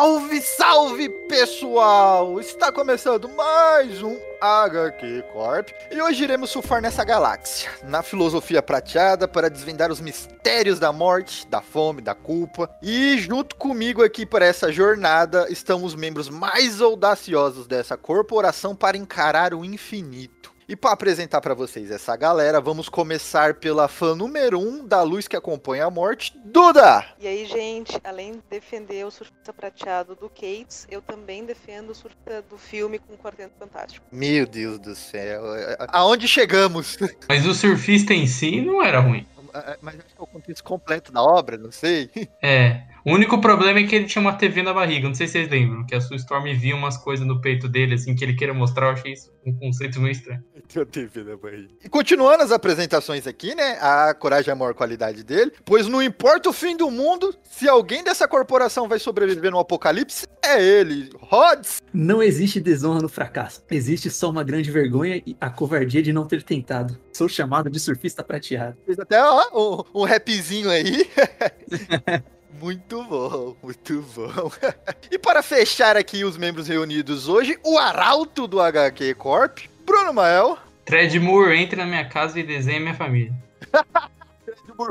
Salve, salve, pessoal! Está começando mais um HQ Corp e hoje iremos surfar nessa galáxia, na filosofia prateada para desvendar os mistérios da morte, da fome, da culpa. E junto comigo aqui para essa jornada estão os membros mais audaciosos dessa corporação para encarar o infinito. E para apresentar para vocês essa galera, vamos começar pela fã número 1 um da luz que acompanha a morte, Duda! E aí, gente, além de defender o surfista prateado do Cates, eu também defendo o surfista do filme com o Quarteto Fantástico. Meu Deus do céu, aonde chegamos? Mas o surfista em si não era ruim. Mas acho que é o contexto completo da obra, não sei. É. O único problema é que ele tinha uma TV na barriga, não sei se vocês lembram, que a sua Storm via umas coisas no peito dele, assim, que ele queira mostrar, eu achei isso um conceito meio estranho. Tem TV na barriga. E continuando as apresentações aqui, né, a coragem é a maior qualidade dele, pois não importa o fim do mundo, se alguém dessa corporação vai sobreviver no apocalipse, é ele, Rods! Não existe desonra no fracasso, existe só uma grande vergonha e a covardia de não ter tentado. Sou chamado de surfista prateado. Fez até, ó, um, um rapzinho aí. Muito bom, muito bom. e para fechar aqui os membros reunidos hoje, o arauto do HQ Corp, Bruno Mael. Moore, entre na minha casa e desenhe minha família.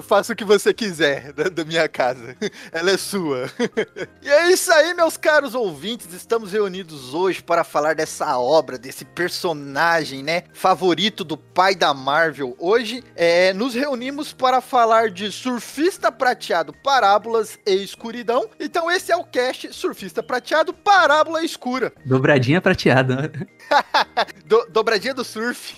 faça o que você quiser da, da, minha casa. Ela é sua. e é isso aí, meus caros ouvintes. Estamos reunidos hoje para falar dessa obra, desse personagem, né? Favorito do pai da Marvel. Hoje é, nos reunimos para falar de Surfista Prateado, Parábolas e Escuridão. Então, esse é o cast Surfista Prateado, Parábola Escura. Dobradinha prateada. do, dobradinha do surf.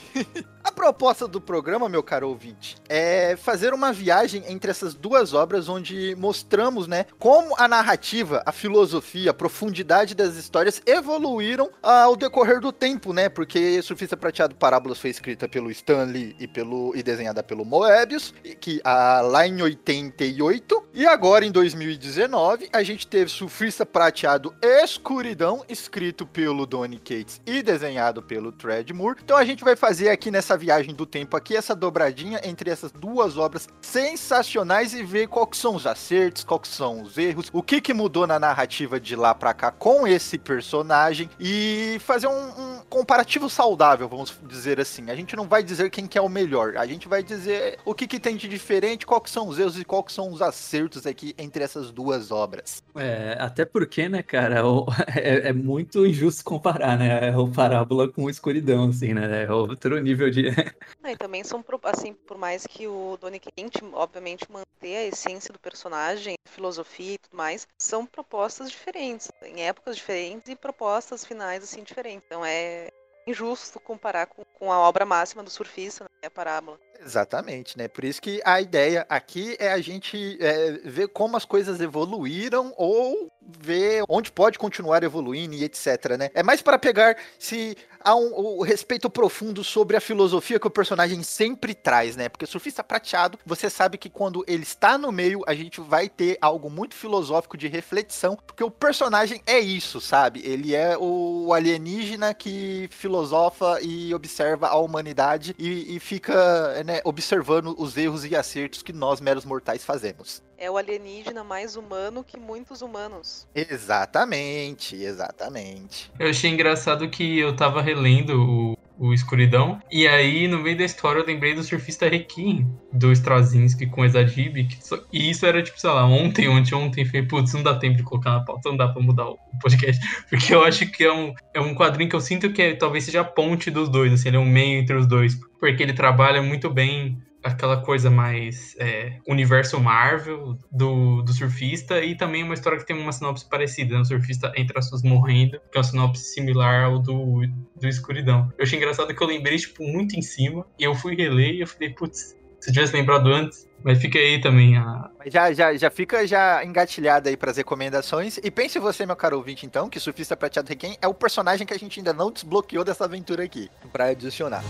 A proposta do programa, meu caro ouvinte, é fazer uma viagem entre essas duas obras onde mostramos, né, como a narrativa, a filosofia, a profundidade das histórias evoluíram ao decorrer do tempo, né? Porque Surfista Prateado Parábolas foi escrita pelo Stan Lee e, pelo, e desenhada pelo Moebius, que a, lá em 88, e agora em 2019 a gente teve Surfista Prateado Escuridão, escrito pelo Donny Cates e desenhado pelo Tread Moore. Então a gente vai fazer aqui nessa essa viagem do tempo aqui, essa dobradinha entre essas duas obras sensacionais e ver quais são os acertos, quais são os erros, o que, que mudou na narrativa de lá pra cá com esse personagem e fazer um, um comparativo saudável, vamos dizer assim. A gente não vai dizer quem que é o melhor, a gente vai dizer o que, que tem de diferente, quais são os erros e quais são os acertos aqui entre essas duas obras. É, até porque, né, cara, é, é, muito injusto comparar, né, o Parábola com o Escuridão, assim, né, é outro nível de e também são, assim, por mais que o Donny Kent, obviamente, manter a essência do personagem, filosofia e tudo mais, são propostas diferentes, em épocas diferentes e propostas finais, assim, diferentes. Então é injusto comparar com, com a obra máxima do surfista, né, a parábola. Exatamente, né? Por isso que a ideia aqui é a gente é, ver como as coisas evoluíram ou ver onde pode continuar evoluindo e etc, né? É mais para pegar se há um, um, respeito profundo sobre a filosofia que o personagem sempre traz, né? Porque surfista prateado, você sabe que quando ele está no meio, a gente vai ter algo muito filosófico de reflexão, porque o personagem é isso, sabe? Ele é o alienígena que filosofa e observa a humanidade e, e fica né, observando os erros e acertos que nós, meros mortais, fazemos é o alienígena mais humano que muitos humanos. Exatamente, exatamente. Eu achei engraçado que eu tava relendo o, o Escuridão, e aí no meio da história eu lembrei do surfista Requiem, do Straczynski com Exadib, e isso era tipo, sei lá, ontem, ontem, ontem, falei, putz, não dá tempo de colocar na pauta, não dá pra mudar o podcast, porque eu acho que é um, é um quadrinho que eu sinto que é, talvez seja a ponte dos dois, assim, ele é um meio entre os dois, porque ele trabalha muito bem aquela coisa mais é, universo Marvel do, do surfista e também uma história que tem uma sinopse parecida, né? O surfista entre as suas morrendo, que é uma sinopse similar ao do, do Escuridão. Eu achei engraçado que eu lembrei, tipo, muito em cima, e eu fui reler e eu falei, putz, se eu tivesse lembrado antes, mas fica aí também a. Já, já, já fica já engatilhada aí pras recomendações. E pense você, meu caro ouvinte, então, que Surfista Prateado Requiem é o personagem que a gente ainda não desbloqueou dessa aventura aqui. para adicionar.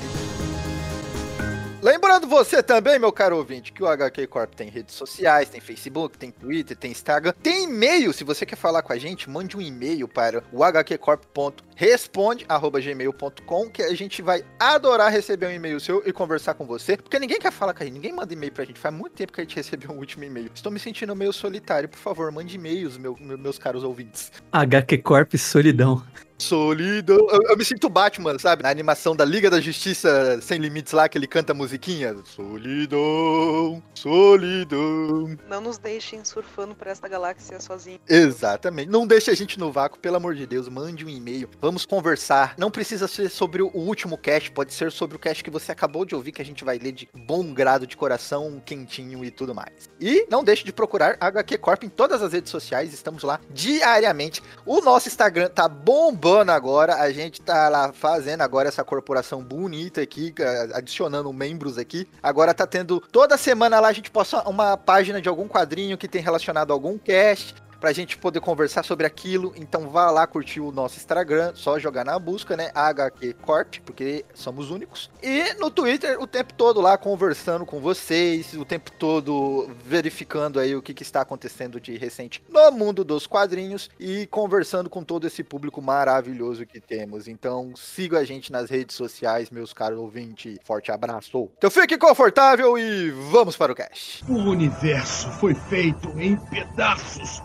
Lembrando você também, meu caro ouvinte, que o HQ Corp tem redes sociais, tem Facebook, tem Twitter, tem Instagram, tem e-mail. Se você quer falar com a gente, mande um e-mail para o hqcorp.responde@gmail.com que a gente vai adorar receber um e-mail seu e conversar com você, porque ninguém quer falar com a gente, ninguém manda e-mail pra gente. Faz muito tempo que a gente recebeu um último e-mail. Estou me sentindo meio solitário, por favor, mande e-mails, meu, meus caros ouvintes. HQ Corp Solidão. Solidão. Eu, eu, me sinto Batman, sabe? Na animação da Liga da Justiça Sem Limites lá, que ele canta a musiquinha. Solidão, solidão. Não nos deixem surfando por esta galáxia sozinho. Exatamente. Não deixe a gente no vácuo, pelo amor de Deus. Mande um e-mail. Vamos conversar. Não precisa ser sobre o último cast, pode ser sobre o cast que você acabou de ouvir, que a gente vai ler de bom grado de coração, quentinho e tudo mais. E não deixe de procurar HQ Corp em todas as redes sociais. Estamos lá diariamente. O nosso Instagram tá bombando agora, a gente tá lá fazendo agora essa corporação bonita aqui, adicionando membros aqui. Agora tá tendo toda semana lá a gente posta uma página de algum quadrinho que tem relacionado a algum cast pra gente poder conversar sobre aquilo. Então vá lá curtir o nosso Instagram, só jogar na busca, né? HQ Corp, porque somos únicos. E no Twitter o tempo todo lá conversando com vocês, o tempo todo verificando aí o que, que está acontecendo de recente no mundo dos quadrinhos e conversando com todo esse público maravilhoso que temos. Então siga a gente nas redes sociais, meus caros ouvintes. Forte abraço. Então fique confortável e vamos para o cast. O universo foi feito em pedaços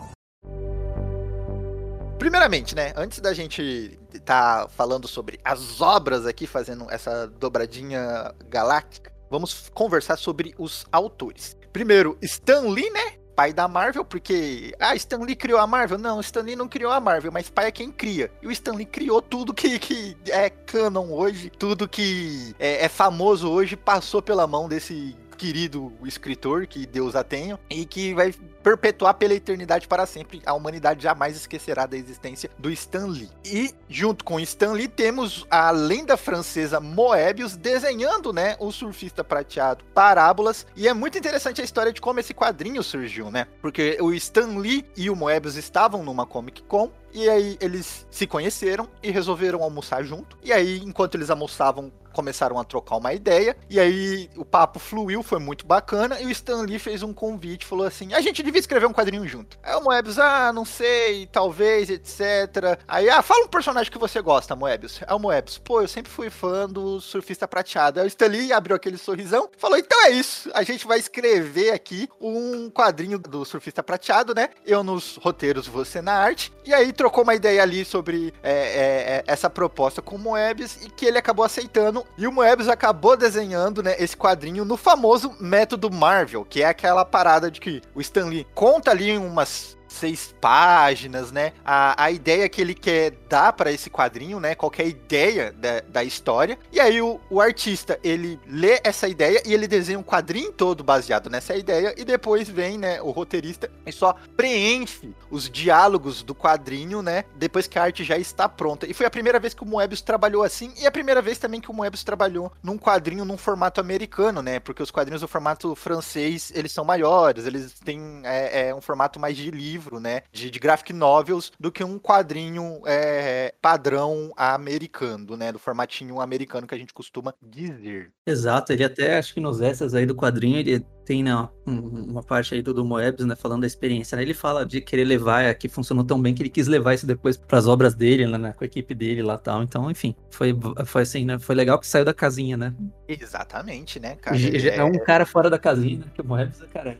Primeiramente, né, antes da gente tá falando sobre as obras aqui, fazendo essa dobradinha galáctica, vamos conversar sobre os autores. Primeiro, Stan Lee, né? Pai da Marvel, porque. Ah, Stan Lee criou a Marvel? Não, Stan Lee não criou a Marvel, mas pai é quem cria. E o Stan Lee criou tudo que, que é canon hoje, tudo que é, é famoso hoje, passou pela mão desse querido escritor, que Deus a tenha, e que vai perpetuar pela eternidade para sempre. A humanidade jamais esquecerá da existência do Stan Lee. E junto com Stan Lee temos a lenda francesa Moebius desenhando, né, o surfista prateado Parábolas. E é muito interessante a história de como esse quadrinho surgiu, né? Porque o Stan Lee e o Moebius estavam numa Comic Con e aí eles se conheceram e resolveram almoçar junto. E aí, enquanto eles almoçavam, começaram a trocar uma ideia. E aí o papo fluiu, foi muito bacana. E o Stan Lee fez um convite, falou assim: a gente devia escrever um quadrinho junto. Aí o Moebius, ah, não sei, talvez, etc. Aí, ah, fala um personagem que você gosta, Moebius. Aí o Moebius, pô, eu sempre fui fã do surfista prateado. Aí o Stan Lee abriu aquele sorrisão, falou: então é isso, a gente vai escrever aqui um quadrinho do surfista prateado, né? Eu nos roteiros, você na arte. E aí trocou uma ideia ali sobre é, é, é, essa proposta com o Moebius e que ele acabou aceitando. E o Moebius acabou desenhando né, esse quadrinho no famoso método Marvel, que é aquela parada de que o Stan Lee conta ali umas seis páginas, né? A, a ideia que ele quer dar para esse quadrinho, né? Qualquer ideia da, da história. E aí o, o artista, ele lê essa ideia e ele desenha um quadrinho todo baseado nessa ideia. E depois vem, né, o roteirista e só preenche os diálogos do quadrinho, né? Depois que a arte já está pronta. E foi a primeira vez que o Moebius trabalhou assim. E a primeira vez também que o Moebius trabalhou num quadrinho num formato americano, né? Porque os quadrinhos do formato francês, eles são maiores. Eles têm é, é um formato mais de livro livro, né, de, de graphic novels, do que um quadrinho é, padrão americano, né, do formatinho americano que a gente costuma dizer. Exato, ele até, acho que nos extras aí do quadrinho, ele tem né, uma parte aí do, do Moebius, né, falando da experiência, né, ele fala de querer levar, que funcionou tão bem que ele quis levar isso depois para as obras dele, né, com a equipe dele lá tal, então, enfim, foi, foi assim, né, foi legal que saiu da casinha, né. Exatamente, né, cara. É, é um cara fora da casinha, né, que o Moebius é, cara,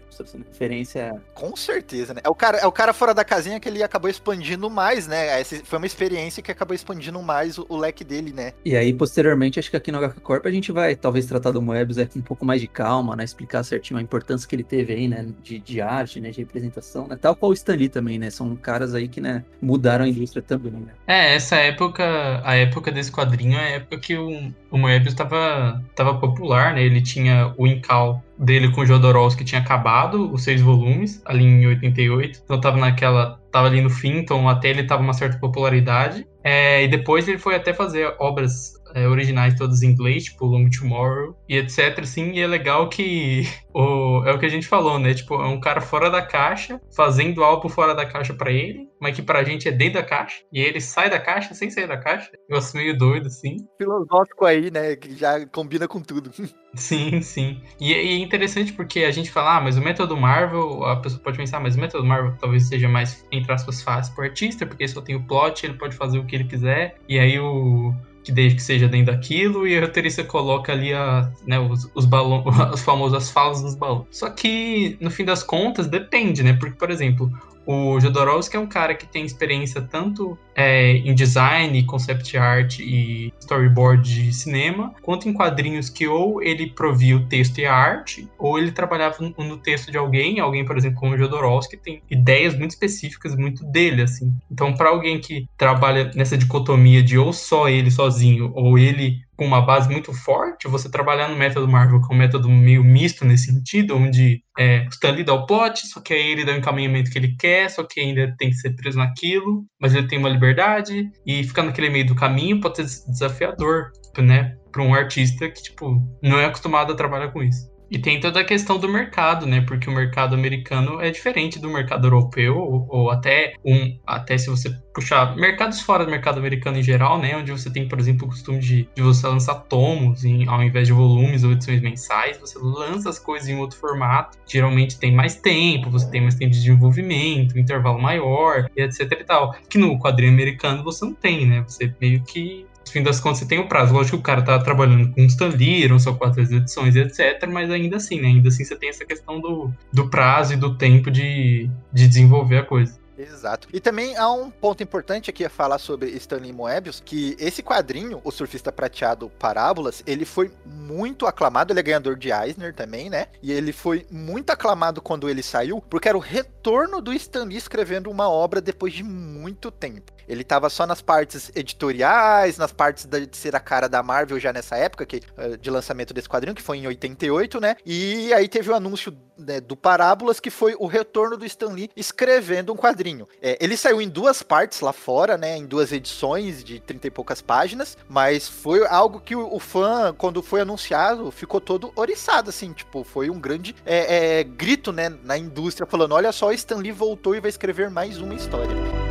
referência... Com certeza, né, é o cara, é o cara fora da casinha que ele acabou expandindo mais, né, Essa foi uma experiência que acabou expandindo mais o, o leque dele, né. E aí, posteriormente, acho que aqui no HK Corp a gente vai, talvez, tratar do Moebius é, com um pouco mais de calma, né, explicar certinho a importância que ele teve aí, né, de, de arte, né, de representação, né, tal qual o Stan Lee também, né, são caras aí que, né, mudaram a indústria também, né. É, essa época, a época desse quadrinho é a época que o, o Moebius tava, tava popular, né, ele tinha o Incal dele com Jodorowsky tinha acabado, os seis volumes, ali em 88, então tava naquela, tava ali no fim, então até ele tava uma certa popularidade, é, e depois ele foi até fazer obras é, originais todos em inglês, tipo Long Tomorrow e etc. Assim, e é legal que o, é o que a gente falou, né? Tipo, é um cara fora da caixa, fazendo algo fora da caixa para ele, mas que pra gente é dentro da caixa. E ele sai da caixa sem sair da caixa. Negócio meio doido, assim. Filosófico aí, né? Que já combina com tudo. Sim, sim. E, e, é interessante porque a gente fala, ah, mas o método Marvel, a pessoa pode pensar, mas o método Marvel talvez seja mais, entre aspas, fácil pro artista, porque só tem o plot, ele pode fazer o que ele quiser, e aí o. Que desde que seja dentro daquilo, e a roteirista coloca ali a, né, os, os balões, as falas nos balões. Só que, no fim das contas, depende, né? Porque, por exemplo, o Jodorowsky é um cara que tem experiência tanto é, em design, concept art e storyboard de cinema, quanto em quadrinhos que ou ele provia o texto e a arte, ou ele trabalhava no texto de alguém, alguém, por exemplo, como o Jodorowsky, tem ideias muito específicas, muito dele, assim. Então, para alguém que trabalha nessa dicotomia de ou só ele sozinho, ou ele com uma base muito forte, você trabalhar no método Marvel, que é um método meio misto nesse sentido, onde é, o Stanley dá o plot, só que aí ele dá o encaminhamento que ele quer, só que ainda tem que ser preso naquilo, mas ele tem uma liberdade, e ficar naquele meio do caminho pode ser desafiador, né, para um artista que, tipo, não é acostumado a trabalhar com isso. E tem toda a questão do mercado, né? Porque o mercado americano é diferente do mercado europeu, ou, ou, até um, até se você puxar mercados fora do mercado americano em geral, né? Onde você tem, por exemplo, o costume de, de você lançar tomos em, ao invés de volumes ou edições mensais, você lança as coisas em outro formato. Geralmente tem mais tempo, você tem mais tempo de desenvolvimento, um intervalo maior, etc e tal. Que no quadrinho americano você não tem, né? Você meio que no fim das contas, você tem o prazo. Lógico que o cara tá trabalhando com Stan Lee, eram só quatro edições, etc. Mas ainda assim, né? Ainda assim você tem essa questão do, do prazo e do tempo de, de desenvolver a coisa. Exato. E também há um ponto importante aqui a falar sobre Stanley Moebius, que esse quadrinho, O Surfista Prateado Parábolas, ele foi muito aclamado, ele é ganhador de Eisner também, né? E ele foi muito aclamado quando ele saiu, porque era o retorno do Stanley escrevendo uma obra depois de muito tempo. Ele tava só nas partes editoriais, nas partes de ser a cara da Marvel já nessa época que, eh, de lançamento desse quadrinho, que foi em 88, né? E aí teve o anúncio né, do Parábolas, que foi o retorno do Stan Lee escrevendo um quadrinho. É, ele saiu em duas partes lá fora, né? Em duas edições de 30 e poucas páginas, mas foi algo que o, o fã, quando foi anunciado, ficou todo oriçado, assim, tipo, foi um grande é, é, grito, né, na indústria, falando: olha só, Stan Lee voltou e vai escrever mais uma história.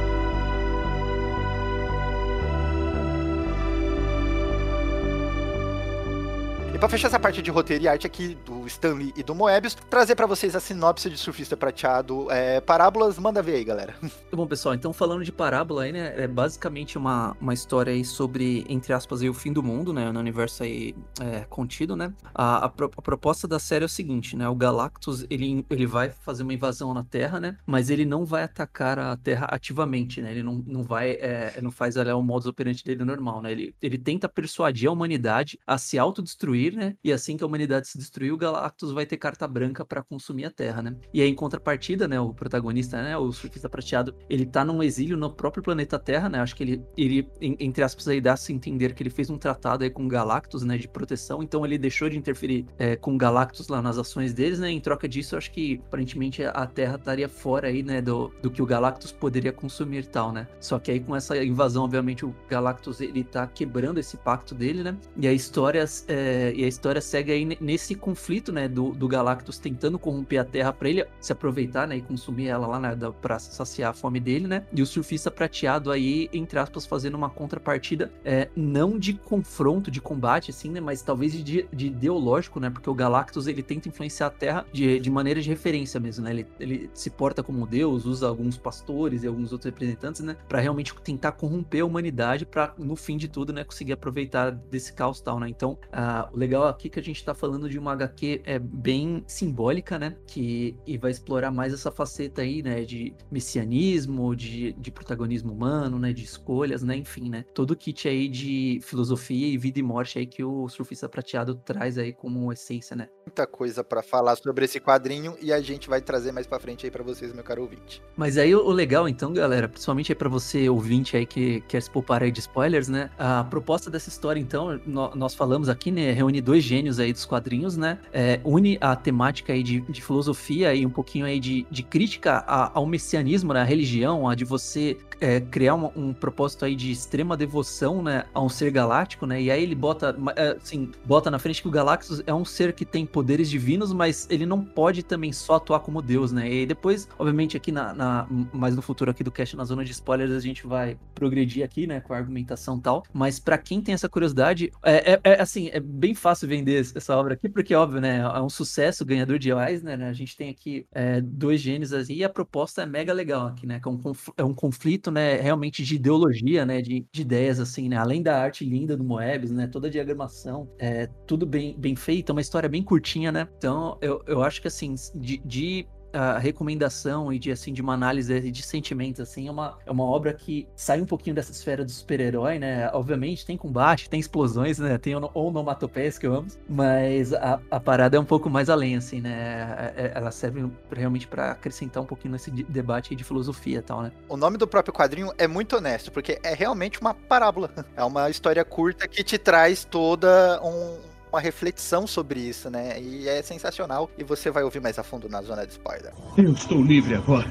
E para fechar essa parte de roteiro e arte aqui do Stanley e do Moebius, trazer para vocês a sinopse de Surfista Prateado é, Parábolas. Manda ver aí, galera. Bom, pessoal, então falando de Parábola aí, né, é basicamente uma, uma história aí sobre, entre aspas, aí, o fim do mundo, né, no universo aí é, contido, né. A, a, pro, a, proposta da série é o seguinte, né, o Galactus, ele, ele vai fazer uma invasão na Terra, né, mas ele não vai atacar a Terra ativamente, né, ele não, não vai, é, não faz ali, o modus operandi dele normal, né, ele, ele tenta persuadir a humanidade a se autodestruir destruir, né? E assim que a humanidade se destruir, o Galactus vai ter carta branca para consumir a Terra, né? E aí, em contrapartida, né, o protagonista, né, o surfista prateado, ele tá num exílio no próprio planeta Terra, né? Acho que ele, ele entre aspas, aí dá-se entender que ele fez um tratado aí com Galactus, né, de proteção, então ele deixou de interferir é, com Galactus lá nas ações deles, né? Em troca disso, acho que aparentemente a Terra estaria fora aí, né, do, do que o Galactus poderia consumir e tal, né? Só que aí com essa invasão, obviamente, o Galactus ele tá quebrando esse pacto dele, né? E a história é, e a história segue aí nesse conflito, né, do, do Galactus tentando corromper a Terra para ele se aproveitar, né, e consumir ela lá, né, para saciar a fome dele, né? E o surfista prateado aí, entre aspas, fazendo uma contrapartida, é, não de confronto, de combate, assim, né, mas talvez de, de ideológico, né? Porque o Galactus ele tenta influenciar a Terra de, de maneira de referência mesmo, né? Ele, ele se porta como Deus, usa alguns pastores e alguns outros representantes, né, para realmente tentar corromper a humanidade para no fim de tudo, né, conseguir aproveitar desse caos tal, né? Então, uh, o legal aqui que a gente tá falando de uma HQ é bem simbólica, né? Que e vai explorar mais essa faceta aí, né? De messianismo, de, de protagonismo humano, né? De escolhas, né? Enfim, né? Todo o kit aí de filosofia e vida e morte aí que o Surfista Prateado traz aí como essência, né? Muita coisa para falar sobre esse quadrinho e a gente vai trazer mais para frente aí para vocês, meu caro ouvinte. Mas aí o legal, então, galera, principalmente aí para você ouvinte aí que quer se poupar aí de spoilers, né? A proposta dessa história, então, nós falamos aqui, né? Reúne dois gênios aí dos quadrinhos, né? É, une a temática aí de, de filosofia e um pouquinho aí de, de crítica a, ao messianismo, né? Religião, a de você é, criar um, um, propósito aí de extrema devoção, né, a um ser galáctico, né? E aí ele bota, é, assim, bota na frente que o Galactus é um ser que tem poderes divinos, mas ele não pode também só atuar como Deus, né? E depois, obviamente, aqui na, na mais no futuro aqui do cast, na zona de spoilers, a gente vai progredir aqui, né, com a argumentação e tal. Mas para quem tem essa curiosidade, é, é, é, assim, é bem fácil vender essa obra aqui, porque, óbvio, né, é um sucesso, ganhador de Eisner, né? A gente tem aqui é, dois gênios e a proposta é mega legal aqui, né? Que é um, é um conflito, né, realmente de ideologia, né, de, de ideias, assim, né? Além da arte linda do Moebius, né, toda a diagramação, é, tudo bem, bem feito, é uma história bem curtinha, né? Então, eu, eu acho que, assim, de, de a recomendação e de assim de uma análise de sentimentos assim é uma, é uma obra que sai um pouquinho dessa esfera do super-herói, né? Obviamente tem combate, tem explosões, né? Tem onomatopeias que eu amo, mas a, a parada é um pouco mais além assim, né? É, é, ela serve realmente para acrescentar um pouquinho nesse debate de filosofia e tal, né? O nome do próprio quadrinho é muito honesto, porque é realmente uma parábola. É uma história curta que te traz toda um uma reflexão sobre isso, né? E é sensacional. E você vai ouvir mais a fundo na zona de spoiler. Eu estou livre agora.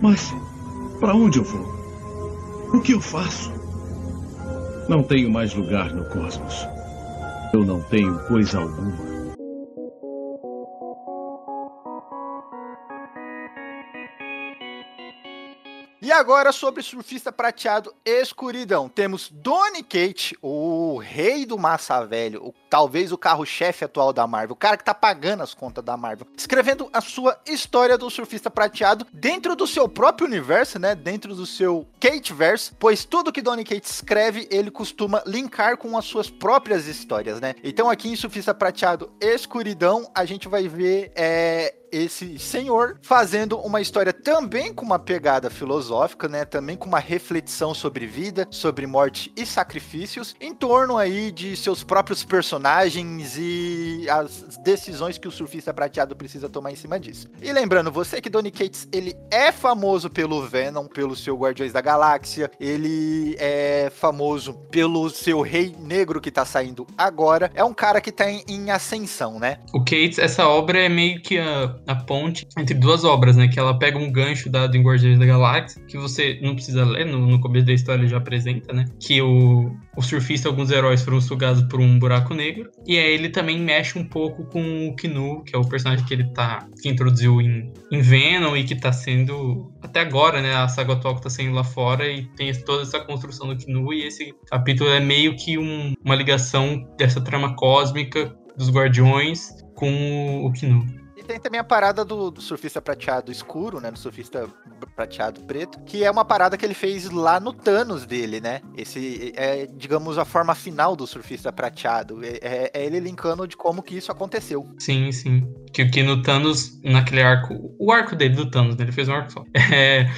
Mas para onde eu vou? O que eu faço? Não tenho mais lugar no cosmos. Eu não tenho coisa alguma. Agora sobre Surfista Prateado Escuridão. Temos Donny Kate, o rei do massa velho, o, talvez o carro-chefe atual da Marvel, o cara que tá pagando as contas da Marvel, escrevendo a sua história do Surfista Prateado dentro do seu próprio universo, né? Dentro do seu Kate-verse, pois tudo que Donny Kate escreve, ele costuma linkar com as suas próprias histórias, né? Então aqui em Surfista Prateado Escuridão, a gente vai ver é, esse senhor fazendo uma história também com uma pegada filosófica, né? Também com uma reflexão sobre vida, sobre morte e sacrifícios, em torno aí de seus próprios personagens e as decisões que o surfista prateado precisa tomar em cima disso. E lembrando, você que Donny Cates, ele é famoso pelo Venom, pelo seu Guardiões da Galáxia, ele é famoso pelo seu Rei Negro que tá saindo agora. É um cara que tá em, em ascensão, né? O Cates, essa obra é meio que a a ponte entre duas obras, né? Que ela pega um gancho dado em Guardiões da Galáxia, que você não precisa ler, no, no começo da história ele já apresenta, né? Que o, o surfista e alguns heróis foram sugados por um buraco negro. E aí ele também mexe um pouco com o Knu, que é o personagem que ele tá. que introduziu em, em Venom e que tá sendo. Até agora, né? A saga atual que tá sendo lá fora e tem toda essa construção do Knu. E esse capítulo é meio que um, uma ligação dessa trama cósmica dos Guardiões com o Knu. Tem também a parada do, do, surfista prateado escuro, né? Do surfista prateado preto, que é uma parada que ele fez lá no Thanos dele, né? Esse é, digamos, a forma final do surfista prateado. É, é, é ele linkando de como que isso aconteceu. Sim, sim. Que, que no Thanos, naquele arco. O arco dele do Thanos, né? Ele fez um arco só. É,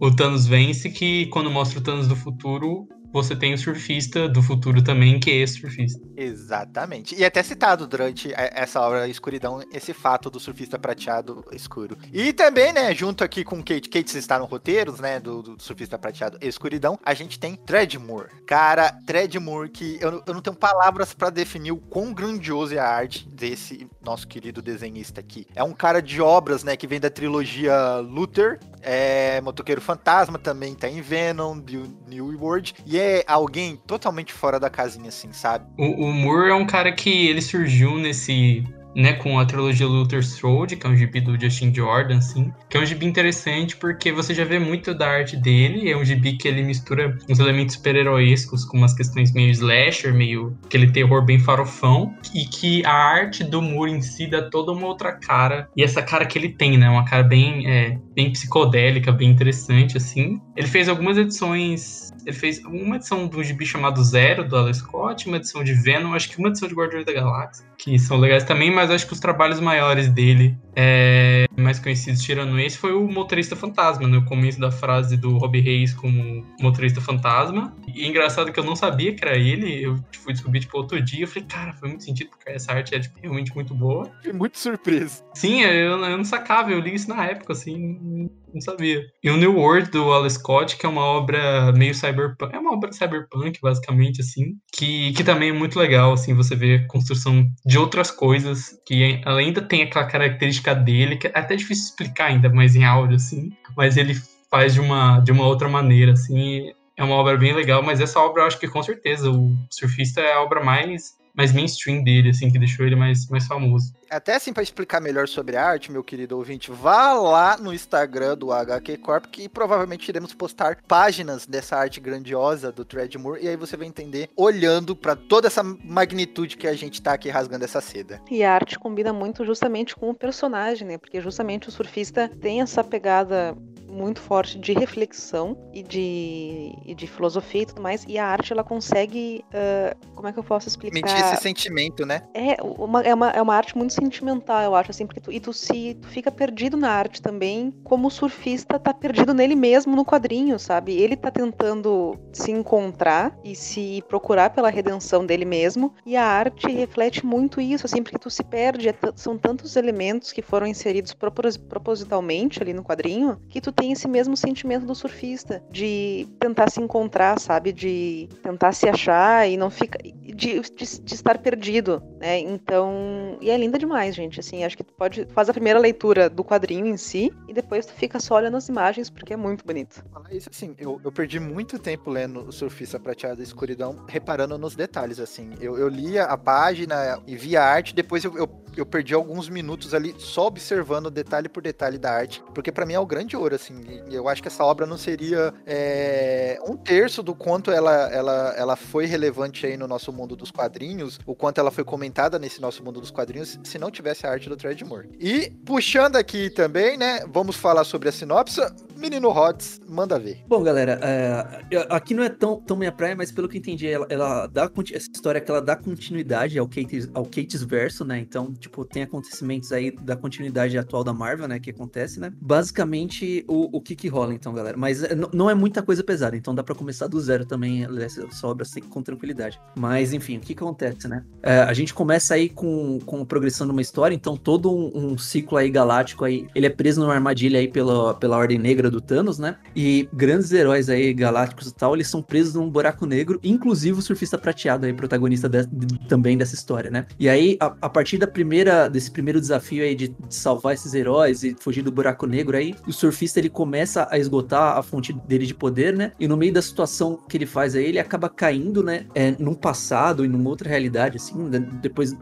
o Thanos vence que quando mostra o Thanos do futuro, você tem o surfista do futuro também, que é surfista. Exatamente. E é até citado durante essa obra Escuridão, esse fato do surfista prateado escuro. E também, né, junto aqui com Kate, Kate está no roteiros, né, do, do surfista prateado Escuridão, a gente tem Treadmoor. Cara, Treadmoor, que eu, eu não tenho palavras para definir o quão grandioso é a arte desse nosso querido desenhista aqui. É um cara de obras, né, que vem da trilogia Luther, é Motoqueiro Fantasma, também tá em Venom, New World, e é alguém totalmente fora da casinha, assim, sabe? O, o Moore é um cara que ele surgiu nesse né, com a trilogia Luther Strode, que é um gibi do Justin Jordan, assim, que é um gibi interessante porque você já vê muito da arte dele, é um gibi que ele mistura uns elementos super-heroíscos com umas questões meio slasher, meio aquele terror bem farofão, e que a arte do Moore em si dá toda uma outra cara, e essa cara que ele tem, né, uma cara bem, é, bem psicodélica, bem interessante, assim. Ele fez algumas edições ele fez uma edição do gibi chamado Zero, do Alan Scott, uma edição de Venom, acho que uma edição de Guardiões da Galáxia, que são legais também, mas acho que os trabalhos maiores dele, é, mais conhecidos tirando esse, foi o Motorista Fantasma, no né? começo da frase do Robbie Reis como Motorista Fantasma. E engraçado que eu não sabia que era ele, eu fui descobrir tipo outro dia, eu falei, cara, foi muito sentido, porque essa arte é tipo, realmente muito boa. Fiquei muito surpreso. Sim, eu, eu não sacava, eu li isso na época, assim, não sabia. E o New World do Alice Scott, que é uma obra meio cyberpunk, é uma obra cyberpunk, basicamente, assim, que, que também é muito legal, assim, você vê a construção de outras coisas, que ainda tem aquela característica dele, que é até difícil explicar ainda mais em áudio, assim, mas ele faz de uma, de uma outra maneira, assim. É uma obra bem legal, mas essa obra eu acho que com certeza o Surfista é a obra mais mais mainstream dele, assim, que deixou ele mais, mais famoso. Até assim, para explicar melhor sobre a arte, meu querido ouvinte, vá lá no Instagram do HQ Corp, que provavelmente iremos postar páginas dessa arte grandiosa do Treadmore, e aí você vai entender olhando para toda essa magnitude que a gente tá aqui rasgando essa seda. E a arte combina muito justamente com o personagem, né? Porque justamente o surfista tem essa pegada muito forte de reflexão e de, e de filosofia e tudo mais, e a arte ela consegue, uh, como é que eu posso explicar? Mentir esse sentimento, né? É uma, é uma, é uma arte muito sentimental, eu acho, assim, porque tu, e tu se tu fica perdido na arte também, como o surfista tá perdido nele mesmo no quadrinho, sabe? Ele tá tentando se encontrar e se procurar pela redenção dele mesmo, e a arte reflete muito isso, assim, porque tu se perde, é são tantos elementos que foram inseridos propos propositalmente ali no quadrinho, que tu tem esse mesmo sentimento do surfista, de tentar se encontrar, sabe? De tentar se achar e não fica. De, de, de, estar perdido, né? Então. E é linda demais, gente. Assim, acho que tu pode. Faz a primeira leitura do quadrinho em si e depois tu fica só olhando as imagens porque é muito bonito. Isso assim, eu, eu perdi muito tempo lendo o Surfista Prateado da Escuridão, reparando nos detalhes, assim. Eu, eu lia a página e via a arte, depois eu, eu eu perdi alguns minutos ali só observando detalhe por detalhe da arte, porque para mim é o grande ouro, assim. Eu acho que essa obra não seria é, um terço do quanto ela, ela, ela foi relevante aí no nosso mundo dos quadrinhos, o quanto ela foi comentada nesse nosso mundo dos quadrinhos, se não tivesse a arte do Treadmore. E puxando aqui também, né, vamos falar sobre a sinopse. Menino Hots, manda ver. Bom, galera, é, aqui não é tão, tão minha praia, mas pelo que entendi, ela, ela dá essa história que ela dá continuidade ao Kate's, ao Kate's verso, né? Então, tipo, tem acontecimentos aí da continuidade atual da Marvel, né? Que acontece, né? Basicamente, o, o que que rola, então, galera. Mas é, não é muita coisa pesada, então dá para começar do zero também essa obra assim, com tranquilidade. Mas, enfim, o que que acontece, né? É, a gente começa aí com, com a progressão de uma história, então todo um, um, ciclo aí galáctico aí, ele é preso numa armadilha aí pela, pela Ordem Negra do Thanos, né? E grandes heróis aí galácticos e tal, eles são presos num buraco negro, inclusive o surfista prateado aí, protagonista de, de, também dessa história, né? E aí, a, a partir da primeira desse primeiro desafio aí de, de, salvar esses heróis e fugir do buraco negro aí, o surfista ele começa a esgotar a fonte dele de poder, né? E no meio da situação que ele faz aí, ele acaba caindo, né? É, num passado e numa outra realidade, assim, né? depois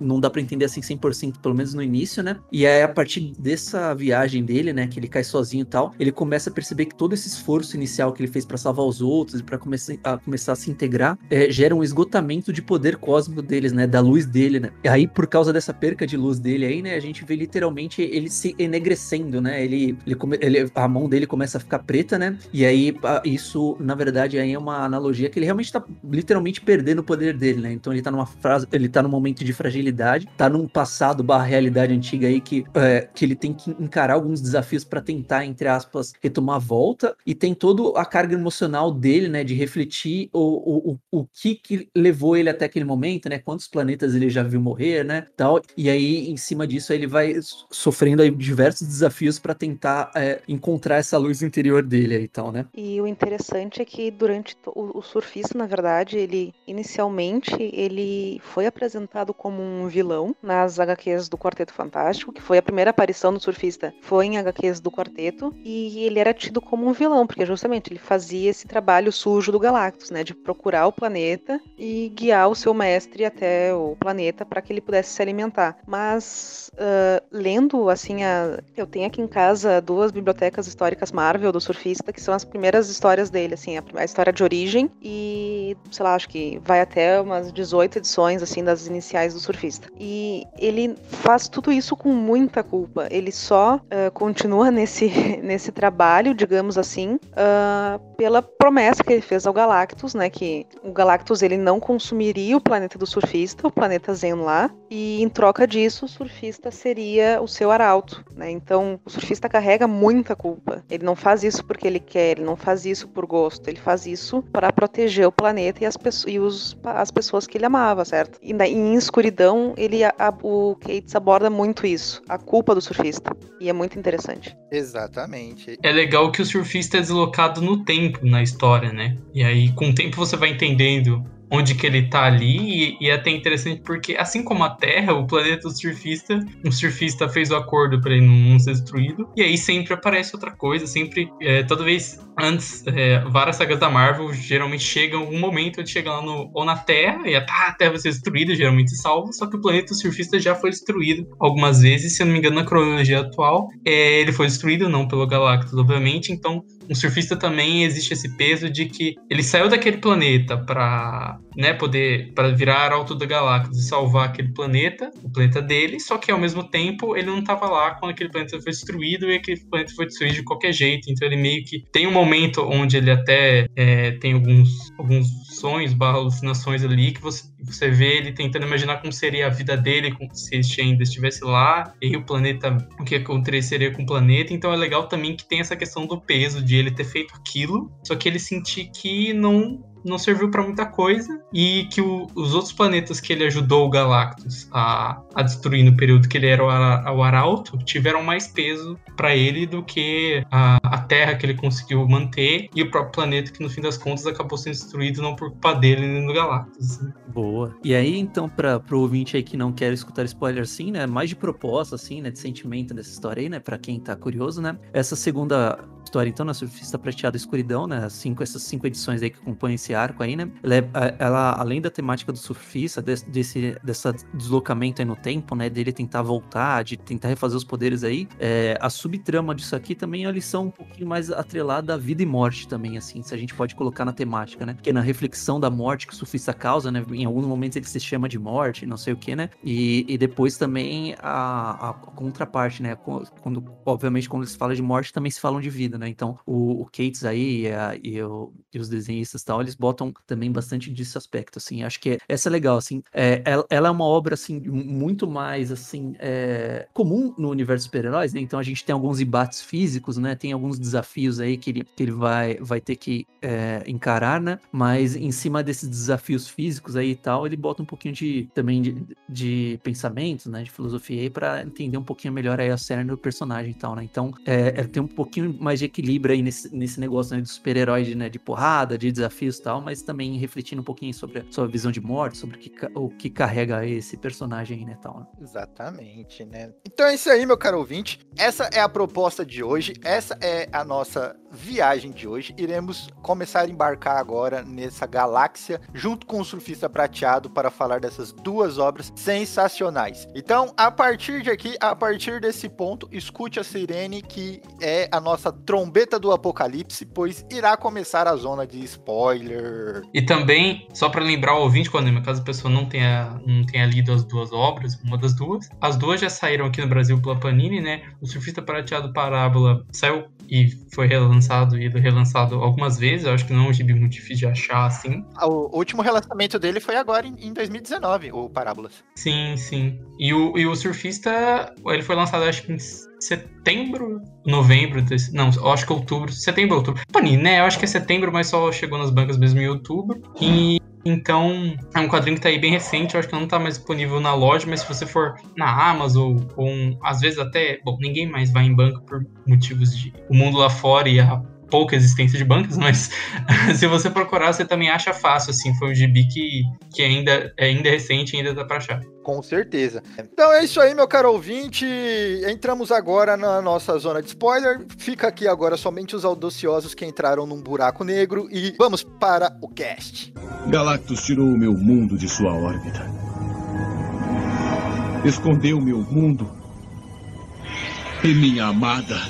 não dá para entender assim 100%, pelo menos no início, né? E aí a partir dessa viagem dele, né, que ele cai sozinho e tal, ele começa a perceber que todo esse esforço inicial que ele fez para salvar os outros e para começar a começar a se integrar, é, gera um esgotamento de poder cósmico deles, né, da luz dele, né? E aí por causa dessa essa perca de luz dele aí, né, a gente vê literalmente ele se enegrecendo, né? Ele, ele, ele, a mão dele começa a ficar preta, né? E aí isso, na verdade, aí é uma analogia que ele realmente tá literalmente perdendo o poder dele, né? Então ele tá numa frase, ele tá num momento de fragilidade, tá num passado barra realidade antiga aí que, é, que ele tem que encarar alguns desafios para tentar, entre aspas, retomar a volta e tem toda a carga emocional dele, né, de refletir o, o, o que que levou ele até aquele momento, né? Quantos planetas ele já viu morrer, né? Tal, e aí, em cima disso, ele vai sofrendo aí diversos desafios para tentar é, encontrar essa luz interior dele e tal, né? E o interessante é que durante o, o surfista, na verdade, ele inicialmente ele foi apresentado como um vilão nas HQs do Quarteto Fantástico, que foi a primeira aparição do surfista, foi em HQs do Quarteto, e ele era tido como um vilão, porque justamente ele fazia esse trabalho sujo do Galactus, né, de procurar o planeta e guiar o seu mestre até o planeta para que ele pudesse se alimentar mas uh, lendo, assim, a... eu tenho aqui em casa duas bibliotecas históricas Marvel do surfista, que são as primeiras histórias dele, assim, a, a história de origem e, sei lá, acho que vai até umas 18 edições, assim, das iniciais do surfista. E ele faz tudo isso com muita culpa. Ele só uh, continua nesse, nesse trabalho, digamos assim, uh, pela promessa que ele fez ao Galactus, né, que o Galactus ele não consumiria o planeta do surfista, o planeta Zenla, e em troca disso, o surfista seria o seu arauto, né? Então, o surfista carrega muita culpa. Ele não faz isso porque ele quer, ele não faz isso por gosto, ele faz isso para proteger o planeta e as, pessoas, e os, as pessoas que ele amava, certo? E em Escuridão, ele, a, o Cates aborda muito isso, a culpa do surfista. E é muito interessante. Exatamente. É legal que o surfista é deslocado no tempo na história, né? E aí, com o tempo, você vai entendendo onde que ele tá ali, e, e é até interessante porque, assim como a Terra, o planeta do surfista, um surfista fez o acordo para ele não ser destruído, e aí sempre aparece outra coisa, sempre, é, toda vez antes, é, várias sagas da Marvel geralmente chegam um momento onde chega lá no, ou na Terra, e a, tá, a Terra vai ser destruída, geralmente salva, só que o planeta do surfista já foi destruído algumas vezes, se eu não me engano, na cronologia atual, é, ele foi destruído, não pelo Galactus, obviamente, então um surfista também existe esse peso de que ele saiu daquele planeta para né, poder para virar alto da Galactus e salvar aquele planeta, o planeta dele, só que ao mesmo tempo ele não estava lá quando aquele planeta foi destruído e aquele planeta foi destruído de qualquer jeito. Então ele meio que tem um momento onde ele até é, tem alguns, alguns sonhos, barra alucinações ali que você, você vê ele tentando imaginar como seria a vida dele se ainda estivesse lá e o planeta, o que aconteceria com o planeta. Então é legal também que tem essa questão do peso de ele ter feito aquilo, só que ele sentir que não não serviu para muita coisa e que o, os outros planetas que ele ajudou o Galactus a, a destruir no período que ele era o, o Arauto tiveram mais peso para ele do que a, a, Terra que ele conseguiu manter e o próprio planeta que no fim das contas acabou sendo destruído não por culpa dele nem do Galactus. Assim. Boa. E aí então para pro ouvinte aí que não quer escutar spoiler assim, né, mais de proposta assim, né, de sentimento dessa história aí, né, para quem tá curioso, né? Essa segunda história então na Surfista Prateada Escuridão, né, cinco essas cinco edições aí que acompanham esse arco aí, né? Ela, é, ela além da temática do surfista, desse, desse dessa deslocamento aí no tempo, né? Dele tentar voltar, de tentar refazer os poderes aí, é, a subtrama disso aqui também é uma lição um pouquinho mais atrelada à vida e morte também, assim, se a gente pode colocar na temática, né? Porque na reflexão da morte que o surfista causa, né? Em alguns momentos ele se chama de morte, não sei o que, né? E, e depois também a, a, contraparte, né? Quando, obviamente, quando eles falam de morte, também se falam de vida, né? Então, o, o Cates aí e, a, e, o, e os desenhistas tal, eles botam também bastante desse aspecto, assim. Acho que essa é legal, assim. É, ela, ela, é uma obra, assim, muito mais, assim, é, comum no universo super-heróis, né? Então a gente tem alguns embates físicos, né? Tem alguns desafios aí que ele, que ele vai, vai ter que é, encarar, né? Mas em cima desses desafios físicos aí e tal, ele bota um pouquinho de, também de, de pensamentos, né? De filosofia aí pra entender um pouquinho melhor aí a série do personagem e tal, né? Então, é, é tem um pouquinho mais de equilíbrio aí nesse, nesse negócio, né? De super-heróis, né? De porrada, de desafios e tal, mas também refletindo um pouquinho sobre, a visão de morte, sobre o que, o que carrega esse personagem aí, né, tal. Né? Exatamente, né? Então é isso aí, meu caro ouvinte. Essa é a proposta de hoje, essa é a nossa viagem de hoje. Iremos começar a embarcar agora nessa galáxia junto com o surfista prateado para falar dessas duas obras sensacionais. Então, a partir de aqui, a partir desse ponto, escute a sirene que é a nossa trombeta do apocalipse, pois irá começar a zona de spoiler. E também, só para lembrar o ouvinte, quando caso a pessoa não tenha, não tenha lido as duas obras, uma das duas, as duas já saíram aqui no Brasil pela Panini, né? O Surfista Prateado Parábola saiu e foi relançado e relançado algumas vezes. Eu acho que não é um gibi muito difícil de achar assim. O último relançamento dele foi agora em 2019, o Parábolas. Sim, sim. E o, e o Surfista, ele foi lançado acho que em setembro, novembro, desse, não, acho que outubro, setembro, outubro. Panini, né? Eu acho que é setembro, mas só chegou nas bancas mesmo em outubro. E então, é um quadrinho que tá aí bem recente, eu acho que não tá mais disponível na loja, mas se você for na Amazon, ou um, às vezes até, bom, ninguém mais vai em banco por motivos de o mundo lá fora e a pouca existência de bancas, mas se você procurar, você também acha fácil, assim, foi um gibi que, que ainda, é ainda recente e ainda dá pra achar. Com certeza. Então é isso aí, meu caro ouvinte. Entramos agora na nossa zona de spoiler. Fica aqui agora somente os audaciosos que entraram num buraco negro e vamos para o cast. Galactus tirou o meu mundo de sua órbita. Escondeu meu mundo e minha amada.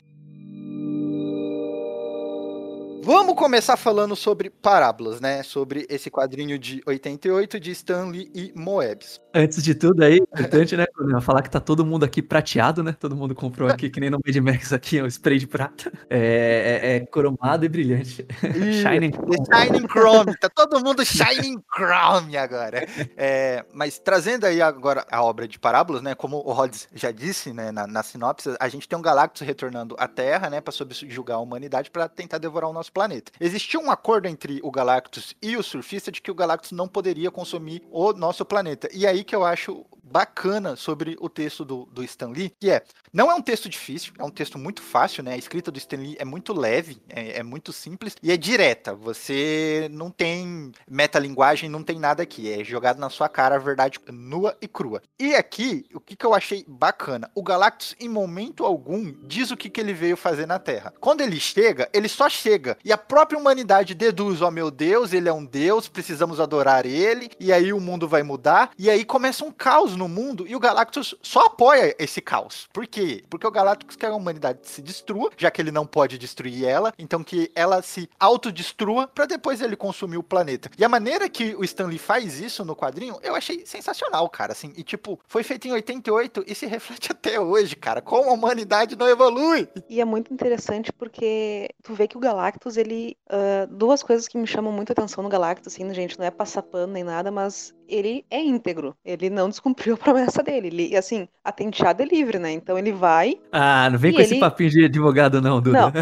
Vamos começar falando sobre parábolas, né? Sobre esse quadrinho de 88 de Stanley e Moebius. Antes de tudo aí, importante, né, falar que tá todo mundo aqui prateado, né? Todo mundo comprou aqui, que nem no Mad Max aqui, um spray de prata. É, é, é cromado e brilhante. shining Chrome. Shining Chrome. Tá todo mundo Shining Chrome agora. É, mas trazendo aí agora a obra de parábolas, né? Como o Rhodes já disse, né, na, na sinopse, a gente tem um Galactus retornando à Terra, né? Pra subjugar a humanidade para tentar devorar o nosso planeta. Existia um acordo entre o Galactus e o surfista de que o Galactus não poderia consumir o nosso planeta. E aí que eu acho bacana sobre o texto do, do Stan Lee, que é, não é um texto difícil, é um texto muito fácil, né? A escrita do Stan Lee é muito leve, é, é muito simples e é direta. Você não tem metalinguagem, não tem nada aqui. É jogado na sua cara a verdade nua e crua. E aqui, o que, que eu achei bacana? O Galactus, em momento algum, diz o que, que ele veio fazer na Terra. Quando ele chega, ele só chega. E a própria humanidade deduz: ó oh, meu Deus, ele é um Deus, precisamos adorar ele. E aí o mundo vai mudar. E aí começa um caos no mundo. E o Galactus só apoia esse caos. Por quê? Porque o Galactus quer que a humanidade se destrua, já que ele não pode destruir ela. Então que ela se autodestrua para depois ele consumir o planeta. E a maneira que o Stanley faz isso no quadrinho, eu achei sensacional, cara. Assim, e tipo, foi feito em 88 e se reflete até hoje, cara. Como a humanidade não evolui. E é muito interessante porque tu vê que o Galactus, ele. Uh, duas coisas que me chamam muito atenção no Galactus, assim, gente, não é passar pano nem nada, mas ele é íntegro. Ele não descumpriu a promessa dele. Ele, assim, a tenteada é livre, né? Então ele vai. Ah, não vem com ele... esse papinho de advogado, não, Duda.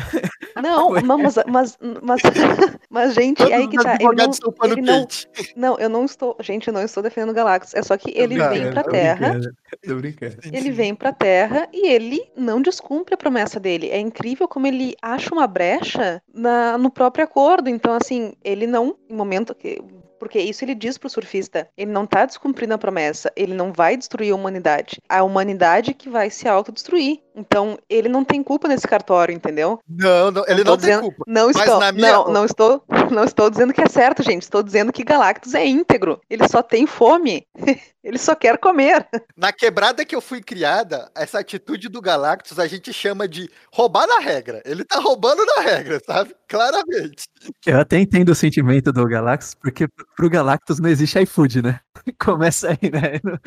Não, não mas, mas, mas, mas, gente, Todos é aí que tá. Ele não, ele não, não, eu não estou. Gente, eu não estou defendendo o Galactus. É só que ele Tô vem pra tô Terra. brincando, Tô brincando. Ele vem pra Terra e ele não descumpre a promessa dele. É incrível como ele acha uma brecha na, no próprio acordo. Então, assim, ele não, em momento que. Porque isso ele diz pro surfista. Ele não tá descumprindo a promessa. Ele não vai destruir a humanidade. A humanidade que vai se autodestruir. Então, ele não tem culpa nesse cartório, entendeu? Não, não ele não tem dizendo- culpa. Não Mas estou, na minha- não, não estou, não estou dizendo que é certo, gente. Estou dizendo que Galactus é íntegro. Ele só tem fome. ele só quer comer. Na quebrada que eu fui criada, essa atitude do Galactus a gente chama de roubar na regra. Ele tá roubando na regra, sabe? Claramente. Eu até entendo o sentimento do Galactus, porque pro Galactus não existe iFood, né? Começa aí, né? Não,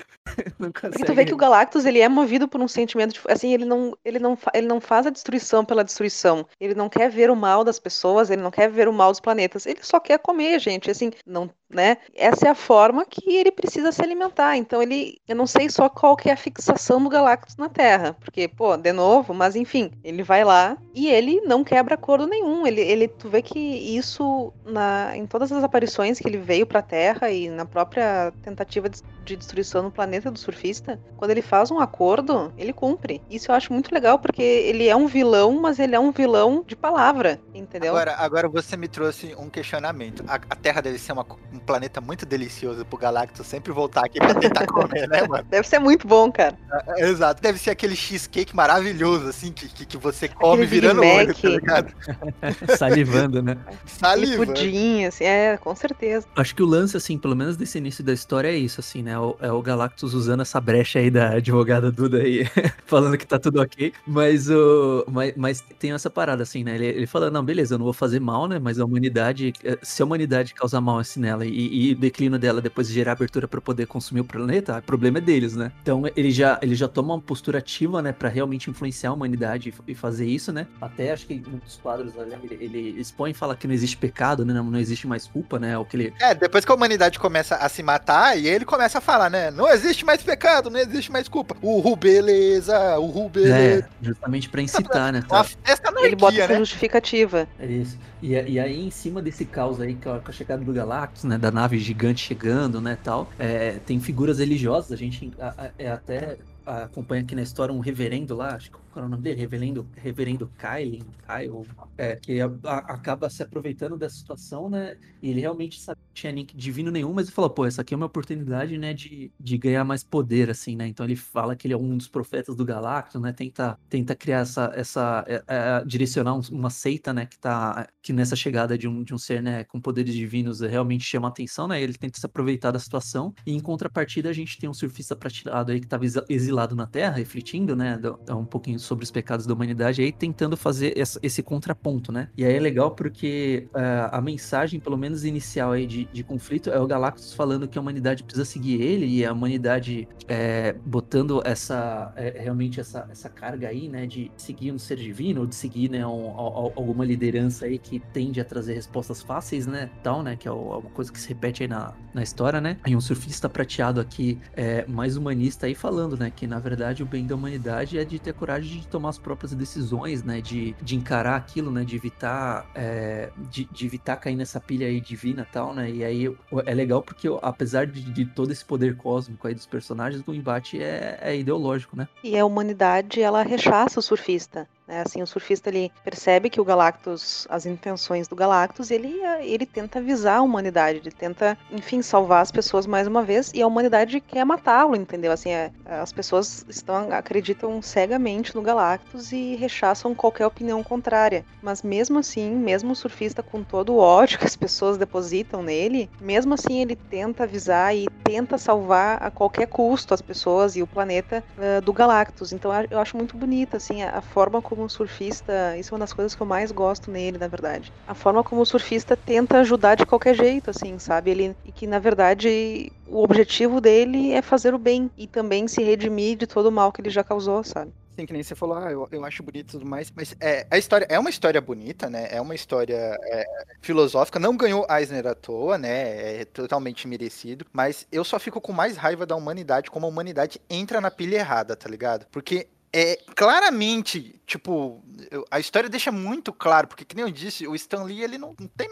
não consegue. tu vê que o Galactus ele é movido por um sentimento de, assim, ele não, ele não, ele não faz a destruição pela destruição. Ele não quer ver o mal das pessoas, ele não quer ver o mal dos planetas. Ele só quer comer, gente. Assim, não, né? Essa é a forma que ele precisa se alimentar. Então ele, eu não sei só qual que é a fixação do Galactus na Terra, porque, pô, de novo, mas enfim, ele vai lá e ele não quebra acordo nenhum. Ele, ele tu vê que isso na, em todas as aparições que ele veio pra Terra e na própria tentativa de, de destruição no planeta do surfista, quando ele faz um acordo, ele cumpre. Isso eu acho muito legal porque ele é um vilão, mas ele é um vilão de palavra, entendeu? Agora, agora você me trouxe um questionamento. A, a Terra deve ser uma- um planeta muito delicioso pro Galactus sempre voltar aqui pra tentar comer, né, mano? Deve ser muito bom, cara. É, Exato. Deve ser aquele cheesecake maravilhoso, assim, que, que, que você come Aquele virando o olho, Mac. tá ligado? Salivando, né? Aquele Saliva. pudim, assim, é, com certeza. Acho que o lance, assim, pelo menos desse início da história é isso, assim, né? O- É o Galactus usando essa brecha aí da advogada Duda aí, falando que tá tudo ok. Mas, o, mas, mas tem essa parada, assim, né? Ele, ele fala, não, beleza, eu não vou fazer mal, né? Mas a humanidade, eh, se a humanidade causar mal assim nela e, e o declínio dela depois gerar abertura pra poder consumir o planeta, o problema é deles, né? Então ele já, ele já toma uma postura ativa, né? Pra realmente influenciar a humanidade e, e fazer isso, né? Até acho que em um dos quadros ali, ele, ele expõe e fala que não existe pecado, né? Não, não existe mais culpa, né? O que ele, É, depois que a humanidade começa a se matar, e ele começa a falar, né? Não existe mais pecado, não existe mais culpa. Uhul, beleza, uhul, beleza. É, justamente pra incitar, né? Uma festa Ele bota anarquia, essa né? justificativa. É isso. E, e aí, em cima desse caos aí, com a chegada do Galactus, né? Da nave gigante chegando, né, tal, é, tem figuras religiosas, a gente a- a- é até acompanha aqui na história um reverendo lá, acho que qual é o nome dele? Reverendo, reverendo Kyle, Kyle é, que a- a- acaba se aproveitando dessa situação, né? E ele realmente não tinha link divino nenhum, mas ele falou, pô, essa aqui é uma oportunidade, né, de, de ganhar mais poder, assim, né? Então ele fala que ele é um dos profetas do Galactus, né? Tenta, tenta criar essa, essa é, é, direcionar um- uma seita, né, que tá que nessa chegada de um, de um ser, né, com poderes divinos eh, realmente chama atenção, né? Ele tenta se aproveitar da situação e em contrapartida a gente tem um surfista prateado aí que estava exilado na Terra, refletindo, né, um pouquinho sobre os pecados da humanidade aí tentando fazer esse contraponto, né? E aí é legal porque eh, a mensagem, pelo menos inicial aí de, de conflito, é o Galactus falando que a humanidade precisa seguir ele e a humanidade eh, botando essa eh, realmente essa, essa carga aí, né, de seguir um ser divino ou de seguir, né, um- al- alguma liderança aí que tende a trazer respostas fáceis, né, tal, né, que é alguma coisa que se repete aí na, na história, né? E um surfista prateado aqui é mais humanista aí falando, né, que na verdade o bem da humanidade é de ter coragem de tomar as próprias decisões, né, de, de encarar aquilo, né, de evitar é, de, de evitar cair nessa pilha aí divina tal, né, né? E aí é legal porque, apesar de, de todo esse poder cósmico aí dos personagens, o embate é, é ideológico, né? E a humanidade, ela rechaça o surfista. Né? Assim, o surfista ele percebe que o Galactus, as intenções do Galactus, ele, ele tenta avisar a humanidade, ele tenta, enfim, salvar as pessoas mais uma vez, e a humanidade quer matá-lo, entendeu? Assim, é, as pessoas estão acreditam cegamente no Galactus e rechaçam qualquer opinião contrária. Mas mesmo assim, mesmo o surfista com todo o ódio que as pessoas depositam nele, mesmo assim ele tenta avisar e tenta salvar a qualquer custo as pessoas e o planeta uh, do Galactus. Então eu acho muito bonita assim a, a forma como como o surfista, isso é uma das coisas que eu mais gosto nele, na verdade. A forma como o surfista tenta ajudar de qualquer jeito, assim, sabe? Ele, e que, na verdade, o objetivo dele é fazer o bem e também se redimir de todo o mal que ele já causou, sabe? Sim, que nem você falou, ah, eu, eu acho bonito e tudo mais, mas é, a história é uma história bonita, né? É uma história é, filosófica, não ganhou Eisner à toa, né? É totalmente merecido, mas eu só fico com mais raiva da humanidade, como a humanidade entra na pilha errada, tá ligado? Porque é claramente tipo, a história deixa muito claro, porque que nem eu disse, o Stan Lee, ele não, não tem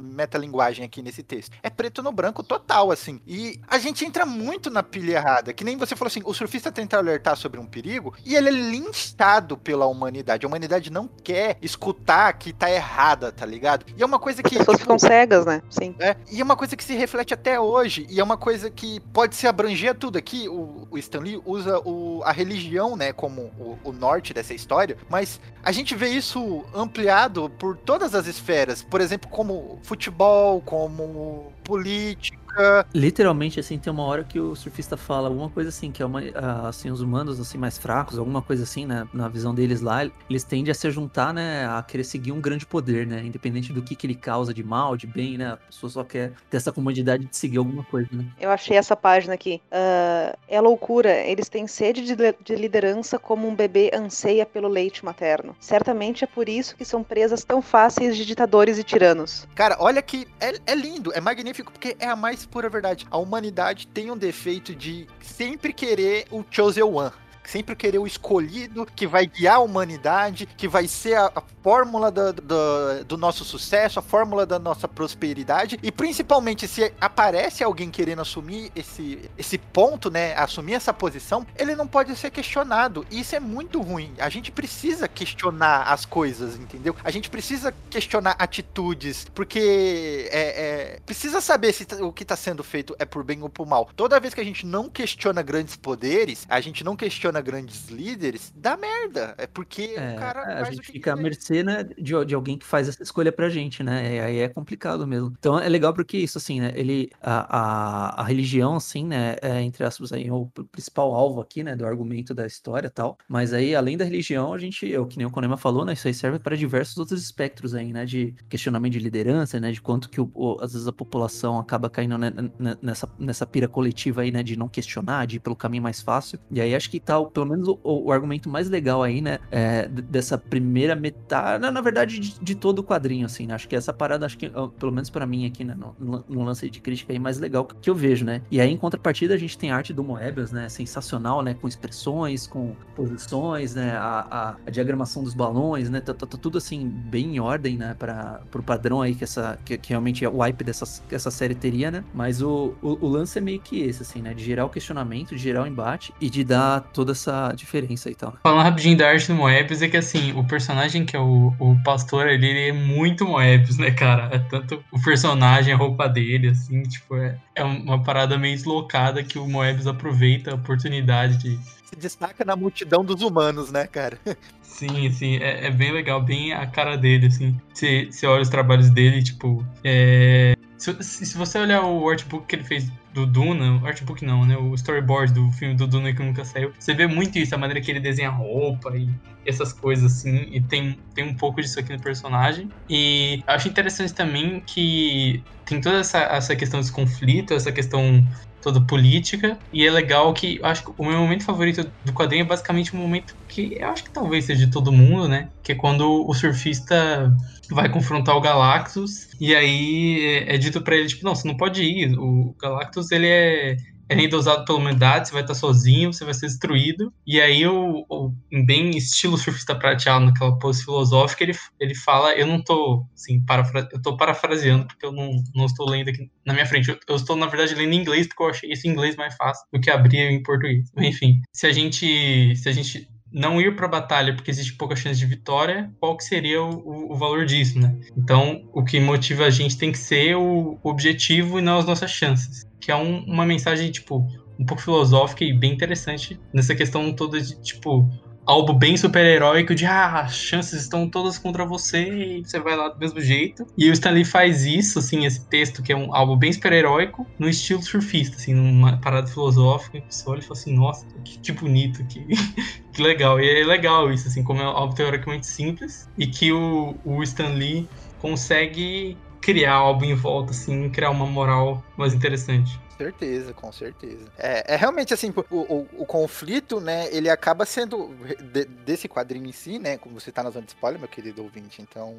metalinguagem aqui nesse texto. É preto no branco total, assim. E a gente entra muito na pilha errada, que nem você falou assim, o surfista tenta alertar sobre um perigo e ele é linchado pela humanidade. A humanidade não quer escutar que tá errada, tá ligado? E é uma coisa que... As pessoas tipo, ficam cegas, né? Sim. É, e é uma coisa que se reflete até hoje, e é uma coisa que pode se abranger a tudo. Aqui, o, o Stan Lee usa o, a religião, né, como o, o norte dessa história, mas a gente vê isso ampliado por todas as esferas, por exemplo, como futebol, como política, Literalmente, assim, tem uma hora que o surfista fala alguma coisa assim, que é uma, assim, os humanos, assim, mais fracos, alguma coisa assim, né, na visão deles lá, eles tendem a se juntar, né, a querer seguir um grande poder, né, independente do que, que ele causa de mal, de bem, né, a pessoa só quer ter essa comodidade de seguir alguma coisa, né. Eu achei essa página aqui. Uh, é loucura, eles têm sede de, de liderança como um bebê anseia pelo leite materno. Certamente é por isso que são presas tão fáceis de ditadores e tiranos. Cara, olha que é, é lindo, é magnífico, porque é a mais pura verdade. A humanidade tem um defeito de sempre querer o chosen one sempre querer o escolhido que vai guiar a humanidade, que vai ser a, a fórmula do, do, do, nosso sucesso, a fórmula da nossa prosperidade. E principalmente se aparece alguém querendo assumir esse, esse ponto, né? Assumir essa posição, ele não pode ser questionado. E isso é muito ruim. A gente precisa questionar as coisas, entendeu? A gente precisa questionar atitudes, porque é, é, precisa saber se o que está sendo feito é por bem ou por mal. Toda vez que a gente não questiona grandes poderes, a gente não questiona grandes líderes, dá merda. É porque é, o cara. É, a gente fica à mercê né, de, de alguém que faz essa escolha pra gente, né? E aí é complicado mesmo. Então é legal porque isso, assim, né? Ele. A, a, a religião, assim, né? É, entre aspas, aí, o principal alvo aqui, né? Do argumento da história e tal. Mas aí, além da religião, a gente, é o que nem o Konema falou, né? Isso aí serve para diversos outros espectros aí, né? De questionamento de liderança, né? De quanto que o, o, às vezes a população acaba caindo né, nessa, nessa pira coletiva aí, né? De não questionar, de ir pelo caminho mais fácil. E aí acho que tá pelo menos o, o, argumento mais legal aí, né? É, dessa primeira metade, na, na verdade, de, de, todo o quadrinho, assim, né? Acho que essa parada, acho que, pelo menos para mim aqui, né? No, no, lance de crítica aí, mais legal que eu vejo, né? E aí, em contrapartida, a gente tem a arte do Moebius, né? Sensacional, né? Com expressões, com posições, né? A, a, a diagramação dos balões, né? Tá, tá, tá, tudo, assim, bem em ordem, né? Para pro padrão aí que essa, que, que realmente é o hype dessa essa série teria, né? Mas o, o, o lance é meio que esse, assim, né? De gerar o questionamento, de gerar o embate e de dar toda essa diferença e tal. Falando rapidinho da arte do Moebius, é que assim, o personagem que é o, o pastor ali, ele é muito Moebius, né, cara? É tanto o personagem, a roupa dele, assim, tipo, é, é uma parada meio deslocada que o Moebius aproveita a oportunidade de. Se destaca na multidão dos humanos, né, cara? Sim, sim, é, é bem legal, bem a cara dele, assim. Você, você olha os trabalhos dele, tipo, é, se, se, você olhar o artbook que ele fez do Duna, artbook não, né? O storyboard do filme do Duna que nunca saiu, você vê muito isso, a maneira que ele desenha roupa e essas coisas assim, e tem, tem um pouco disso aqui no personagem. E acho interessante também que tem toda essa, essa questão desse conflito, essa questão toda política. E é legal que acho que o meu momento favorito do quadrinho é basicamente um momento que eu acho que talvez seja de todo mundo, né? Que é quando o surfista vai confrontar o Galactus e aí é, é dito para ele tipo, não, você não pode ir. O Galactus ele é ainda é usado pela humanidade, você vai estar sozinho, você vai ser destruído. E aí, o, o bem estilo surfista prateado, naquela pose filosófica, ele, ele fala, eu não tô, assim, parafra, eu tô parafraseando, porque eu não, não estou lendo aqui na minha frente. Eu, eu, estou, na verdade, lendo em inglês, porque eu achei esse inglês mais fácil do que abrir em português. Enfim, se a gente, se a gente não ir para a batalha porque existe pouca chance de vitória, qual que seria o, o, valor disso, né? Então, o que motiva a gente tem que ser o objetivo e não as nossas chances. Que é um, uma mensagem, tipo, um pouco filosófica e bem interessante nessa questão toda de, tipo, algo bem super-heróico de ah, as chances estão todas contra você e você vai lá do mesmo jeito. E o Stanley faz isso, assim, esse texto que é um algo bem super-heróico no estilo surfista, assim, numa parada filosófica, que você olha e fala assim, nossa, que, que bonito, que, que legal. E é legal isso, assim, como é algo teoricamente simples e que o, o Stanley consegue criar algo em volta, assim, criar uma moral mais interessante certeza, com certeza. É, é realmente assim, o, o, o, conflito, né, ele acaba sendo de, desse quadrinho em si, né, como você tá na zona de spoiler, meu querido ouvinte, então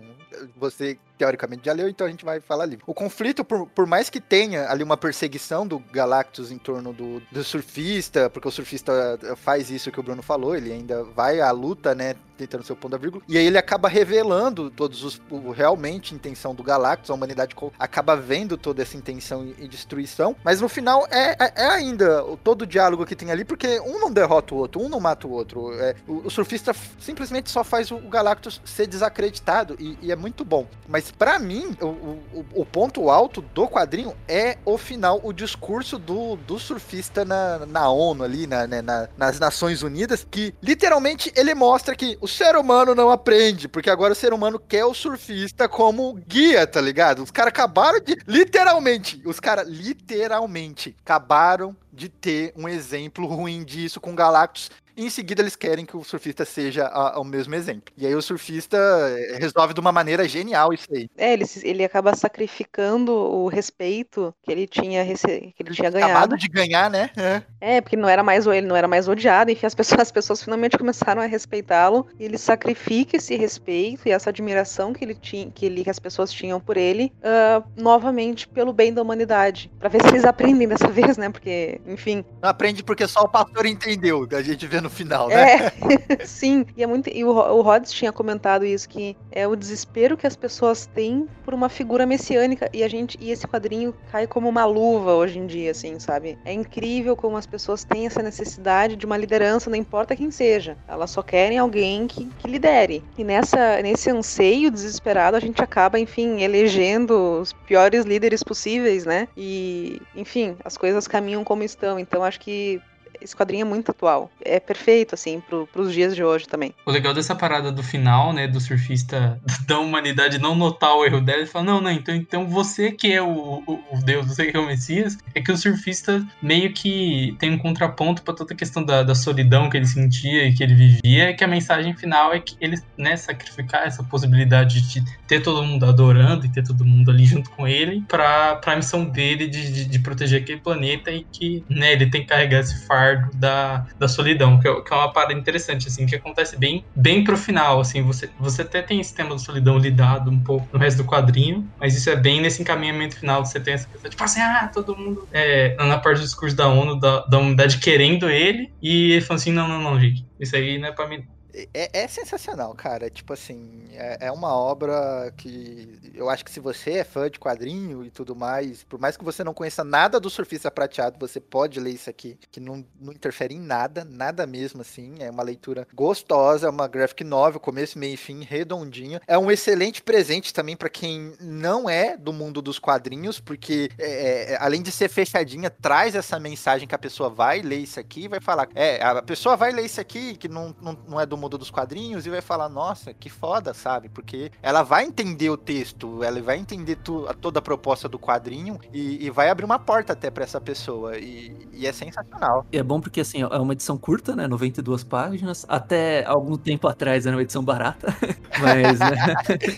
você teoricamente já leu, então a gente vai falar ali. O conflito, por, por mais que tenha ali uma perseguição do Galactus em torno do, do surfista, porque o surfista faz isso que o Bruno falou, ele ainda vai à luta, né, tentando ser o ponto da vírgula, e aí ele acaba revelando todos os, o, realmente intenção do Galactus, a humanidade acaba vendo toda essa intenção e destruição, mas no final é, é, é ainda todo o diálogo que tem ali, porque um não derrota o outro, um não mata o outro. É, o, o, surfista simplesmente só faz o, Galactus ser desacreditado, e, e é muito bom. Mas para mim, o, o, o, ponto alto do quadrinho é o final, o discurso do, do surfista na, na ONU ali, na, né, na, nas Nações Unidas, que literalmente ele mostra que o ser humano não aprende, porque agora o ser humano quer o surfista como guia, tá ligado? Os caras acabaram de. Literalmente, os caras literalmente acabaram de ter um exemplo ruim disso com Galactus e em seguida eles querem que o surfista seja o mesmo exemplo. E aí o surfista eh, resolve de uma maneira genial isso aí. É, ele, ele acaba sacrificando o respeito que ele tinha, que ele tinha ganhado. Acabado de ganhar, né? É. é, porque não era mais ele não era mais odiado, enfim, as pessoas, as pessoas finalmente começaram a respeitá-lo, e ele sacrifica esse respeito e essa admiração que ele tinha, que, ele, que as pessoas tinham por ele, uh, novamente pelo bem da humanidade. Para ver se eles aprendem dessa vez, né? Porque, enfim. Não aprende porque só o pastor entendeu, a gente vê no no final, né? É, sim. E, é muito, e o, o Rhodes tinha comentado isso, que é o desespero que as pessoas têm por uma figura messiânica. E a gente e esse quadrinho cai como uma luva hoje em dia, assim, sabe? É incrível como as pessoas têm essa necessidade de uma liderança, não importa quem seja. Elas só querem alguém que, que lidere. E nessa, nesse anseio desesperado, a gente acaba, enfim, elegendo os piores líderes possíveis, né? E, enfim, as coisas caminham como estão. Então, acho que esse quadrinho é muito atual. É perfeito, assim, pro, pros dias de hoje também. O legal dessa parada do final, né, do surfista da humanidade não notar o erro dela e falar, não, não, então, então você que é o, o, o, Deus, você que é o Messias, é que o surfista meio que tem um contraponto para toda a questão da, da solidão que ele sentia e que ele vivia, que a mensagem final é que ele, né, sacrificar essa possibilidade de ter todo mundo adorando e ter todo mundo ali junto com ele para a missão dele de, de, de proteger aquele planeta e que, né, ele tem que carregar esse fardo fardo da, da solidão, que é, que é uma parada interessante, assim, que acontece bem, bem pro final, assim, você, você até tem esse tema da solidão lidado um pouco no resto do quadrinho, mas isso é bem nesse encaminhamento final, você tem essa questão, tipo assim, ah, todo mundo, é, na parte do discurso da ONU, da, da humanidade querendo ele, e ele falou assim, não, não, não, gente, isso aí não é pra mim, é, é, sensacional, cara. Tipo assim, é, é, uma obra que eu acho que se você é fã de quadrinho e tudo mais, por mais que você não conheça nada do Surfista Prateado, você pode ler isso aqui, que não, não interfere em nada, nada mesmo, assim. É uma leitura gostosa, é uma graphic novel, começo, meio e fim, redondinho. É um excelente presente também para quem não é do mundo dos quadrinhos, porque é, é, além de ser fechadinha, traz essa mensagem que a pessoa vai ler isso aqui e vai falar. É, a pessoa vai ler isso aqui, que não, não, não é do mundo mundo dos quadrinhos e vai falar, nossa, que foda, sabe? Porque ela vai entender o texto, ela vai entender tu, toda a proposta do quadrinho e, e vai abrir uma porta até para essa pessoa. E, e, é sensacional. E é bom porque, assim, é uma edição curta, né? 92 páginas. Até algum tempo atrás era uma edição barata. Mas, né?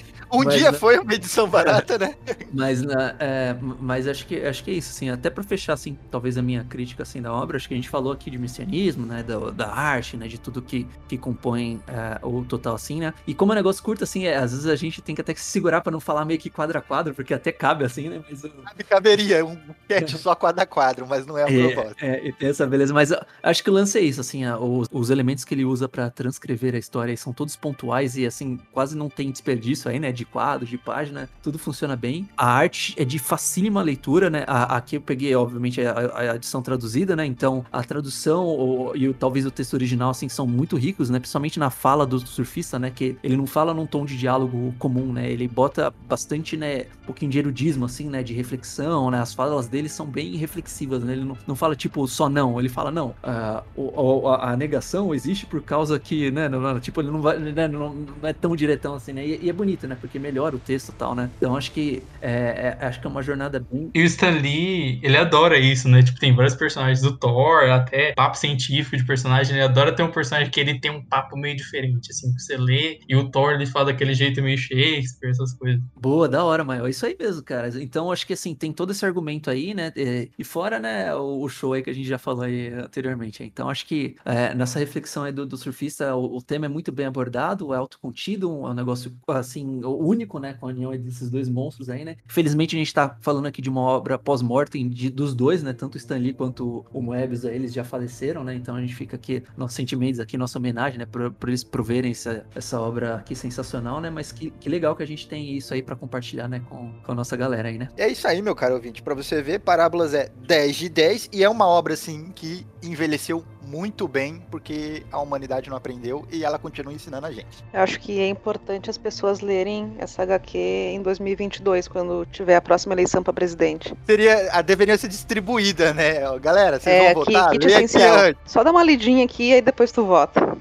Um Mas dia foi uma edição barata, né? Mas, na- é, mas acho que acho que é isso, assim, até pra fechar, assim, talvez a minha crítica, assim, da obra, acho que a gente falou aqui de messianismo, né, da, da arte, né, de tudo que, que compõe é, o total, assim, né, e como é um negócio curto, assim, é, às vezes a gente tem que até se segurar pra não falar meio que quadro a quadro, porque até cabe, assim, né, mas... o- Cabe- Caberia um sketch só quadro a quadro, mas não é a proposta. É, é, e tem essa beleza, mas eu acho que o lance é isso, assim, a- os, os elementos que ele usa pra transcrever a história são todos pontuais e, assim, quase não tem desperdício aí, né, de quadro, de página, tudo funciona bem. A arte é de facílima leitura, né, a- aqui eu peguei, obviamente, a, a edição traduzida, né, então a tradução e o- talvez o texto original, assim, são muito ricos, né, principalmente na fala do surfista, né, que ele não fala num tom de diálogo comum, né, ele bota bastante, né, um pouquinho de erudismo, assim, né, de reflexão, né, as falas dele são bem reflexivas, né, ele não, não fala, tipo, só não, ele fala, não, ah, o- o- a, a negação existe por causa que, né, não, tipo, ele não vai, né, não, não é tão diretão assim, né, e, e é bonito, né, porque melhora o texto e tal, né, então acho que, é, é- acho que é uma jornada bem... E o Stan Lee, ele adora isso, né? Tipo, tem vários personagens do Thor, até papo científico de personagem. Ele adora ter um personagem que ele tem um papo meio diferente, assim, que você lê. E o Thor, ele fala daquele jeito meio Shakespeare, essas coisas. Boa, da hora, Maio. É isso aí mesmo, cara. Então, acho que assim, tem todo esse argumento aí, né? é, E fora, né, o, o show aí que a gente já falou aí anteriormente. Então, acho que é, nessa reflexão aí do, do surfista, o, o tema é muito bem abordado, é autocontido, é um negócio, assim, único, né? Com a união desses dois monstros aí, né? Felizmente, a gente tá falando aqui de uma obra pós-mortem dos dois, né? Tanto o Stan Lee quanto o Moebius eles já faleceram, né? Então, a gente fica aqui, nossos sentimentos aqui, nossa homenagem, né? Por, por eles proverem essa, essa obra aqui sensacional, né? Mas que, que legal que a gente tem isso aí pra compartilhar, né? Com, com a nossa galera aí, né? É isso aí, meu caro ouvinte. Pra você ver, Parábolas é 10 de 10 e é uma obra, assim, que envelheceu muito bem, porque a humanidade não aprendeu e ela continua ensinando a gente. Eu acho que é importante as pessoas lerem essa HQ em 2022, quando tiver a próxima eleição para presidente. Seria, a deveria ser distribuída, né? Galera, vocês É, vão ki- votar? Lê aqui essencial. antes. Só dá uma lidinha aqui e aí depois tu vota.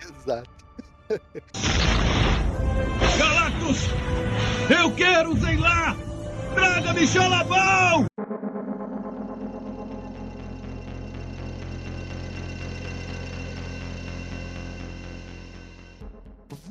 Exato. Galactus! Eu quero, sei lá! Traga-me Xalabão!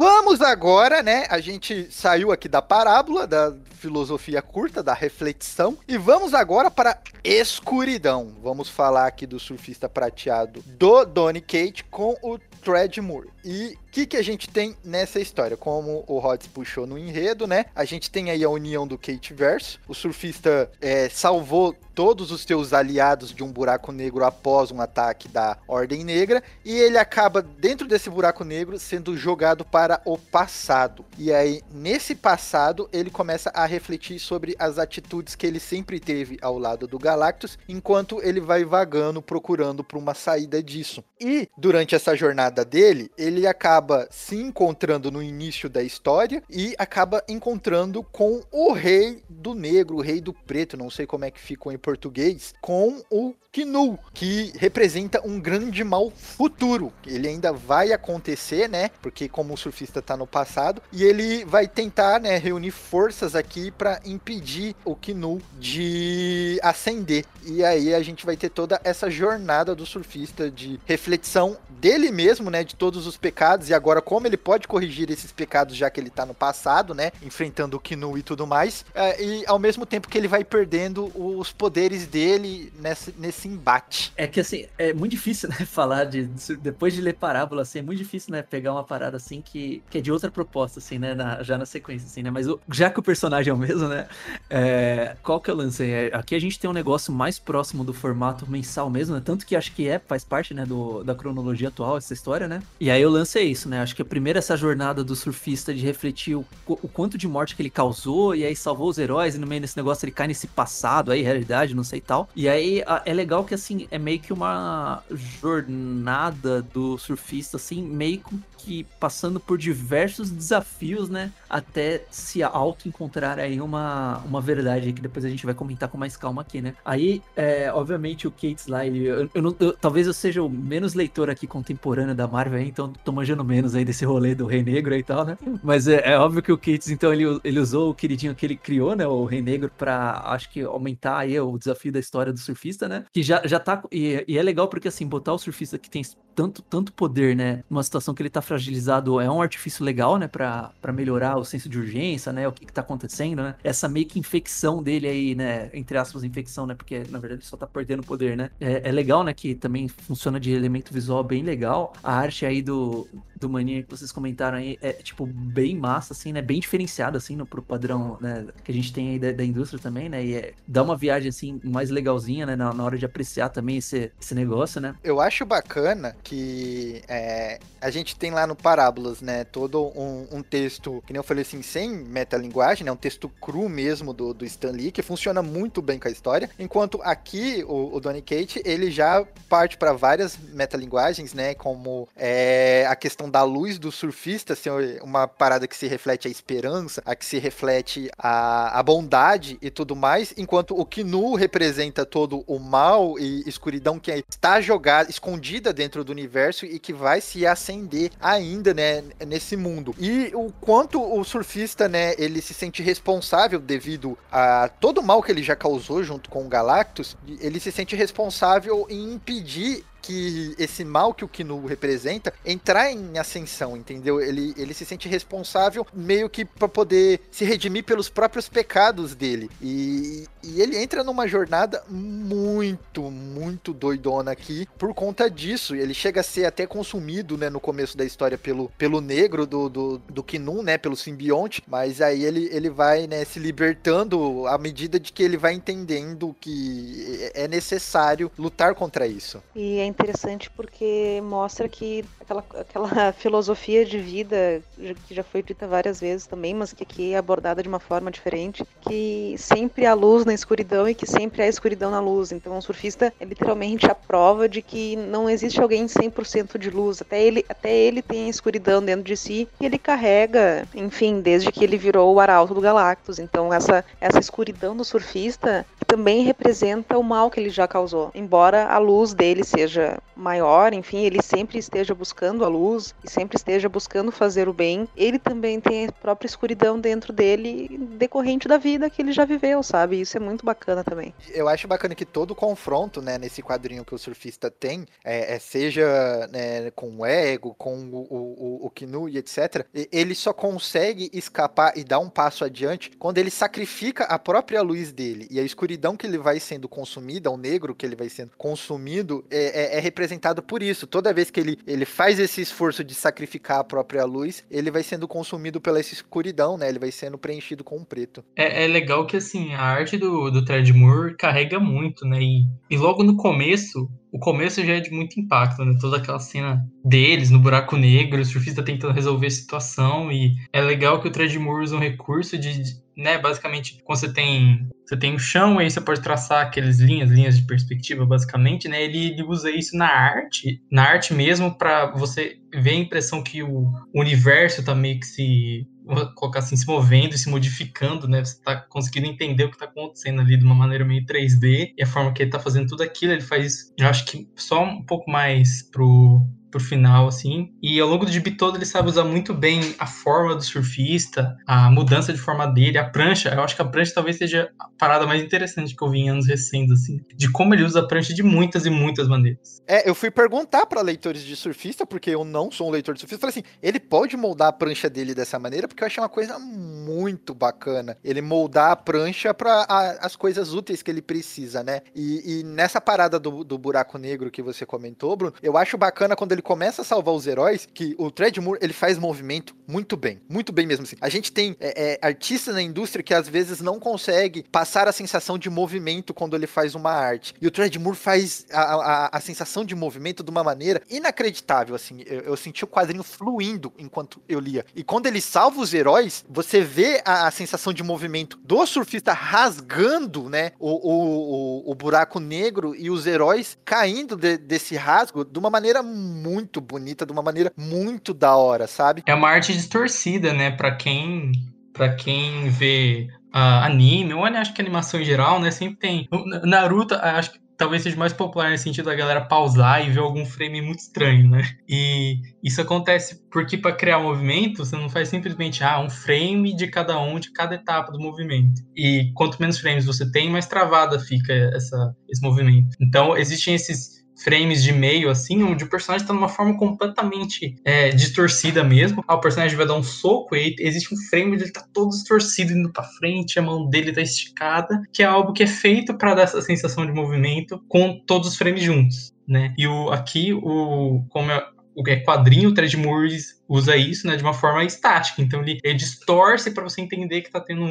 Vamos agora, né? A gente saiu aqui da parábola, da filosofia curta, da reflexão, e vamos agora para escuridão. Vamos falar aqui do surfista prateado do Donny Kate com o Treadmoor. E que, que a gente tem nessa história? Como o Rods puxou no enredo, né? A gente tem aí a união do Kate Verso. O surfista é, salvou todos os seus aliados de um buraco negro após um ataque da Ordem Negra. E ele acaba, dentro desse buraco negro, sendo jogado para o passado. E aí, nesse passado, ele começa a refletir sobre as atitudes que ele sempre teve ao lado do Galactus, enquanto ele vai vagando, procurando por uma saída disso. E durante essa jornada dele, ele acaba se encontrando no início da história e acaba encontrando com o rei do negro, o rei do preto, não sei como é que ficou em português, com o Knu, que representa um grande mal futuro. Ele ainda vai acontecer, né? Porque como o surfista tá no passado, e ele vai tentar, né, reunir forças aqui para impedir o Knu de ascender. E aí a gente vai ter toda essa jornada do surfista de reflexão dele mesmo, né, de todos os pecados e agora como ele pode corrigir esses pecados já que ele tá no passado, né, enfrentando o Knu e tudo mais, é, e ao mesmo tempo que ele vai perdendo os poderes dele nesse, nesse embate. É que assim, é muito difícil, né, falar de. Depois de ler parábola, assim, é muito difícil, né, pegar uma parada assim que, que é de outra proposta, assim, né, na- já na sequência, assim, né? Mas o- já que o personagem é o mesmo, né? é, qual que eu lancei? É, aqui a gente tem um negócio mais próximo do formato mensal mesmo, né? Tanto que acho que é, faz parte, né, do, da cronologia atual, essa história, né? E aí eu lancei isso, né? Acho que a primeira essa jornada do surfista de refletir o, o quanto de morte que ele causou, e aí salvou os heróis, e no meio desse negócio ele cai nesse passado aí, realidade, não sei tal. E aí a- é legal que assim, é meio que uma jornada do surfista, assim, meio que passando por diversos desafios, né? Até se auto-encontrar aí uma, uma verdade que depois a gente vai comentar com mais calma aqui, né? Aí, é, obviamente, o Cates lá, ele, eu, eu eu- talvez eu seja o menos leitor aqui contemporâneo da Marvel, então tô manjando menos aí desse rolê do Rei Negro e tal, né? Mas é, é óbvio que o Cates, então, ele, ele usou o queridinho que ele criou, né? O Rei Negro, pra, acho que, aumentar aí o desafio da história do surfista, né? Que já, já tá. E, e é legal porque, assim, botar o surfista que tem tanto, tanto poder, né? Numa situação que ele tá fragilizado, é um artifício legal, né? Pra, pra melhorar o senso de urgência, né? O que, que tá acontecendo, né? Essa meio que infecção dele aí, né? Entre aspas, infecção, né? Porque na verdade ele só tá perdendo poder, né? É, é legal, né? Que também funciona de elemento visual bem legal. A arte aí do, do Mania que vocês comentaram aí é, tipo, bem massa, assim, né? Bem diferenciada, assim, no, pro padrão, né? Que a gente tem aí da, da indústria também, né? E é, dá uma viagem, assim, mais legalzinha, né? Na, na hora de apreciar também esse, esse negócio, né? Eu acho bacana que é, a gente tem lá no Parábolas, né? Todo um, um, texto, que nem eu falei assim, sem metalinguagem, né? Um texto cru mesmo do, do Stan Lee, que funciona muito bem com a história. Enquanto aqui, o, o Donny Kate, ele já parte para várias metalinguagens, né? Como é, a questão da luz do surfista ser uma parada que se reflete a esperança, a que se reflete a, a bondade e tudo mais, enquanto o Kinu representa todo o mal e escuridão que está jogada, escondida dentro do universo e que vai se acender ainda, né, nesse mundo. E o quanto o surfista, né, ele se sente responsável devido a todo o mal que ele já causou junto com o Galactus, ele se sente responsável em impedir que esse mal que o Kinu representa entrar em ascensão, entendeu? Ele, ele se sente responsável meio que para poder se redimir pelos próprios pecados dele. E, e ele entra numa jornada muito, muito doidona aqui por conta disso. Ele chega a ser até consumido, né, no começo da história pelo, pelo negro do, do, do né, pelo simbionte, mas aí ele, ele vai, né, se libertando à medida de que ele vai entendendo que é necessário lutar contra isso. E é interessante porque mostra que aquela, aquela filosofia de vida que já foi dita várias vezes também, mas que aqui é abordada de uma forma diferente, que sempre há luz na escuridão e que sempre há escuridão na luz. Então o surfista é literalmente a prova de que não existe alguém 100% de luz. Até ele, até ele tem escuridão dentro de si e ele carrega, enfim, desde que ele virou o arauto do Galactus. Então essa, essa escuridão do surfista também representa o mal que ele já causou. Embora a luz dele seja maior, enfim, ele sempre esteja buscando a luz e sempre esteja buscando fazer o bem, ele também tem a própria escuridão dentro dele decorrente da vida que ele já viveu, sabe? Isso é muito bacana também. Eu acho bacana que todo confronto, né, nesse quadrinho que o surfista tem, é, é seja né, com o ego, com o, o, o, o e etc., ele só consegue escapar e dar um passo adiante quando ele sacrifica a própria luz dele e a escuridão escuridão que ele vai sendo consumida, o negro que ele vai sendo consumido, é, é, é, representado por isso. Toda vez que ele, ele faz esse esforço de sacrificar a própria luz, ele vai sendo consumido pela escuridão, né? Ele vai sendo preenchido com um preto. É, é legal que, assim, a arte do, do Ted Moore carrega muito, né? E, e logo no começo, o começo já é de muito impacto, né? Toda aquela cena deles no buraco negro, o surfista tentando resolver a situação e é legal que o Ted Moore usa um recurso de, de né, basicamente, quando você tem você tem o chão, aí você pode traçar aquelas linhas, linhas de perspectiva, basicamente, né? Ele, ele usa isso na arte, na arte mesmo, para você ver a impressão que o universo tá meio que se colocar assim, se movendo se modificando, né? Você tá conseguindo entender o que tá acontecendo ali de uma maneira meio 3D e a forma que ele tá fazendo tudo aquilo, ele faz, eu acho que só um pouco mais pro pro final, assim. E ao longo do gibi todo ele sabe usar muito bem a forma do surfista, a mudança de forma dele, a prancha. Eu acho que a prancha talvez seja a parada mais interessante que eu vi em anos recentes, assim. De como ele usa a prancha de muitas e muitas maneiras. É, eu fui perguntar para leitores de surfista, porque eu não sou um leitor de surfista. Falei assim, ele pode moldar a prancha dele dessa maneira, porque eu achei uma coisa muito bacana. Ele moldar a prancha para as coisas úteis que ele precisa, né? E, e nessa parada do, do buraco negro que você comentou, Bruno, eu acho bacana quando ele ele começa a salvar os heróis, que o Treadmoor, ele faz movimento muito bem, muito bem mesmo assim. A gente tem é, é, artistas na indústria que às vezes não consegue passar a sensação de movimento quando ele faz uma arte. E o Treadmoor faz a, a, a, sensação de movimento de uma maneira inacreditável, assim. Eu, eu, senti o quadrinho fluindo enquanto eu lia. E quando ele salva os heróis, você vê a, a sensação de movimento do surfista rasgando, né, o, o, o, o buraco negro e os heróis caindo de, desse rasgo de uma maneira muito muito bonita, de uma maneira muito da hora, sabe? É uma arte distorcida, né? Para quem para quem vê uh, anime, ou acho que animação em geral, né? Sempre tem. Naruto, acho que talvez seja mais popular nesse sentido da galera pausar e ver algum frame muito estranho, né? E isso acontece porque para criar um movimento, você não faz simplesmente ah, um frame de cada um, de cada etapa do movimento. E quanto menos frames você tem, mais travada fica essa, esse movimento. Então, existem esses frames de meio, assim, onde o personagem tá numa forma completamente é, distorcida mesmo. Ah, o personagem vai dar um soco e existe um frame onde ele tá todo distorcido indo pra frente, a mão dele tá esticada, que é algo que é feito para dar essa sensação de movimento com todos os frames juntos. Né? E o, aqui, o, como é, o é quadrinho, o Thread Moores usa isso né, de uma forma estática. Então ele, ele distorce para você entender que está tendo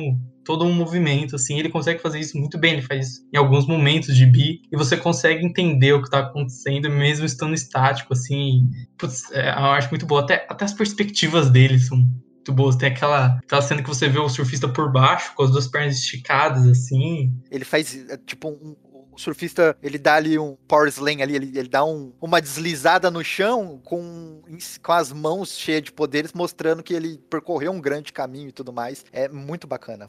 todo um movimento. assim Ele consegue fazer isso muito bem. Ele faz isso em alguns momentos de bi e você consegue entender o que está acontecendo mesmo estando estático. assim Putz, é uma arte muito boa. Até, até as perspectivas dele são muito boas. Tem aquela, aquela cena que você vê o surfista por baixo, com as duas pernas esticadas, assim. Ele faz, é, tipo, um, surfista, ele dá ali um power slam ali, ele, ele dá um, uma deslizada no chão com, com as mãos cheias de poderes, mostrando que ele percorreu um grande caminho e tudo mais. É muito bacana,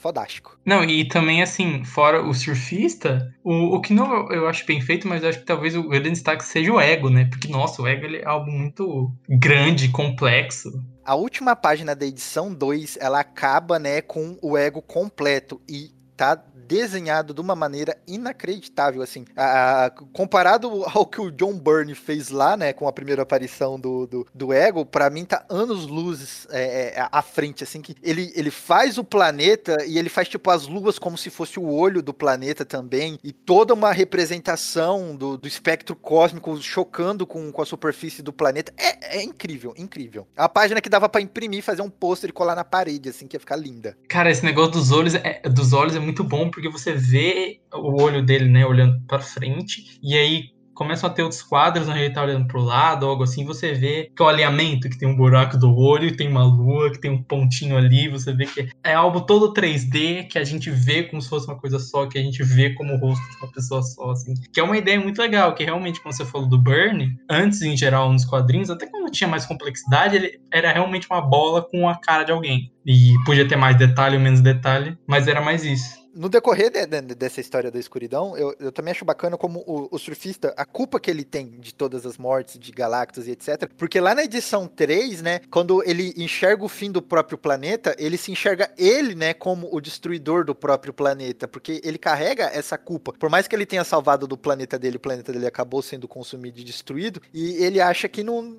fodástico. Não, e também assim, fora o surfista, o, o que não eu acho bem feito, mas eu acho que talvez o grande destaque seja o ego, né? Porque, nossa, o ego ele é algo muito grande, complexo a última página da edição 2, ela acaba, né, com o ego completo e tá desenhado de uma maneira inacreditável, assim. A, a, comparado ao que o John Byrne fez lá, né, com a primeira aparição do, do, do Ego, para mim tá anos luzes é, é, à frente, assim, que ele, ele faz o planeta e ele faz, tipo, as luas como se fosse o olho do planeta também, e toda uma representação do, do espectro cósmico chocando com, com a superfície do planeta. É, é incrível, incrível. A página que dava para imprimir, fazer um pôster e colar na parede, assim, que ia ficar linda. Cara, esse negócio dos olhos é, dos olhos é muito bom, porque você vê o olho dele, né, olhando para frente, e aí começam a ter outros quadros onde ele tá olhando pro lado, algo assim, você vê que é o alinhamento, que tem um buraco do olho, tem uma lua, que tem um pontinho ali, você vê que é algo todo 3D, que a gente vê como se fosse uma coisa só, que a gente vê como o rosto de uma pessoa só, assim. Que é uma ideia muito legal, que realmente, quando você falou do Burn, antes, em geral, nos quadrinhos, até quando tinha mais complexidade, ele era realmente uma bola com a cara de alguém. E podia ter mais detalhe ou menos detalhe, mas era mais isso no decorrer de, de, dessa história da escuridão, eu, eu também acho bacana como o, o, surfista, a culpa que ele tem de todas as mortes, de Galactus e etc. Porque lá na edição 3, né, quando ele enxerga o fim do próprio planeta, ele se enxerga ele, né, como o destruidor do próprio planeta. Porque ele carrega essa culpa. Por mais que ele tenha salvado do planeta dele, o planeta dele acabou sendo consumido e destruído. E ele acha que não,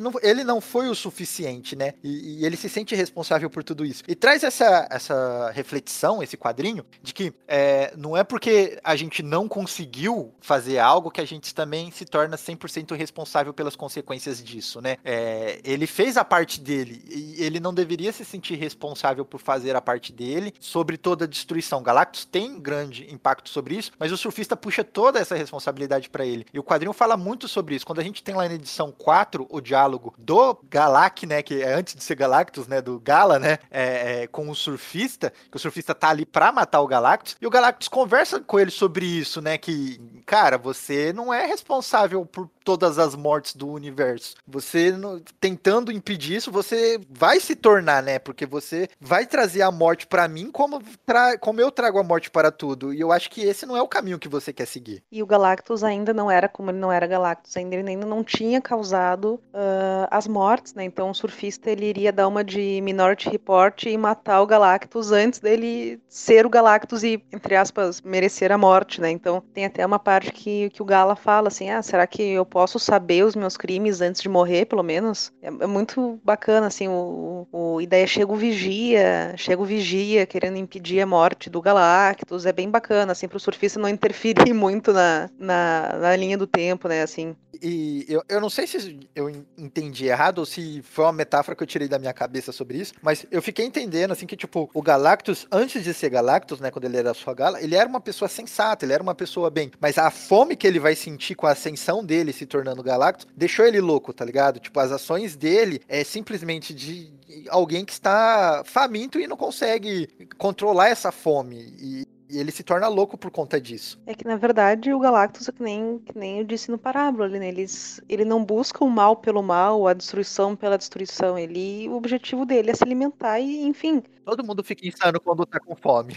não ele não foi o suficiente, né? E, e ele se sente responsável por tudo isso. E traz essa, essa reflexão, esse quadrinho, de que é, não é porque a gente não conseguiu fazer algo que a gente também se torna 100% responsável pelas consequências disso, né? É, ele fez a parte dele e ele não deveria se sentir responsável por fazer a parte dele sobre toda a destruição. Galactus tem grande impacto sobre isso, mas o surfista puxa toda essa responsabilidade para ele. E o quadrinho fala muito sobre isso. Quando a gente tem lá na edição 4 o diálogo do Galak, né, que é antes de ser Galactus, né, do Gala, né, é, é, com o surfista, que o surfista tá ali pra matar o Galactus, e o Galactus conversa com ele sobre isso, né? Que, cara, você não é responsável por todas as mortes do universo. Você tentando impedir isso, você vai se tornar, né? Porque você vai trazer a morte para mim como, tra como eu trago a morte para tudo. E eu acho que esse não é o caminho que você quer seguir. E o Galactus ainda não era como ele não era Galactus, ainda ele ainda não tinha causado uh, as mortes, né? Então o surfista ele iria dar uma de Minority Report e matar o Galactus antes dele ser o Galactus e, entre aspas, merecer a morte, né? Então tem até uma parte que, que o Gala fala assim: ah, será que eu posso saber os meus crimes antes de morrer, pelo menos. É, é muito bacana, assim, o, o, e daí chega o Vigia, chega o Vigia querendo impedir a morte do Galactus, é bem bacana, assim, pro surfista não interferir muito na, na, na linha do tempo, né, assim. E eu, eu não sei se eu entendi errado ou se foi uma metáfora que eu tirei da minha cabeça sobre isso, mas eu fiquei entendendo, assim, que, tipo, o Galactus, antes de ser Galactus, né, quando ele era sua gala, ele era uma pessoa sensata, ele era uma pessoa bem, mas a fome que ele vai sentir com a ascensão dele se tornando Galactus, deixou ele louco, tá ligado? Tipo, as ações dele é simplesmente de alguém que está faminto e não consegue controlar essa fome. E e ele se torna louco por conta disso. É que, na verdade, o Galactus, é que nem, que nem eu disse no parábola, né? Eles, ele não busca o mal pelo mal, a destruição pela destruição. Ele, o objetivo dele é se alimentar e, enfim. Todo mundo fica insano quando tá com fome.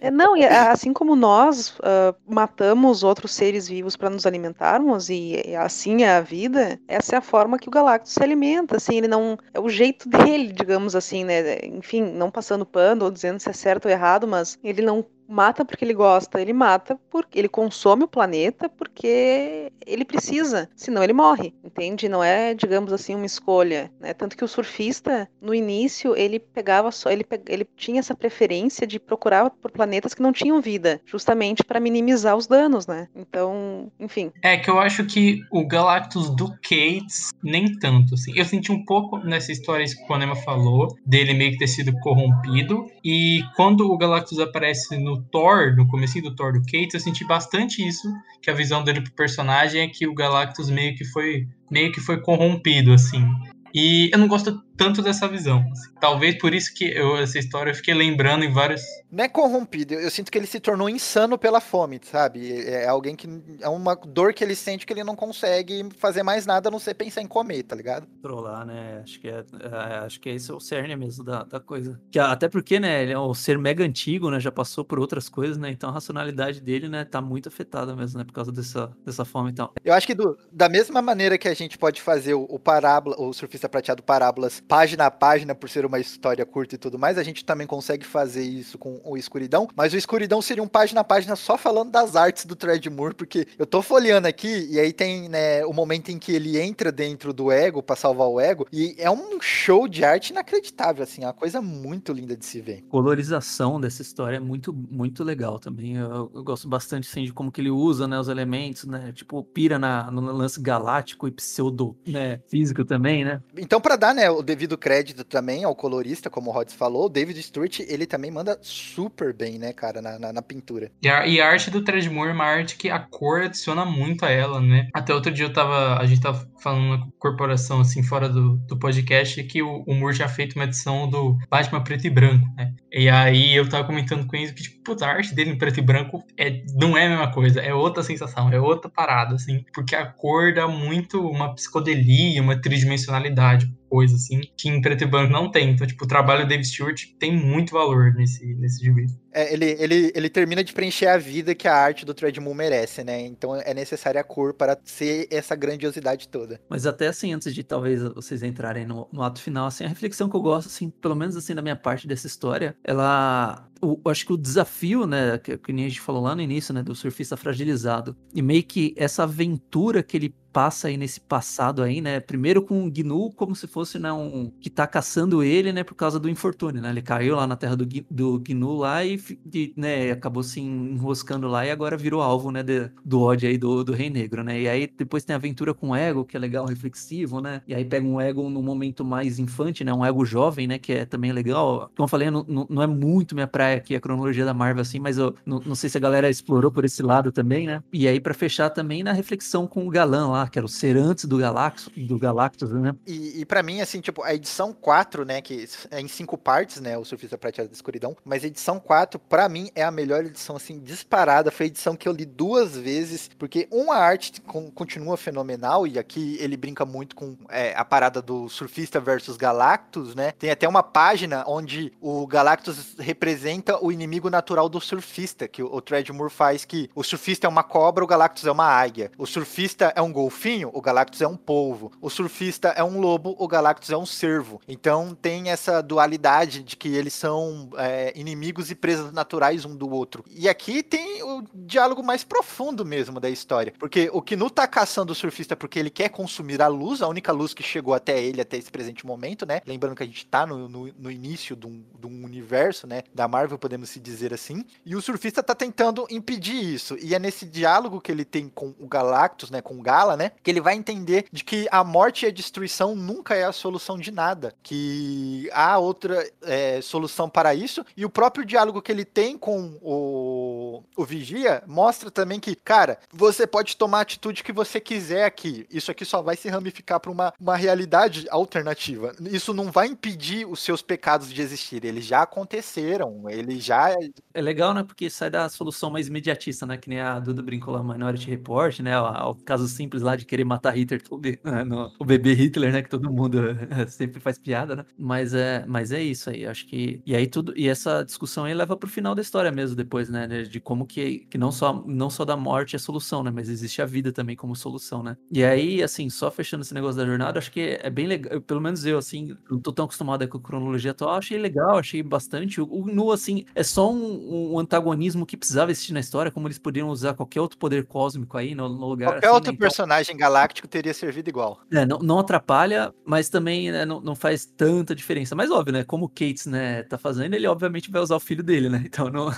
é, não, e assim como nós uh, matamos outros seres vivos para nos alimentarmos, e, e assim é a vida, essa é a forma que o Galactus se alimenta. Assim, ele não. É o jeito dele, digamos assim, né? Enfim, não passando pano ou dizendo se é certo ou errado, mas ele não mata porque ele gosta, ele mata porque ele consome o planeta porque ele precisa, senão ele morre, entende? Não é, digamos assim, uma escolha, né? Tanto que o surfista, no início, ele pegava só, ele, pe- ele tinha essa preferência de procurar por planetas que não tinham vida, justamente para minimizar os danos, né? Então, enfim, É que eu acho que o Galactus do Cates, nem tanto, assim. Eu senti um pouco nessa história que o Anema falou, dele meio que ter sido corrompido. E quando o Galactus aparece no Thor, no comecinho do Thor do Cates, eu senti bastante isso, que a visão dele pro personagem é que o Galactus meio que foi, meio que foi corrompido, assim. E eu não gosto tanto dessa visão. assim. Talvez por isso que eu, essa história eu fiquei lembrando em vários. Não é corrompido, eu eu sinto que ele se tornou insano pela fome, sabe? É alguém que. É uma dor que ele sente que ele não consegue fazer mais nada a não ser pensar em comer, tá ligado? Trollar, né? Acho que é, é, acho que esse é o cerne mesmo da, da coisa. Que, até porque, né, ele é um ser mega antigo, né? Já passou por outras coisas, né? Então a racionalidade dele, né, tá muito afetada mesmo, né? Por causa dessa, dessa fome então. Eu acho que do- da mesma maneira que a gente pode fazer o, o parábola, o surfista prateado parábolas página a página por ser uma história curta e tudo mais, a gente também consegue fazer isso com o escuridão, mas o escuridão seria um página a página só falando das artes do Thread Moore, porque eu tô folheando aqui e aí tem, né, o momento em que ele entra dentro do ego pra salvar o ego e é um show de arte inacreditável assim, é uma coisa muito linda de se ver. colorização dessa história é muito, muito legal também. Eu, eu gosto bastante assim, de como que ele usa né, os elementos, né? Tipo, pira na, no lance galáctico e pseudo né, físico também, né? Então, pra dar, né, o devido crédito também ao colorista, como o Rods falou, o David Stewart, ele também manda super bem, né, cara, na, na, na pintura. E a, e a arte do Treadmore é uma arte que a cor adiciona muito a ela, né? Até outro dia eu tava. A gente tava falando na corporação, assim, fora do, do podcast, que o, o Moore tinha feito uma edição do Batman preto e branco, né? E aí eu tava comentando com eles que, tipo, puta, a arte dele em preto e branco é, não é a mesma coisa, é outra sensação, é outra parada, assim, porque a cor dá muito uma psicodelia, uma tridimensionalidade, coisa assim, que em preto e branco não tem. Então, tipo, o trabalho do Dave Stewart tem muito valor nesse, nesse gibi. É, ele, ele, ele termina de preencher a vida que a arte do Treadmill merece, né? Então é necessária a cor para ser essa grandiosidade toda. Mas até assim, antes de talvez vocês entrarem no, no ato final, assim, a reflexão que eu gosto, assim, pelo menos assim, da minha parte dessa história, ela. o- acho que o desafio, né, que, que a gente falou lá no início, né, do surfista fragilizado, e meio que essa aventura que ele passa aí nesse passado aí, né, primeiro com o Gnu como se fosse, né, um, que tá caçando ele, né, por causa do infortúnio, né, ele caiu lá na terra do, do Gnu lá e, né, acabou se enroscando lá e agora virou alvo, né, de- do ódio aí do, do Rei Negro, né, e aí depois tem a aventura com o Ego, que é legal, reflexivo, né, e aí pega um Ego num momento mais infante, né, um Ego jovem, né, que é também legal, como eu falei, não, não é muito minha praia aqui a cronologia da Marvel, assim, mas eu não, não sei se a galera explorou por esse lado também, né, e aí pra fechar também na reflexão com o Galã lá, que era o ser antes do Galactus, do Galactus, né, E, e para mim, assim, tipo, a edição 4, né, que é em cinco partes, né, o Surfista Prateado da Escuridão, mas a edição 4, pra mim, é a melhor edição, assim, disparada. Foi a edição que eu li duas vezes, porque uma arte con- continua fenomenal, e aqui ele brinca muito com é, a parada do surfista versus Galactus, né? Tem até uma página onde o Galactus representa o inimigo natural do surfista, que o, Treadmore faz que o surfista é uma cobra, o Galactus é uma águia. O surfista é um golfinho, o Galactus é um polvo. O surfista é um lobo, o Galactus é um cervo. Então tem essa dualidade de que eles são é, inimigos e presas naturais um do outro. E aqui tem o diálogo mais profundo mesmo da história. Porque o Knu tá caçando o surfista porque ele quer consumir a luz, a única luz que chegou até ele até esse presente momento, né? Lembrando que a gente tá no, no, no início de um, de um universo, né? Da Marvel, podemos se dizer assim. E o surfista tá tentando impedir isso. E é nesse diálogo que ele tem com o Galactus, né? Com o Gala, né? Que ele vai entender de que a morte e a destruição nunca é a solução de nada. Que há outra é, solução para isso. E o próprio diálogo que ele tem com o, o Vigia mostra também que, cara, você pode tomar a atitude que você quiser aqui. Isso aqui só vai se ramificar para uma, uma realidade alternativa. Isso não vai impedir os seus pecados de existir. Eles já aconteceram. Eles já. É legal, né? Porque sai da solução mais imediatista, né? Que nem a Duda brincou lá no Minority Report, né? O, o caso simples lá de querer matar Hitler, né, o bebê Hitler, né? Que todo mundo sempre faz piada, né? Mas é, mas é isso aí. Acho que. E aí tudo. E essa discussão aí leva pro final da história mesmo, depois, né? De como que, que não, só, não só da morte é solução, né? Mas existe a vida também como solução, né? E aí, assim, só fechando esse negócio da jornada, acho que é bem legal. Pelo menos eu, assim, não tô tão acostumado com a cronologia atual, achei legal, achei bastante. O, o Nu, assim, é só um, um, antagonismo que precisava existir na história, como eles poderiam usar qualquer outro poder cósmico aí no, no lugar. Qualquer assim, outro né? Então, personagem galáctico teria servido igual. é, não, não atrapalha, mas também né, não, não faz tanta diferença. Mas óbvio, né? Como o Cates, né, tá fazendo, ele obviamente vai usar o filho dele, né? Então não.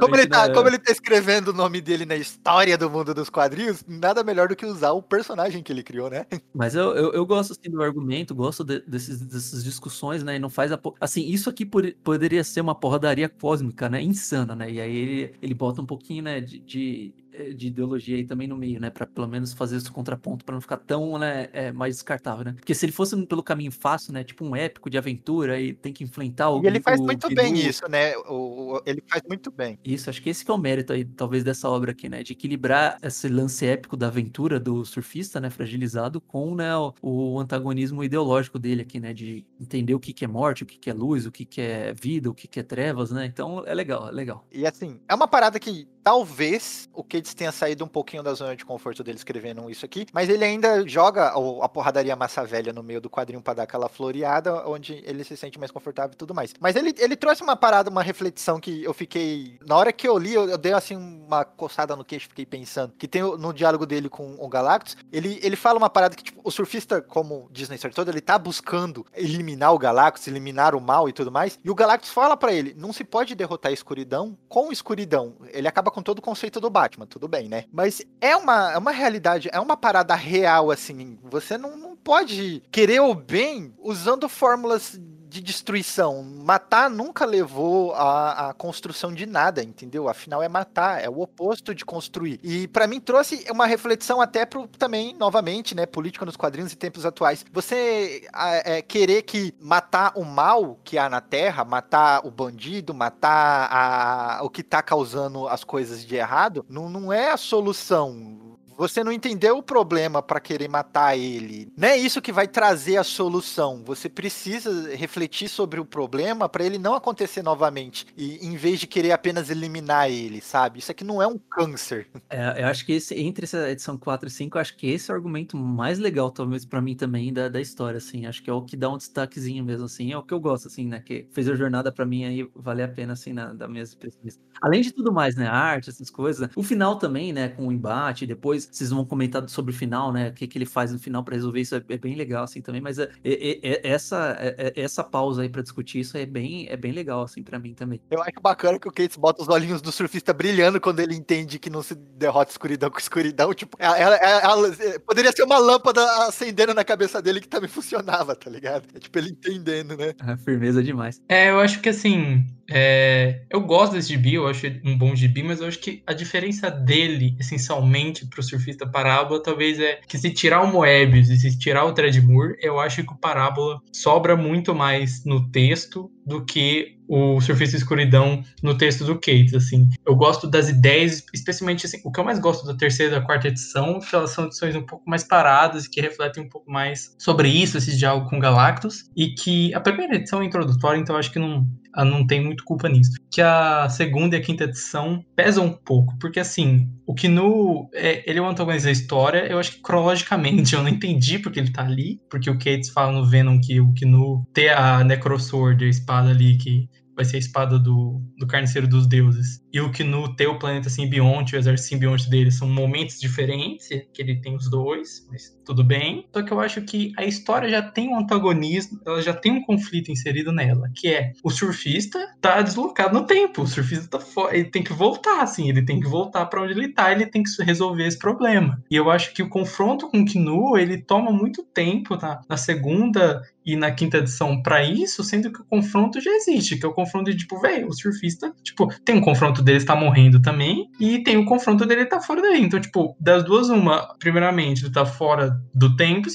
Como ele, tá, né, como ele tá escrevendo o nome dele na história do mundo dos quadrinhos, nada melhor do que usar o personagem que ele criou, né? Mas eu, eu, eu gosto assim, do argumento, gosto de- desses, dessas discussões, né? E não faz a. Assim, isso aqui por- poderia ser uma porradaria cósmica, né? Insana, né? E aí ele, ele bota um pouquinho, né, de, de, de ideologia aí também no meio, né? Pra pelo menos fazer esse contraponto, pra não ficar tão, né, é, mais descartável, né? Porque se ele fosse pelo caminho fácil, né? Tipo um épico de aventura e tem que enfrentar o. E ele faz muito bem isso, né? O, o- ele faz muito bem. isso, acho que esse que é o mérito aí, talvez, dessa obra aqui, né? De equilibrar esse lance épico da aventura do surfista, né? Fragilizado com, né, o, o antagonismo ideológico dele aqui, né? De entender o que, que é morte, o que, que é luz, o que, que é vida, o que, que é trevas, né? Então é legal, é legal. E assim, é uma parada que talvez o Cates tenha saído um pouquinho da zona de conforto dele escrevendo isso aqui, mas ele ainda joga a porradaria massa velha no meio do quadrinho pra dar aquela floreada, onde ele se sente mais confortável e tudo mais. Mas ele, ele trouxe uma parada, uma reflexão que eu fiquei. Na hora que eu li, eu, eu dei assim uma coçada no queixo, fiquei pensando. Que tem no diálogo dele com o Galactus, ele, ele fala uma parada que, tipo, o surfista, como diz na história toda, ele tá buscando eliminar o Galactus, eliminar o mal e tudo mais. E o Galactus fala pra ele: não se pode derrotar a escuridão com escuridão. Ele acaba com todo o conceito do Batman, tudo bem, né? Mas é uma, é uma realidade, é uma parada real, assim. Você não, não pode querer o bem usando fórmulas de destruição. Matar nunca levou à, à construção de nada, entendeu? Afinal, é matar, é o oposto de construir. E pra mim trouxe uma reflexão até pro também, novamente, né, política nos quadrinhos e tempos atuais. Você é, querer que matar o mal que há na Terra, matar o bandido, matar a- o que tá causando as coisas de errado, não, não é a solução. Você não entendeu o problema pra querer matar ele. Não é isso que vai trazer a solução. Você precisa refletir sobre o problema pra ele não acontecer novamente. E em vez de querer apenas eliminar ele, sabe? Isso aqui não é um câncer. É, eu acho que esse, entre essa edição 4 e 5, eu acho que esse é o argumento mais legal, talvez, pra mim também, da, da história, assim. Acho que é o que dá um destaquezinho mesmo, assim. É o que eu gosto, assim, né? Que fez a jornada pra mim aí valer a pena, assim, na, da minhas impressões. Além de tudo mais, né? Arte, essas coisas. O final também, né? Com o embate, depois vocês vão comentar sobre o final, né? O que, que ele faz no final pra resolver isso é, é bem legal, assim, também. Mas é, é- é- essa, é- é- essa pausa aí pra discutir isso é bem, é bem legal, assim, pra mim também. Eu acho bacana que o Cates bota os olhinhos do surfista brilhando quando ele entende que não se derrota escuridão com escuridão. Tipo, ela, ela- ela- poderia ser uma lâmpada acendendo na cabeça dele que também funcionava, tá ligado? É tipo ele entendendo, né? Ah, Firmeza demais. É, eu acho que assim. é, eu gosto desse gibi, eu acho um bom gibi, mas eu acho que a diferença dele, essencialmente, pro surfista Parábola, talvez é que se tirar o Moebius e se tirar o Treadmoor, eu acho que o Parábola sobra muito mais no texto do que o Surfista Escuridão no texto do Cates, assim. Eu gosto das ideias, especialmente assim, o que eu mais gosto da terceira e da quarta edição, que elas são edições um pouco mais paradas que refletem um pouco mais sobre isso, esse diálogo com Galactus, e que a primeira edição é introdutória, então acho que não, ah, não tem muito culpa nisso. Que a segunda e a quinta edição pesam um pouco, porque assim, o Knu, é, ele é o antagonista da história, eu acho que cronologicamente eu não entendi porque ele tá ali, porque o Cates fala no Venom que o Knu tem a Necrosword, a espada ali que vai ser a espada do, do carniceiro dos deuses. E o Knu ter o planeta simbionte, o exército simbionte dele, são momentos diferentes, que ele tem os dois, mas tudo bem. Só que eu acho que a história já tem um antagonismo, ela já tem um conflito inserido nela, que é o surfista tá deslocado no tempo, o surfista tá fora, ele tem que voltar, assim, ele tem que voltar para onde ele tá, ele tem que resolver esse problema. E eu acho que o confronto com o Knu, ele toma muito tempo na, na segunda e na quinta edição para isso, sendo que o confronto já existe, que é o confronto de tipo, velho, o surfista, tipo, tem um confronto dele estar morrendo também, e tem o confronto dele estar fora daí. Então, tipo, das duas, uma, primeiramente, ele tá fora do tempo, e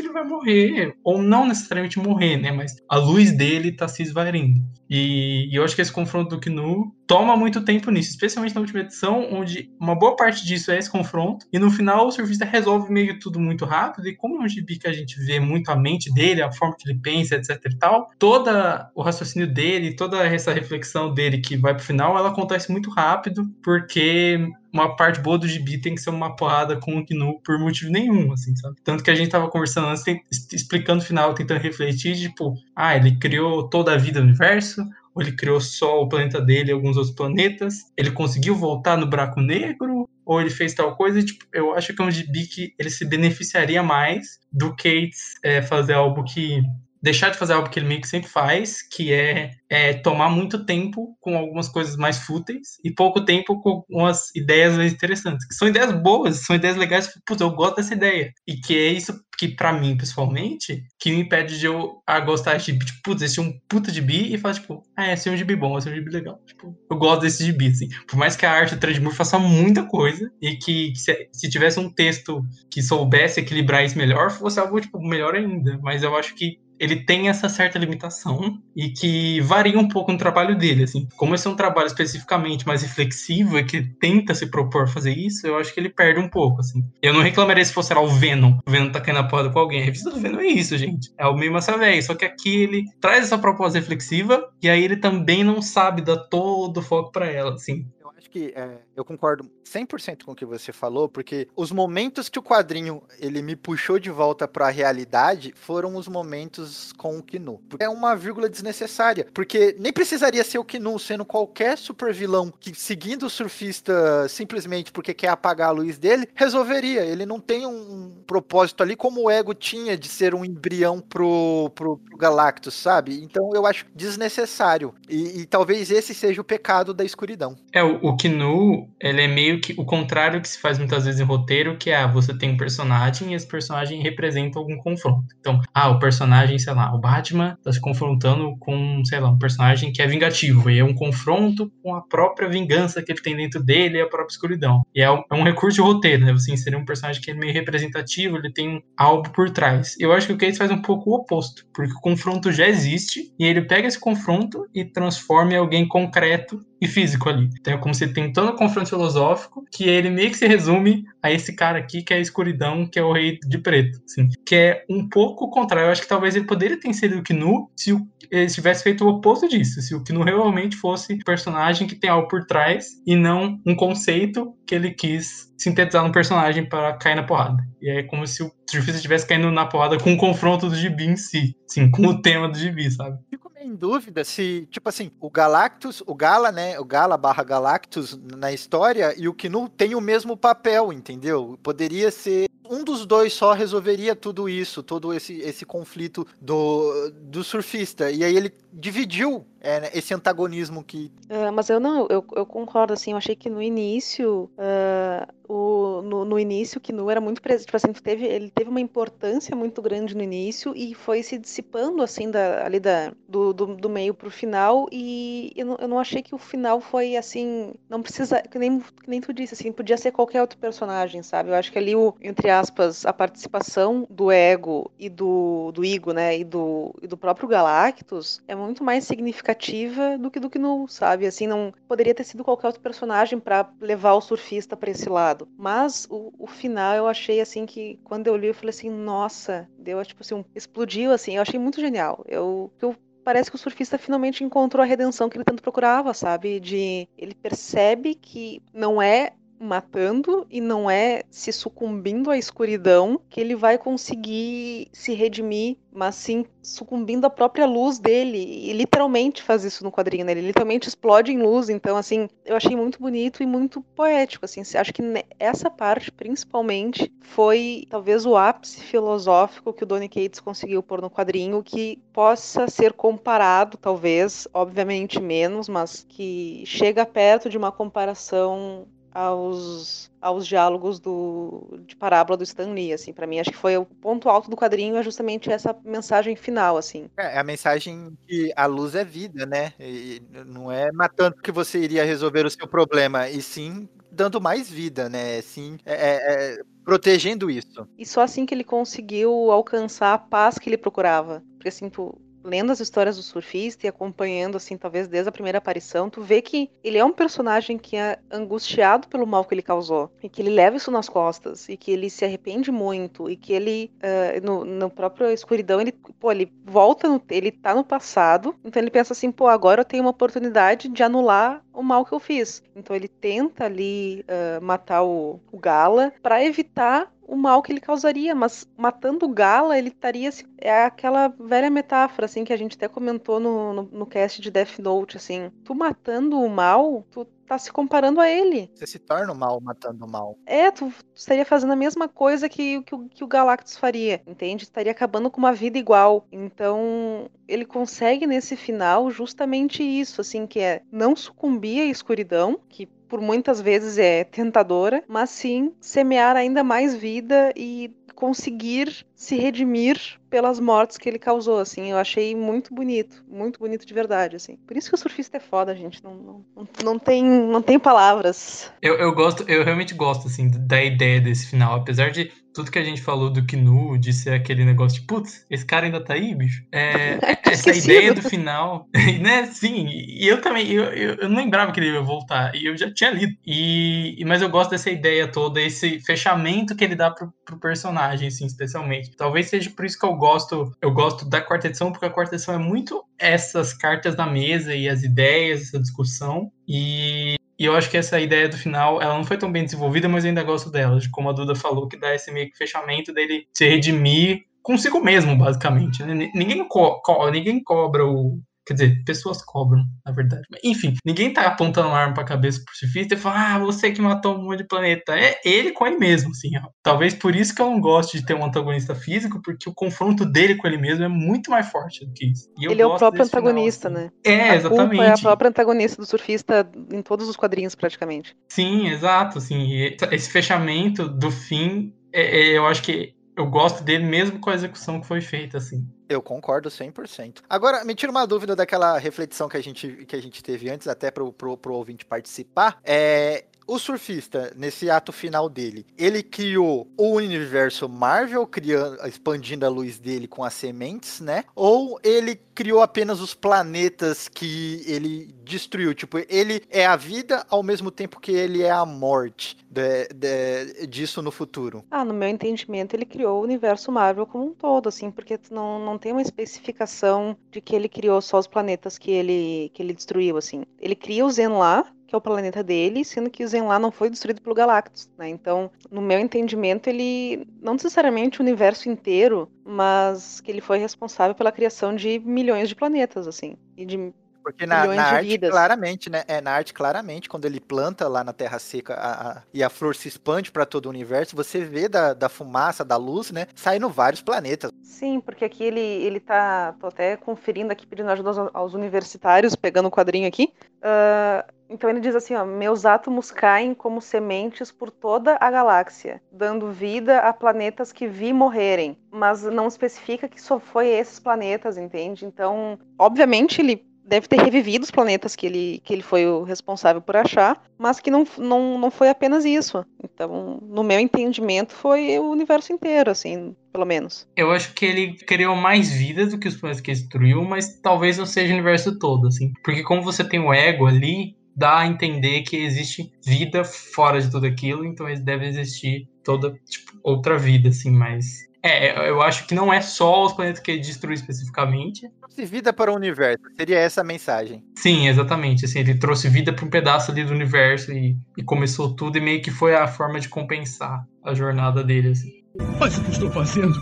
ele vai morrer, ou não necessariamente morrer, né, mas a luz dele tá se esvaindo. E, e eu acho que esse confronto do Knu toma muito tempo nisso, especialmente na última edição, onde uma boa parte disso é esse confronto, e no final o surfista resolve meio tudo muito rápido, e como é um gibi que a gente vê muito a mente dele, a forma que ele pensa, etc e tal, todo o raciocínio dele, toda essa reflexão dele que vai pro final, ela acontece muito rápido, porque uma parte boa do gibi tem que ser uma porrada com o Gnu por motivo nenhum, assim, sabe? Tanto que a gente tava conversando antes, explicando o final, tentando refletir, tipo, ah, ele criou toda a vida do universo, ou ele criou só o planeta dele e alguns outros planetas, ele conseguiu voltar no buraco negro, ou ele fez tal coisa, tipo, eu acho que é um gibi que ele se beneficiaria mais do Cates é, fazer algo que deixar de fazer algo que ele meio que sempre faz, que é, é, tomar muito tempo com algumas coisas mais fúteis e pouco tempo com umas ideias mais interessantes. Que são ideias boas, são ideias legais, putz, eu gosto dessa ideia. E que é isso que, para mim, pessoalmente, que me impede de eu a gostar de, tipo, putz, esse é um puta de bi e falar, tipo, ah, esse é um gibi bom, esse é um gibi legal. Tipo, eu gosto desse gibi, assim. Por mais que a arte do Tradmur faça muita coisa e que, que se, se, tivesse um texto que soubesse equilibrar isso melhor, fosse algo, tipo, melhor ainda. Mas eu acho que ele tem essa certa limitação e que varia um pouco no trabalho dele, assim. Como esse é um trabalho especificamente mais reflexivo e que tenta se propor fazer isso, eu acho que ele perde um pouco, assim. Eu não reclamaria se fosse lá, o Venom. O Venom tá caindo na porta com alguém. A revista do Venom é isso, gente. É o mesmo massa velho. Só que aqui ele traz essa proposta reflexiva e aí ele também não sabe dar todo o foco para ela, assim acho que é, eu concordo 100% com o que você falou, porque os momentos que o quadrinho ele me puxou de volta para a realidade foram os momentos com o Kinu. É uma vírgula desnecessária, porque nem precisaria ser o Kinu, sendo qualquer super vilão que seguindo o surfista simplesmente porque quer apagar a luz dele, resolveria. Ele não tem um propósito ali como o Ego tinha de ser um embrião pro, pro, pro Galactus, sabe? Então eu acho desnecessário. E, e talvez esse seja o pecado da escuridão. É, o, o Knu, ele é meio que o contrário que se faz muitas vezes em roteiro, que é, ah, você tem um personagem e esse personagem representa algum confronto. Então, ah, o personagem, sei lá, o Batman tá se confrontando com, sei lá, um personagem que é vingativo, e é um confronto com a própria vingança que ele tem dentro dele e a própria escuridão. E é um, é um recurso de roteiro, né? Você inserir um personagem que é meio representativo, ele tem algo por trás. Eu acho que o Case faz um pouco o oposto, porque o confronto já existe, e ele pega esse confronto e transforma em alguém concreto e físico ali. Então é como se tem todo um confronto filosófico que ele meio que se resume a esse cara aqui que é a escuridão, que é o rei de preto, assim, que é um pouco o contrário. Eu acho que talvez ele poderia ter sido o Knu se ele tivesse feito o oposto disso, se o Knu realmente fosse um personagem que tem algo por trás e não um conceito que ele quis sintetizar no personagem para cair na porrada. E é como se o surfista estivesse caindo na porrada com o confronto do gibi em si, assim, com o tema do gibi, sabe? Em dúvida se, tipo assim, o Galactus, o Gala, né? O Gala barra Galactus na história e o Knu tem o mesmo papel, entendeu? Poderia ser. Um dos dois só resolveria tudo isso, todo esse, esse conflito do, do surfista. E aí ele dividiu é, né, esse antagonismo que. Uh, mas eu não, eu, eu concordo, assim, eu achei que no início, uh, o, no, no, início, que Nu era muito presente, tipo assim, teve, ele teve uma importância muito grande no início e foi se dissipando, assim, da, ali da, do, do, do meio pro final e eu não, eu não achei que o final foi, assim, não precisa, que nem, que nem tu disse, assim, podia ser qualquer outro personagem, sabe? Eu acho que ali, o, entre aspas, a participação do Ego e do, do Igo, né, e do, e do próprio Galactus é muito mais significativa narrativa do que do que no, sabe? Assim, não poderia ter sido qualquer outro personagem para levar o surfista para esse lado. Mas o, o, final eu achei assim que quando eu li eu falei assim, nossa, deu tipo assim, um, explodiu assim, eu achei muito genial. Eu, eu parece que o surfista finalmente encontrou a redenção que ele tanto procurava, sabe? De ele percebe que não é matando e não é se sucumbindo à escuridão que ele vai conseguir se redimir, mas sim sucumbindo à própria luz dele. E literalmente faz isso no quadrinho, né? Ele literalmente explode em luz. Então, assim, eu achei muito bonito e muito poético, assim. Acho que essa parte, principalmente, foi talvez o ápice filosófico que o Donny Cates conseguiu pôr no quadrinho, que possa ser comparado, talvez, obviamente menos, mas que chega perto de uma comparação aos, aos diálogos do, de parábola do Stan Lee, assim, para mim acho que foi o ponto alto do quadrinho é justamente essa mensagem final, assim. É, é a mensagem que a luz é vida, né? E não é matando que você iria resolver o seu problema, e sim dando mais vida, né? Sim, é, é, é, protegendo isso. E só assim que ele conseguiu alcançar a paz que ele procurava. Porque assim, tu, lendo as histórias do surfista e acompanhando, assim, talvez desde a primeira aparição, tu vê que ele é um personagem que é angustiado pelo mal que ele causou, e que ele leva isso nas costas, e que ele se arrepende muito, e que ele, uh, no, no próprio escuridão, ele, pô, ele volta, no, ele tá no passado, então ele pensa assim, pô, agora eu tenho uma oportunidade de anular o mal que eu fiz. Então ele tenta ali uh, matar o, o Gala para evitar o mal que ele causaria, mas matando o Gala, ele estaria. É aquela velha metáfora, assim, que a gente até comentou no, no, no cast de Death Note, assim. Tu matando o mal, tu tá se comparando a ele. Você se torna o mal matando o mal. É, tu estaria fazendo a mesma coisa que, que, que o Galactus faria, entende? Estaria acabando com uma vida igual. Então, ele consegue nesse final justamente isso, assim, que é não sucumbir à escuridão, que por muitas vezes é tentadora, mas sim semear ainda mais vida e conseguir se redimir pelas mortes que ele causou, assim. Eu achei muito bonito, muito bonito de verdade, assim. Por isso que o surfista é foda, gente. Não, não, não, tem, não tem palavras. Eu, eu gosto, eu realmente gosto, assim, da ideia desse final. Apesar de tudo que a gente falou do Knu, de ser aquele negócio de, putz, esse cara ainda tá aí, bicho. É, essa ideia do final, né? Sim, e eu também, eu, eu, eu, não lembrava que ele ia voltar, e eu já tinha lido. E, mas eu gosto dessa ideia toda, esse fechamento que ele dá pro, pro personagem, assim, especialmente. Talvez seja por isso que eu gosto, eu gosto da quarta edição, porque a quarta edição é muito essas cartas na mesa e as ideias, essa discussão. E e eu acho que essa ideia do final, ela não foi tão bem desenvolvida, mas eu ainda gosto dela. Como a Duda falou, que dá esse meio que fechamento dele se redimir consigo mesmo, basicamente. Né? Ninguém, co co ninguém cobra o, Quer dizer, pessoas cobram, na verdade. Enfim, ninguém tá apontando uma arma pra cabeça pro surfista e fala, ah, você que matou um monte de planeta. É ele com ele mesmo, assim. Ó. Talvez por isso que eu não gosto de ter um antagonista físico, porque o confronto dele com ele mesmo é muito mais forte do que isso. ele é o próprio antagonista, final, assim. né? É, a exatamente. é a própria antagonista do surfista em todos os quadrinhos, praticamente. Sim, exato, assim. Esse fechamento do fim, é, é, eu acho que eu gosto dele mesmo com a execução que foi feita, assim. Eu concordo 100%. Agora, me tira uma dúvida daquela reflexão que a gente, que a gente teve antes, até pro, pro, pro ouvinte participar. É, o surfista, nesse ato final dele, ele criou o universo Marvel, criando, expandindo a luz dele com as sementes, né? Ou ele criou apenas os planetas que ele destruiu? Tipo, ele é a vida ao mesmo tempo que ele é a morte de, de, disso no futuro. Ah, no meu entendimento, ele criou o universo Marvel como um todo, assim, porque não, não tem uma especificação de que ele criou só os planetas que ele, que ele destruiu, assim. Ele cria o Zenlá, que é o planeta dele, sendo que o Zenlá não foi destruído pelo Galactus, né? Então, no meu entendimento, ele não necessariamente o universo inteiro, mas que ele foi responsável pela criação de milhões de planetas, assim, e de porque na, na arte, vidas. claramente, né? É, na arte, claramente, quando ele planta lá na Terra Seca a, a, e a flor se expande para todo o universo, você vê da, da fumaça, da luz, né? Saindo vários planetas. Sim, porque aqui ele, ele tá. Tô até conferindo aqui, pedindo ajuda aos, aos universitários, pegando o quadrinho aqui. Uh, então ele diz assim, ó, meus átomos caem como sementes por toda a galáxia, dando vida a planetas que vi morrerem, mas não especifica que só foi esses planetas, entende? Então, obviamente ele deve ter revivido os planetas que ele, que ele foi o responsável por achar, mas que não, não, não foi apenas isso. Então, no meu entendimento, foi o universo inteiro, assim, pelo menos. Eu acho que ele criou mais vida do que os planetas que destruiu, mas talvez não seja o universo todo, assim. Porque como você tem o ego ali, dá a entender que existe vida fora de tudo aquilo, então deve existir toda tipo, outra vida, assim, mas é, eu acho que não é só os planetas que ele destruiu especificamente. Trouxe vida para o universo, seria essa a mensagem. Sim, exatamente. Assim, ele trouxe vida para um pedaço ali do universo e, e, começou tudo, e meio que foi a forma de compensar a jornada dele. Assim. Mas o que estou fazendo?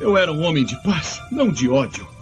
Eu era um homem de paz, não de ódio.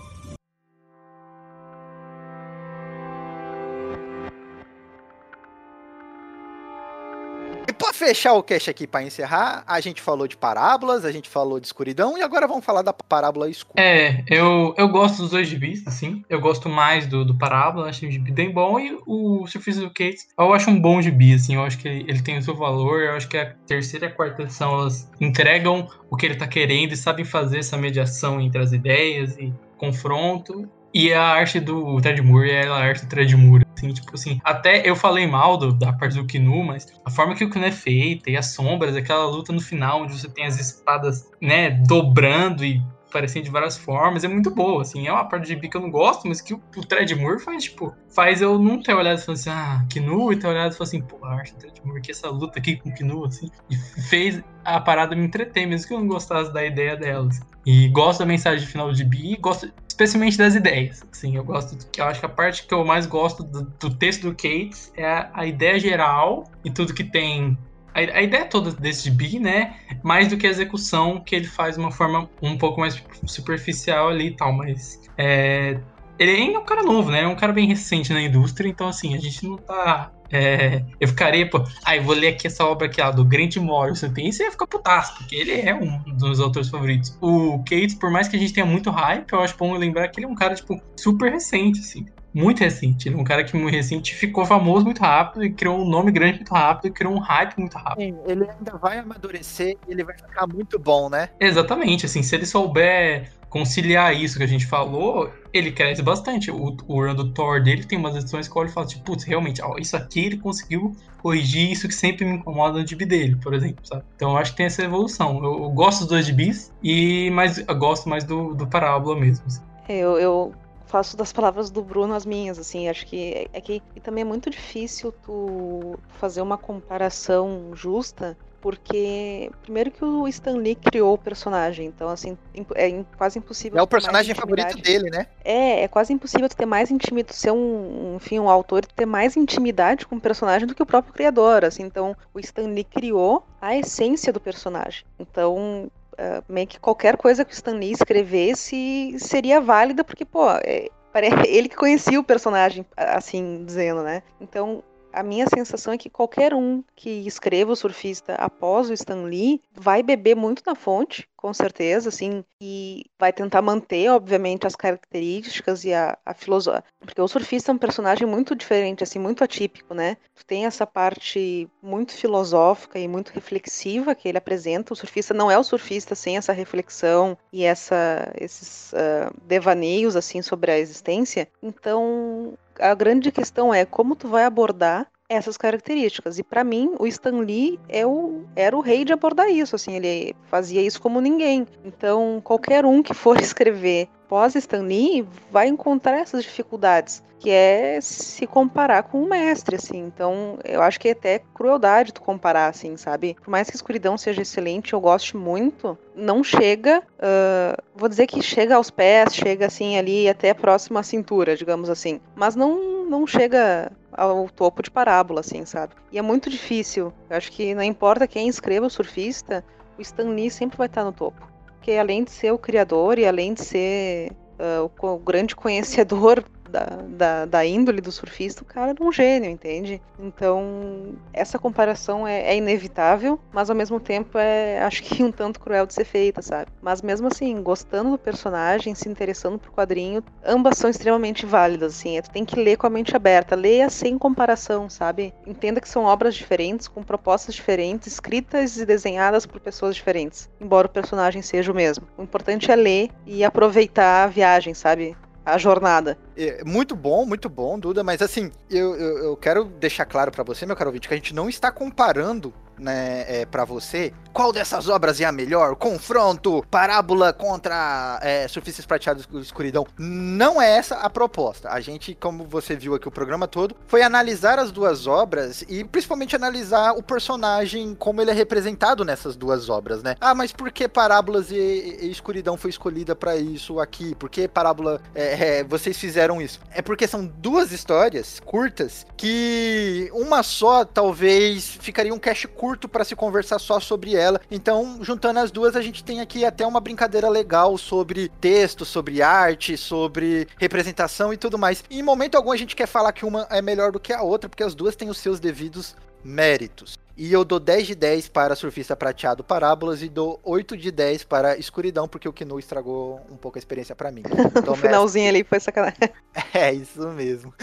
Fechar o cast aqui para encerrar, a gente falou de parábolas, a gente falou de escuridão e agora vamos falar da parábola escura. É, eu, eu gosto dos dois gibis, assim. Eu gosto mais do, do parábola, acho o gibi bem bom e o Surface do Kate eu acho um bom gibi, assim. Eu acho que ele, ele tem o seu valor, eu acho que a terceira e a quarta edição elas entregam o que ele tá querendo e sabem fazer essa mediação entre as ideias e confronto. E a arte do Ted Moore é a arte do Ted Moore. Assim, tipo assim, até eu falei mal do, da parte do Kinu, mas a forma que o Kinu é feita e as sombras, aquela luta no final, onde você tem as espadas, né, dobrando e parecendo de várias formas. É muito boa, assim. É uma parte de gibi que eu não gosto, mas que o, o Thread Moore faz, tipo, faz eu não ter olhado e falar assim, ah, Kinu, e ter olhado e falar assim, pô, a arte do Thread Moore, que essa luta aqui com o Kinu, assim. E fez a parada me entreter, mesmo que eu não gostasse da ideia delas. E gosto da mensagem final de Bi, gosto especialmente das ideias. Assim, eu gosto, eu acho que a parte que eu mais gosto do, do texto do Kate é a, a, ideia geral e tudo que tem. A, a, ideia toda desse Bi, né? Mais do que a execução, que ele faz de uma forma um pouco mais superficial ali e tal, mas. É, ele é um cara novo, né? É um cara bem recente na indústria, então assim, a gente não tá é, eu ficaria, pô, aí ah, vou ler aqui essa obra aqui, ó, do Grant Morrison, tem, você ia ficar putaço, porque ele é um dos autores favoritos. O Cates, por mais que a gente tenha muito hype, eu acho bom lembrar que ele é um cara, tipo, super recente, assim. Muito recente. Ele é um cara que muito recente ficou famoso muito rápido e criou um nome grande muito rápido e criou um hype muito rápido. Sim, ele ainda vai amadurecer e ele vai ficar muito bom, né? Exatamente, assim, se ele souber conciliar isso que a gente falou, ele cresce bastante. O, o run do Thor dele tem umas edições que eu olho e falo, tipo, putz, realmente, ó, isso aqui ele conseguiu corrigir isso que sempre me incomoda no DB dele, por exemplo, sabe? Então eu acho que tem essa evolução. Eu, eu gosto dos dois DBs, e, mas eu gosto mais do, do Parábola mesmo. Assim. Eu, eu faço das palavras do Bruno as minhas, assim, acho que é que também é muito difícil tu fazer uma comparação justa porque primeiro que o Stan Lee criou o personagem, então assim, é quase impossível. É o personagem favorito dele, né? É, é quase impossível tu ter mais intimidade, ser um, enfim, um autor ter mais intimidade com o personagem do que o próprio criador, assim. Então, o Stan Lee criou a essência do personagem. Então, uh, meio que qualquer coisa que o Stan Lee escrevesse seria válida porque, pô, é, ele que conhecia o personagem, assim dizendo, né? Então, a minha sensação é que qualquer um que escreva o surfista após o Stan Lee vai beber muito na fonte, com certeza, assim, e vai tentar manter, obviamente, as características e a, a filosofia. Porque o surfista é um personagem muito diferente, assim, muito atípico, né? Tem essa parte muito filosófica e muito reflexiva que ele apresenta. O surfista não é o surfista sem essa reflexão e essa, esses uh, devaneios, assim, sobre a existência. Então, a grande questão é como tu vai abordar essas características. E para mim, o Stan Lee é o, era o rei de abordar isso, assim, ele fazia isso como ninguém. Então, qualquer um que for escrever pós Stan Lee vai encontrar essas dificuldades, que é se comparar com o mestre, assim. Então, eu acho que é até crueldade tu comparar, assim, sabe? Por mais que a escuridão seja excelente, eu gosto muito, não chega, uh, vou dizer que chega aos pés, chega assim ali até próximo à cintura, digamos assim, mas não não chega ao topo de parábola, assim, sabe? E é muito difícil. Eu acho que não importa quem escreva o surfista, o Stan Lee sempre vai estar no topo. Porque além de ser o criador e além de ser uh, o grande conhecedor da, da, da, índole do surfista, o cara é um gênio, entende? Então, essa comparação é, é, inevitável, mas ao mesmo tempo é, acho que um tanto cruel de ser feita, sabe? Mas mesmo assim, gostando do personagem, se interessando por quadrinho, ambas são extremamente válidas, assim. É, tu tem que ler com a mente aberta, leia sem comparação, sabe? Entenda que são obras diferentes, com propostas diferentes, escritas e desenhadas por pessoas diferentes, embora o personagem seja o mesmo. O importante é ler e aproveitar a viagem, sabe? A jornada. É, muito bom, muito bom, Duda, mas assim, eu, eu, eu quero deixar claro para você, meu caro ouvinte, que a gente não está comparando né, é, para você, qual dessas obras é a melhor? Confronto, parábola contra é, surfistas prateados com escuridão. Não é essa a proposta. A gente, como você viu aqui o programa todo, foi analisar as duas obras e principalmente analisar o personagem, como ele é representado nessas duas obras, né? Ah, mas por que parábolas e, e escuridão foi escolhida para isso aqui? Por que parábola é, é, vocês fizeram isso? É porque são duas histórias curtas que uma só talvez ficaria um cast curto curto para se conversar só sobre ela. Então, juntando as duas, a gente tem aqui até uma brincadeira legal sobre texto, sobre arte, sobre representação e tudo mais. E em momento algum a gente quer falar que uma é melhor do que a outra, porque as duas têm os seus devidos méritos. E eu dou 10 de 10 para Surfista Prateado Parábolas e dou 8 de 10 para Escuridão, porque o Kinu estragou um pouco a experiência para mim. Então, o finalzinho mestre... ali foi sacanagem. É, isso mesmo.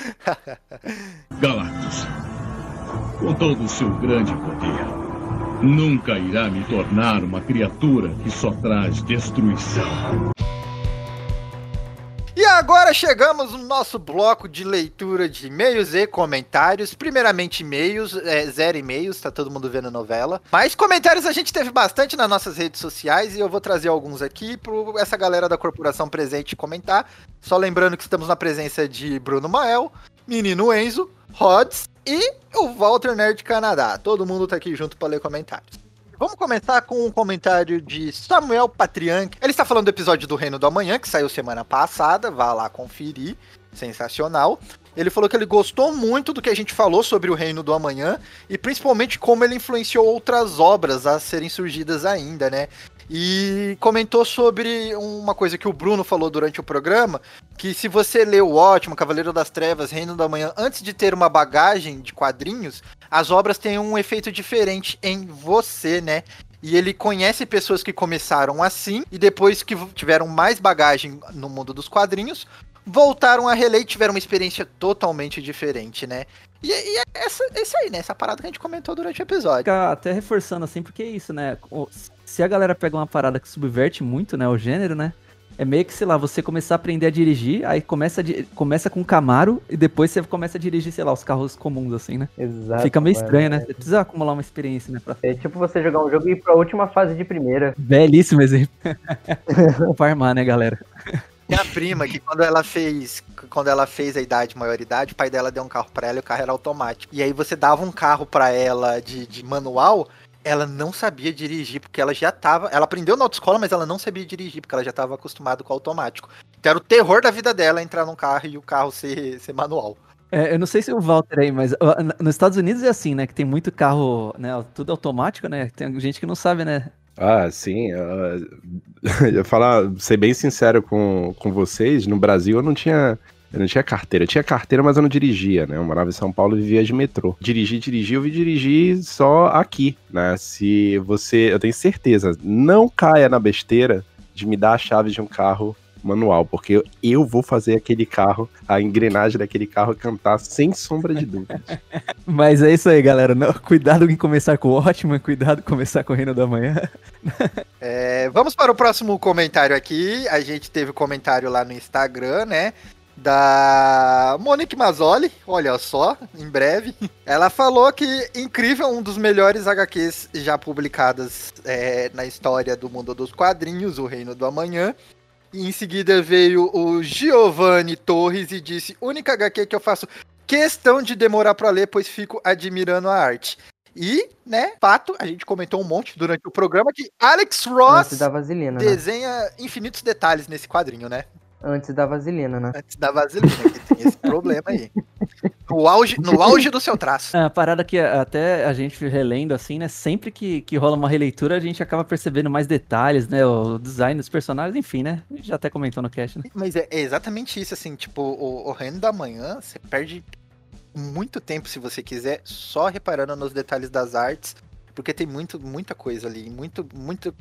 Galactus com todo o seu grande poder, nunca irá me tornar uma criatura que só traz destruição. E agora chegamos no nosso bloco de leitura de e-mails e comentários. Primeiramente, e-mails, é, zero e-mails, tá todo mundo vendo novela. Mas comentários a gente teve bastante nas nossas redes sociais e eu vou trazer alguns aqui para essa galera da corporação presente comentar. Só lembrando que estamos na presença de Bruno Mael, Menino Enzo, Rods e o Walter Nerd Canadá. Todo mundo tá aqui junto para ler comentários. Vamos começar com um comentário de Samuel Patrianque. Ele está falando do episódio do Reino do Amanhã, que saiu semana passada. Vá lá conferir. Sensacional. Ele falou que ele gostou muito do que a gente falou sobre o Reino do Amanhã e principalmente como ele influenciou outras obras a serem surgidas ainda, né? E comentou sobre uma coisa que o Bruno falou durante o programa, que se você lê o Ótimo, Cavaleiro das Trevas, Reino da Manhã, antes de ter uma bagagem de quadrinhos, as obras têm um efeito diferente em você, né? E ele conhece pessoas que começaram assim e depois que tiveram mais bagagem no mundo dos quadrinhos, voltaram a reler e tiveram uma experiência totalmente diferente, né? E, e é essa, esse aí, né? Essa parada que a gente comentou durante o episódio. Até reforçando assim, porque é isso, né? Se a galera pega uma parada que subverte muito, né, o gênero, né? É meio que, sei lá, você começar a aprender a dirigir, aí começa, começa com o Camaro e depois você começa a dirigir, sei lá, os carros comuns, assim, né? Exato. Fica meio estranho, né? Você precisa acumular uma experiência, né? Pra... É tipo você jogar um jogo e ir pra última fase de primeira. Belíssimo exemplo. Farmar, né, galera? Minha prima, que quando ela fez. Quando ela fez a idade, maioridade, o pai dela deu um carro pra ela e o carro era automático. E aí você dava um carro pra ela de, de manual, ela não sabia dirigir, porque ela já tava. Ela aprendeu na autoescola, mas ela não sabia dirigir, porque ela já estava acostumada com o automático. Então era o terror da vida dela entrar num carro e o carro ser, ser manual. É, eu não sei se o Walter aí, mas nos Estados Unidos é assim, né? Que tem muito carro, né? Tudo automático, né? Tem gente que não sabe, né? Ah, sim. Uh, eu falar, ser bem sincero com, com vocês, no Brasil eu não tinha eu não tinha carteira. Eu tinha carteira, mas eu não dirigia, né? Eu morava em São Paulo e vivia de metrô. Dirigir, dirigir, eu vi dirigir só aqui, né? Se você, eu tenho certeza, não caia na besteira de me dar a chave de um carro manual, porque eu vou fazer aquele carro, a engrenagem daquele carro cantar sem sombra de dúvida. Mas é isso aí, galera. Não, cuidado em começar com o ótimo, cuidado em começar com o Reino da Manhã. É, vamos para o próximo comentário aqui. A gente teve comentário lá no Instagram, né? Da Monique Mazzoli, olha só, em breve. Ela falou que incrível, um dos melhores HQs já publicadas é, na história do mundo dos quadrinhos, O Reino do Amanhã. E em seguida veio o Giovanni Torres e disse: única HQ que eu faço questão de demorar para ler, pois fico admirando a arte. E, né, fato, a gente comentou um monte durante o programa que Alex Ross vaselina, né? desenha né? infinitos detalhes nesse quadrinho, né? Antes da vaselina, né? Antes da vaselina, que tem esse problema aí. No auge, no auge do seu traço. É, a parada que até a gente relendo assim, né? Sempre que, que rola uma releitura, a gente acaba percebendo mais detalhes, né? O design dos personagens, enfim, né? A gente já até comentou no cast, né? Mas é, é exatamente isso, assim, tipo, o, o Reino da Manhã, você perde muito tempo, se você quiser, só reparando nos detalhes das artes, porque tem muito, muita coisa ali, muito, muito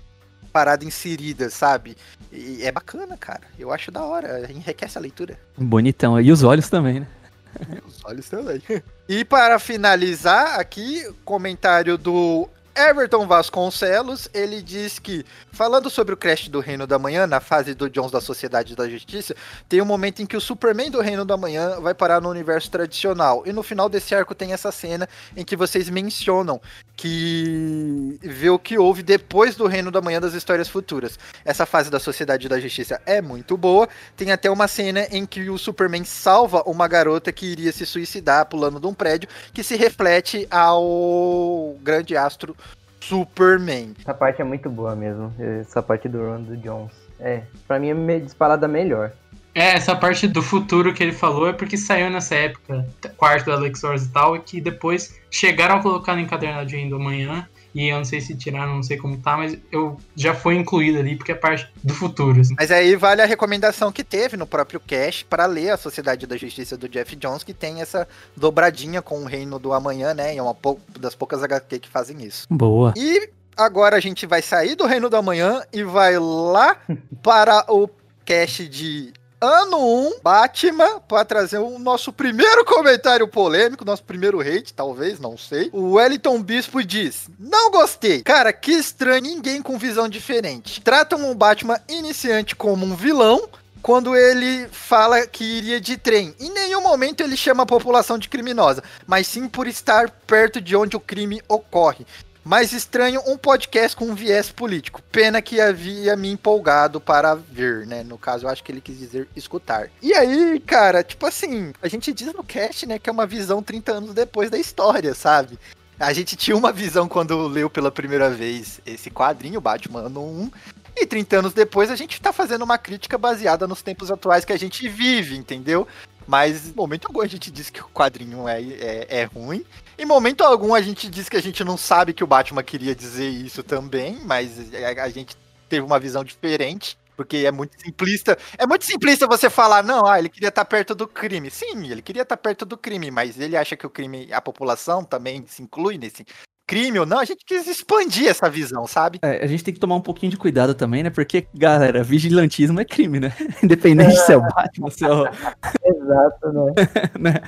parada inserida, sabe? E é bacana, cara. Eu acho da hora. Enriquece a leitura. Bonitão. E os olhos também, né? os olhos também. E para finalizar aqui, comentário do Everton Vasconcelos, ele diz que, falando sobre o Crash do Reino da Manhã, na fase do Jones da Sociedade da Justiça, tem um momento em que o Superman do Reino da Manhã vai parar no universo tradicional. E no final desse arco tem essa cena em que vocês mencionam que vê o que houve depois do Reino da Manhã das histórias futuras. Essa fase da Sociedade da Justiça é muito boa. Tem até uma cena em que o Superman salva uma garota que iria se suicidar pulando de um prédio, que se reflete ao grande astro Superman. Essa parte é muito boa mesmo, essa parte do Ron do Jones. É, pra mim é disparada melhor. É, essa parte do futuro que ele falou é porque saiu nessa época, quarto do Alex Wars e tal, e que depois chegaram a colocar no encadernadinho do amanhã, e eu não sei se tiraram, não sei como tá, mas eu já foi incluído ali, porque é parte do futuro. Assim. Mas aí vale a recomendação que teve no próprio cast para ler a Sociedade da Justiça do Jeff Jones, que tem essa dobradinha com o Reino do Amanhã, né? E é uma das poucas HQ que fazem isso. Boa. E agora a gente vai sair do Reino do Amanhã e vai lá para o cast de ano 1, Batman, para trazer o nosso primeiro comentário polêmico, nosso primeiro hate, talvez, não sei. O Wellington Bispo diz: Não gostei. Cara, que estranho, ninguém com visão diferente. Tratam o Batman iniciante como um vilão quando ele fala que iria de trem. Em nenhum momento ele chama a população de criminosa, mas sim por estar perto de onde o crime ocorre. Mas estranho um podcast com um viés político. Pena que havia me empolgado para ver, né? No caso, eu acho que ele quis dizer escutar. E aí, cara, tipo assim, a gente diz no cast, né, que é uma visão 30 anos depois da história, sabe? A gente tinha uma visão quando leu pela primeira vez esse quadrinho, Batman Ano 1, e 30 anos depois a gente tá fazendo uma crítica baseada nos tempos atuais que a gente vive, entendeu? Mas momento algum a gente diz que o quadrinho é, é, é, ruim. Em momento algum a gente diz que a gente não sabe que o Batman queria dizer isso também, mas a, a gente teve uma visão diferente. Porque é muito simplista. É muito simplista você falar, não, ah, ele queria estar perto do crime. Sim, ele queria estar perto do crime, mas ele acha que o crime, a população também se inclui nesse, crime ou não, a gente quis expandir essa visão, sabe? É, a gente tem que tomar um pouquinho de cuidado também, né? Porque, galera, vigilantismo é crime, né? Independente é. se é o Batman, se é o... Exato, né? né?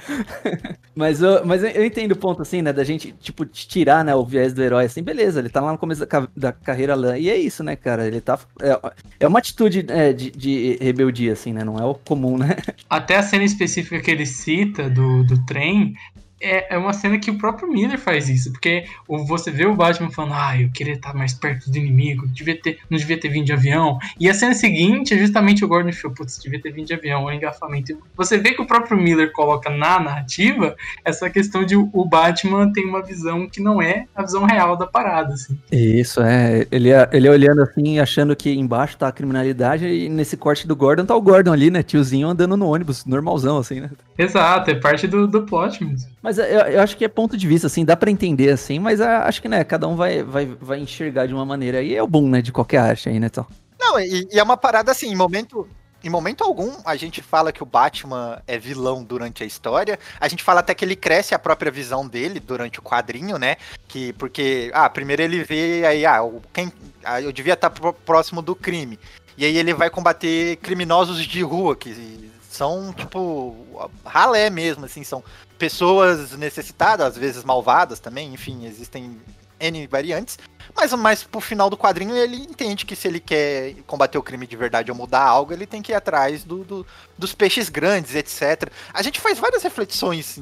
mas, eu, mas eu entendo o ponto, assim, né? Da gente, tipo, tirar né, o viés do herói, assim, beleza, ele tá lá no começo da, da carreira lá, e é isso, né, cara? Ele tá... É, é uma atitude é, de, de rebeldia, assim, né? Não é o comum, né? Até a cena específica que ele cita do, do trem é, é uma cena que o próprio Miller faz isso, porque você vê o Batman falando, ah, eu queria estar mais perto do inimigo, devia ter, não devia ter vindo de avião. E a cena seguinte é justamente o Gordon Phil, putz, devia ter vindo de avião, o engafamento. Você vê que o próprio Miller coloca na narrativa essa questão de o Batman tem uma visão que não é a visão real da parada, assim. Isso, é. Ele, ele olhando assim, achando que embaixo tá a criminalidade, e nesse corte do Gordon tá o Gordon ali, né? Tiozinho andando no ônibus, normalzão, assim, né? Exato, é parte do, do plot mesmo. Mas eu, eu, acho que é ponto de vista, assim, dá para entender, assim, mas acho que, né, cada um vai, vai, vai enxergar de uma maneira. E é o bom, né, de qualquer arte aí, né, então. Não, e, e, é uma parada assim, em momento. Em momento algum, a gente fala que o Batman é vilão durante a história. A gente fala até que ele cresce a própria visão dele durante o quadrinho, né? Que, porque, ah, primeiro ele vê aí, ah, quem, ah eu devia estar próximo do crime. E aí ele vai combater criminosos de rua, que são, tipo, ralé mesmo, assim, são pessoas necessitadas, às vezes malvadas também, enfim, existem N variantes. Mas mais pro final do quadrinho ele entende que se ele quer combater o crime de verdade ou mudar algo, ele tem que ir atrás do, do dos peixes grandes, etc. A gente faz várias reflexões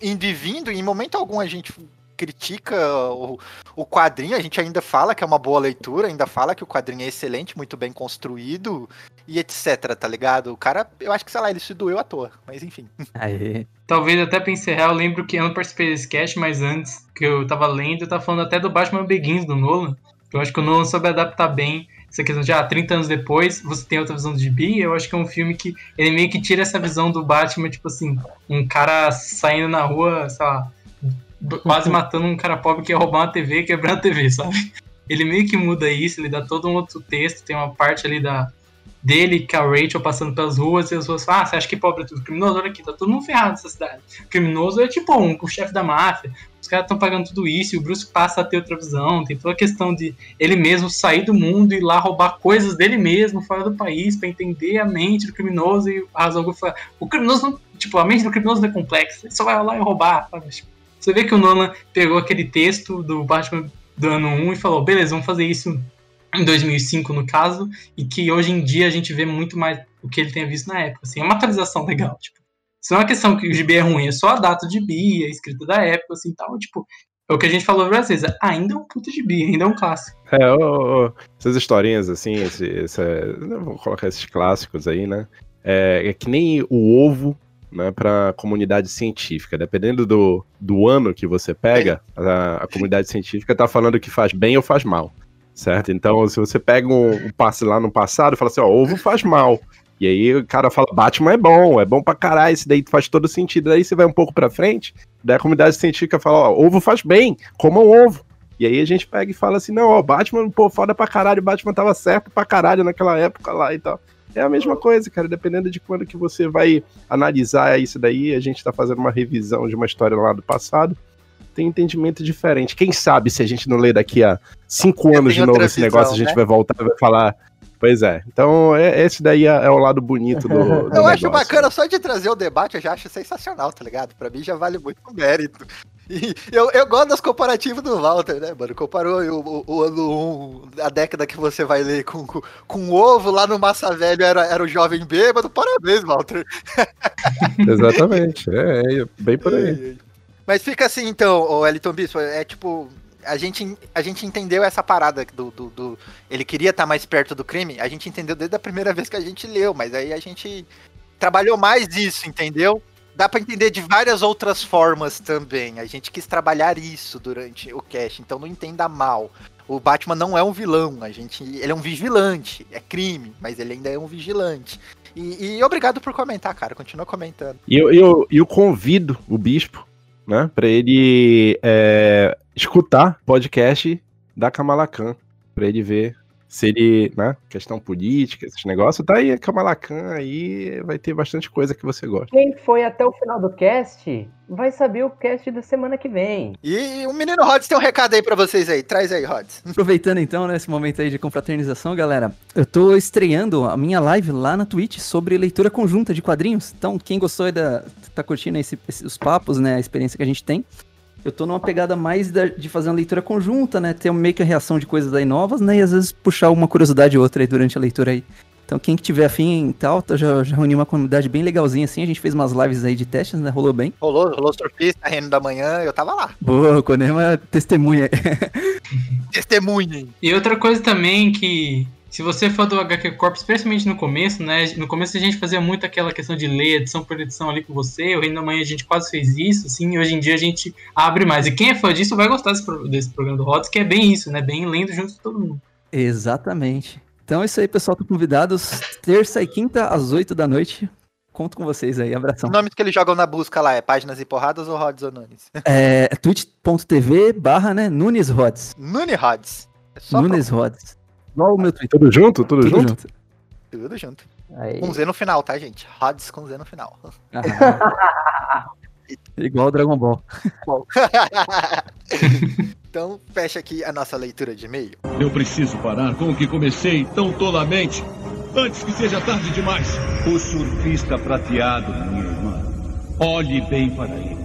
indo e vindo, e em momento algum a gente critica o, o quadrinho, a gente ainda fala que é uma boa leitura, ainda fala que o quadrinho é excelente, muito bem construído e etc, tá ligado? O cara, eu acho que, sei lá, ele se doeu à toa, mas enfim. Aí. Talvez até pra encerrar, eu lembro que eu não participei desse cast, mas antes que eu tava lendo, eu tava falando até do Batman Begins do Nolan. Eu acho que o Nolan soube adaptar bem essa questão de, ah, 30 anos depois, você tem outra visão do gibi. Eu acho que é um filme que ele meio que tira essa visão do Batman, tipo assim, um cara saindo na rua, sei lá, quase matando um cara pobre que ia roubar uma TV e quebrar a TV, sabe? Ele meio que muda isso, ele dá todo um outro texto, tem uma parte ali da dele, que é a Rachel passando pelas ruas, e as pessoas falam, ah, você acha que pobre é tudo criminoso? Olha aqui, tá todo mundo ferrado nessa cidade. O criminoso é tipo um, o chefe da máfia, os caras estão pagando tudo isso, e o Bruce passa a ter outra visão, tem toda a questão de ele mesmo sair do mundo e ir lá roubar coisas dele mesmo, fora do país, para entender a mente do criminoso, e a razão o criminoso não, tipo, a mente do criminoso não é complexa, ele só vai lá e roubar, sabe? Tipo, você vê que o Nolan pegou aquele texto do Batman do ano 1 e falou, beleza, vamos fazer isso em 2005 no caso, e que hoje em dia a gente vê muito mais o que ele tenha visto na época. Assim, é uma atualização legal, tipo. Isso não é uma questão que o GB é ruim, é só a data de bi, a escrita da época, assim, tal, tipo, é o que a gente falou várias vezes, ainda é um puto bi, ainda é um clássico. É, essas historinhas, assim, esse, esse, vou colocar esses clássicos aí, né, é, é que nem o ovo né, para a comunidade científica. Dependendo do, do ano que você pega, a, a comunidade científica está falando que faz bem ou faz mal, certo? Então, se você pega um, um passe lá no passado fala assim, ó, ovo faz mal. E aí o cara fala, Batman é bom, é bom pra caralho, isso daí faz todo sentido. Daí você vai um pouco pra frente, daí a comunidade científica fala, ó, ovo faz bem, coma um ovo. E aí a gente pega e fala assim, não, ó, Batman, pô, foda pra caralho, Batman tava certo pra caralho naquela época lá e tal. É a mesma coisa, cara. Dependendo de quando que você vai analisar isso daí, a gente tá fazendo uma revisão de uma história lá do passado. Tem entendimento diferente. Quem sabe se a gente não lê daqui a cinco anos de novo esse visão, negócio, a gente né? vai voltar e vai falar. Pois é. Então, é, esse daí é, é o lado bonito do. do eu negócio. acho bacana, só de trazer o debate, eu já acho sensacional, tá ligado? Pra mim já vale muito o mérito. E eu, eu gosto das comparativas do Walter, né, mano? Comparou o, o, ano 1, a década que você vai ler com, com, com ovo lá no Massa Velho era, era o jovem bêbado. Parabéns, Walter. Exatamente. É, é bem por aí. Mas fica assim, então, o Eliton Bispo, é tipo. A gente, a gente entendeu essa parada do. do, do- ele queria estar mais perto do crime. A gente entendeu desde a primeira vez que a gente leu, mas aí a gente trabalhou mais isso, entendeu? Dá pra entender de várias outras formas também. A gente quis trabalhar isso durante o cast, então não entenda mal. O Batman não é um vilão, a gente, ele é um vigilante, é crime, mas ele ainda é um vigilante. E, e obrigado por comentar, cara. Continua comentando. E eu, eu, eu convido o bispo, né, pra ele é, escutar podcast da Kamala Khan, pra ele ver se ele, né, questão política, esses negócios, tá aí a Kamala Khan aí, vai ter bastante coisa que você gosta. Quem foi até o final do cast vai saber o cast da semana que vem. E o menino Rods tem um recado aí pra vocês aí. Traz aí, Rods. Aproveitando então, nesse momento aí de confraternização, galera, eu tô estreando a minha live lá na Twitch sobre leitura conjunta de quadrinhos. Então, quem gostou aí da. tá curtindo esse, esse- os papos, né? A experiência que a gente tem. Eu tô numa pegada mais da- de fazer uma leitura conjunta, né? Ter meio que a reação de coisas aí novas, né? E às vezes puxar uma curiosidade ou outra aí durante a leitura aí. Então, quem que tiver afim e tal, eu já, já reuni uma comunidade bem legalzinha assim. A gente fez umas lives aí de testes, né? Rolou bem. Rolou, rolou surfista, reino da manhã, eu tava lá. Boa, o Konema é testemunha. Testemunhem. E outra coisa também que, se você for do HQ Corp, especialmente no começo, né? No começo a gente fazia muito aquela questão de ler edição por edição ali com você. O Reino da Manhã a gente quase fez isso, assim, e hoje em dia a gente abre mais. E quem é fã disso vai gostar desse, desse programa do Rods, que é bem isso, né? Bem lendo junto com todo mundo. Exatamente. Então é isso aí, pessoal. Estão convidados. Terça e quinta, às 8 da noite. Conto com vocês aí. Abração. O nome que eles jogam na busca lá é Páginas e Porradas ou Rods ou Nunes? É twitch.tv barra, né? Nunes Rods. Nune Rods. É só Nunes Rods. Igual o meu Twitter. Tudo junto? Tudo, Tudo junto? junto. tudo junto. Aí, Com Z no final, tá, gente? Rods com Z no final. Ah. Igual o Dragon Ball. então, fecha aqui a nossa leitura de e-mail. Eu preciso parar com o que comecei tão tolamente, antes que seja tarde demais. O surfista prateado, minha irmã. Olhe bem para ele.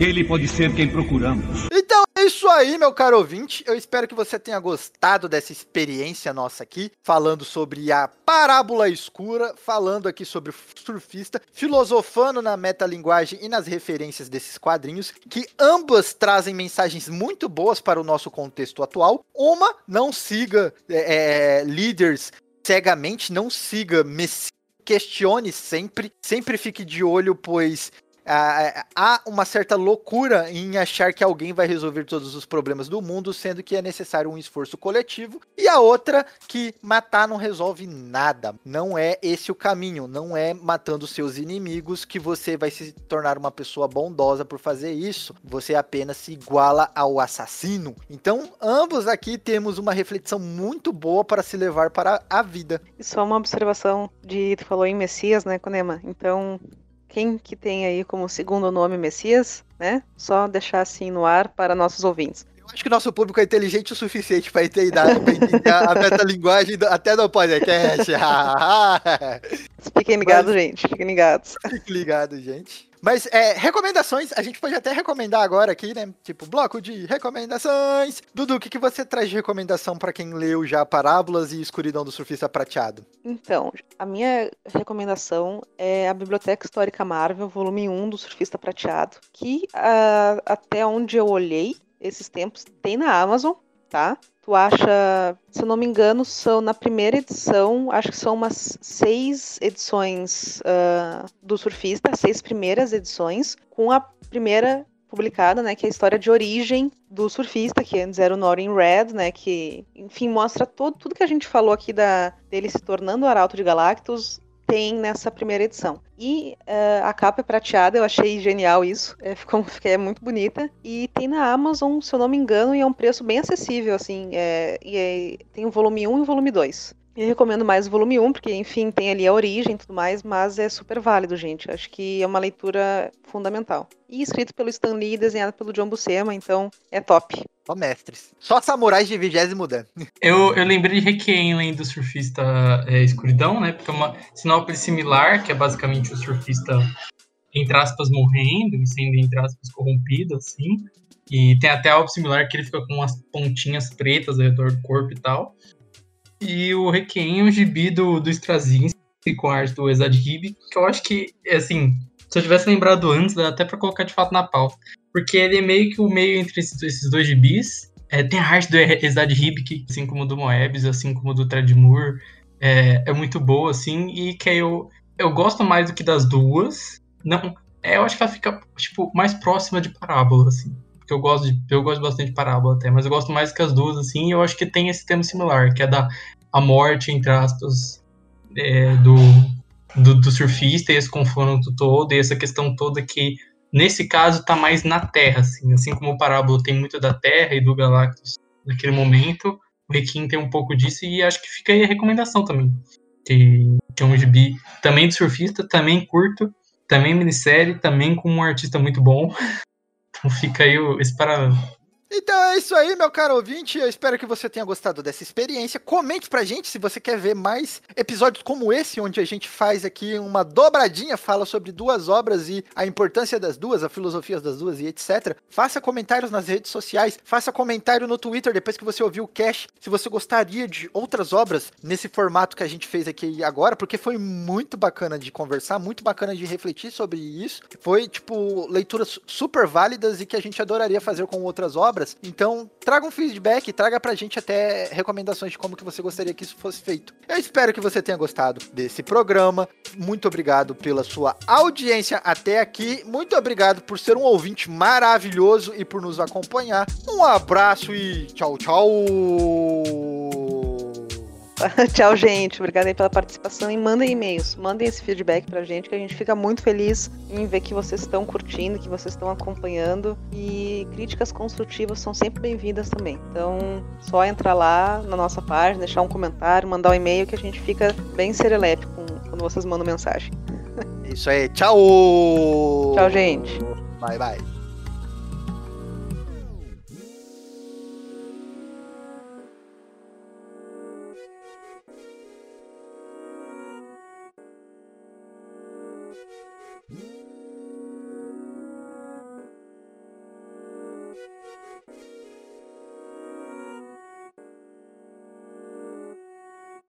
Ele pode ser quem procuramos. Então é isso aí, meu caro ouvinte. Eu espero que você tenha gostado dessa experiência nossa aqui, falando sobre a parábola escura, falando aqui sobre o surfista, filosofando na metalinguagem e nas referências desses quadrinhos, que ambas trazem mensagens muito boas para o nosso contexto atual. Uma, não siga é, é, líderes cegamente, não siga Messias questione sempre, sempre fique de olho, pois há uma certa loucura em achar que alguém vai resolver todos os problemas do mundo, sendo que é necessário um esforço coletivo. E a outra, que matar não resolve nada. Não é esse o caminho. Não é matando seus inimigos que você vai se tornar uma pessoa bondosa por fazer isso. Você apenas se iguala ao assassino. Então, ambos aqui temos uma reflexão muito boa para se levar para a vida. E só uma observação de tu falou em Messias, né, Conema? Então, quem que tem aí como segundo nome Messias, né? Só deixar assim no ar para nossos ouvintes. Eu acho que o nosso público é inteligente o suficiente para entender, pra entender a metalinguagem do- até no podcast. Fiquem ligados, gente. Fiquem ligados. Fique ligado, gente. Mas é, recomendações, a gente pode até recomendar agora aqui, né? Tipo, bloco de recomendações. Dudu, o que, que você traz de recomendação para quem leu já Parábolas e Escuridão do Surfista Prateado? Então, a minha recomendação é a Biblioteca Histórica Marvel, volume 1 do Surfista Prateado, que ah, até onde eu olhei esses tempos tem na Amazon, tá? Tu acha, se eu não me engano, são na primeira edição, acho que são umas seis edições ah, do Surfista, seis primeiras edições, com a primeira publicada, né, que é a história de origem do surfista, que antes era o Norin Red, né, que, enfim, mostra todo, tudo que a gente falou aqui da, dele se tornando o Arauto de Galactus, tem nessa primeira edição. E eh, a capa é prateada, eu achei genial isso, é, ficou, é muito bonita. E tem na Amazon, se eu não me engano, e é um preço bem acessível, assim, é, e é- tem o volume 1 e o volume 2. Eu recomendo mais o volume 1, porque, enfim, tem ali a origem e tudo mais, mas é super válido, gente. Acho que é uma leitura fundamental. E escrito pelo Stan Lee e desenhado pelo John Buscema, então é top. Só mestres. Só samurais de vigésimo dan. Eu, eu lembrei de Requiem, além do surfista é, escuridão, né? Porque é uma sinopse similar, que é basicamente o surfista, entre aspas, morrendo e sendo, entre aspas, corrompido, assim. E tem até algo similar que ele fica com umas pontinhas pretas ao redor do corpo e tal. E o Requiem um gibi do, do Straczynski com a arte do Exad Hib, que eu acho que, assim, se eu tivesse lembrado antes, dá até pra colocar de fato na pauta. Porque ele é meio que o meio entre esses, esses dois gibis. É, tem a arte do Exad Hib, que, assim como do Moebius, assim como do Tredmoor, é, é muito boa, assim, e que eu, eu gosto mais do que das duas. Não, é, eu acho que ela fica, tipo, mais próxima de Parábola, assim. Porque eu gosto, de, eu gosto bastante de Parábola até, mas eu gosto mais que as duas, assim, e eu acho que tem esse tema similar, que é da a morte, entre aspas, é, do, do, do, surfista e esse confronto todo, e essa questão toda que, nesse caso, tá mais na Terra, assim, assim como o Parábola tem muito da Terra e do Galactus naquele momento, o Requiem tem um pouco disso, e acho que fica aí a recomendação também, que, que é um gibi também de surfista, também curto, também minissérie, também com um artista muito bom, então fica aí esse paralelo. Então é isso aí, meu caro ouvinte. Eu espero que você tenha gostado dessa experiência. Comente pra gente se você quer ver mais episódios como esse, onde a gente faz aqui uma dobradinha, fala sobre duas obras e a importância das duas, a filosofia das duas e etc. Faça comentários nas redes sociais, faça comentário no Twitter depois que você ouviu o cast, se você gostaria de outras obras nesse formato que a gente fez aqui agora, porque foi muito bacana de conversar, muito bacana de refletir sobre isso. Foi, tipo, leituras super válidas e que a gente adoraria fazer com outras obras Então, traga um feedback, traga pra gente até recomendações de como que você gostaria que isso fosse feito. Eu espero que você tenha gostado desse programa. Muito obrigado pela sua audiência até aqui. Muito obrigado por ser um ouvinte maravilhoso e por nos acompanhar. Um abraço e tchau, tchau. Tchau, gente. Obrigada aí pela participação e mandem e-mails. Mandem esse feedback pra gente, que a gente fica muito feliz em ver que vocês estão curtindo, que vocês estão acompanhando. E críticas construtivas são sempre bem-vindas também. Então, só entrar lá na nossa página, deixar um comentário, mandar um e-mail que a gente fica bem serelepe quando vocês mandam mensagem. Isso aí. Tchau! Tchau, gente. Bye, bye.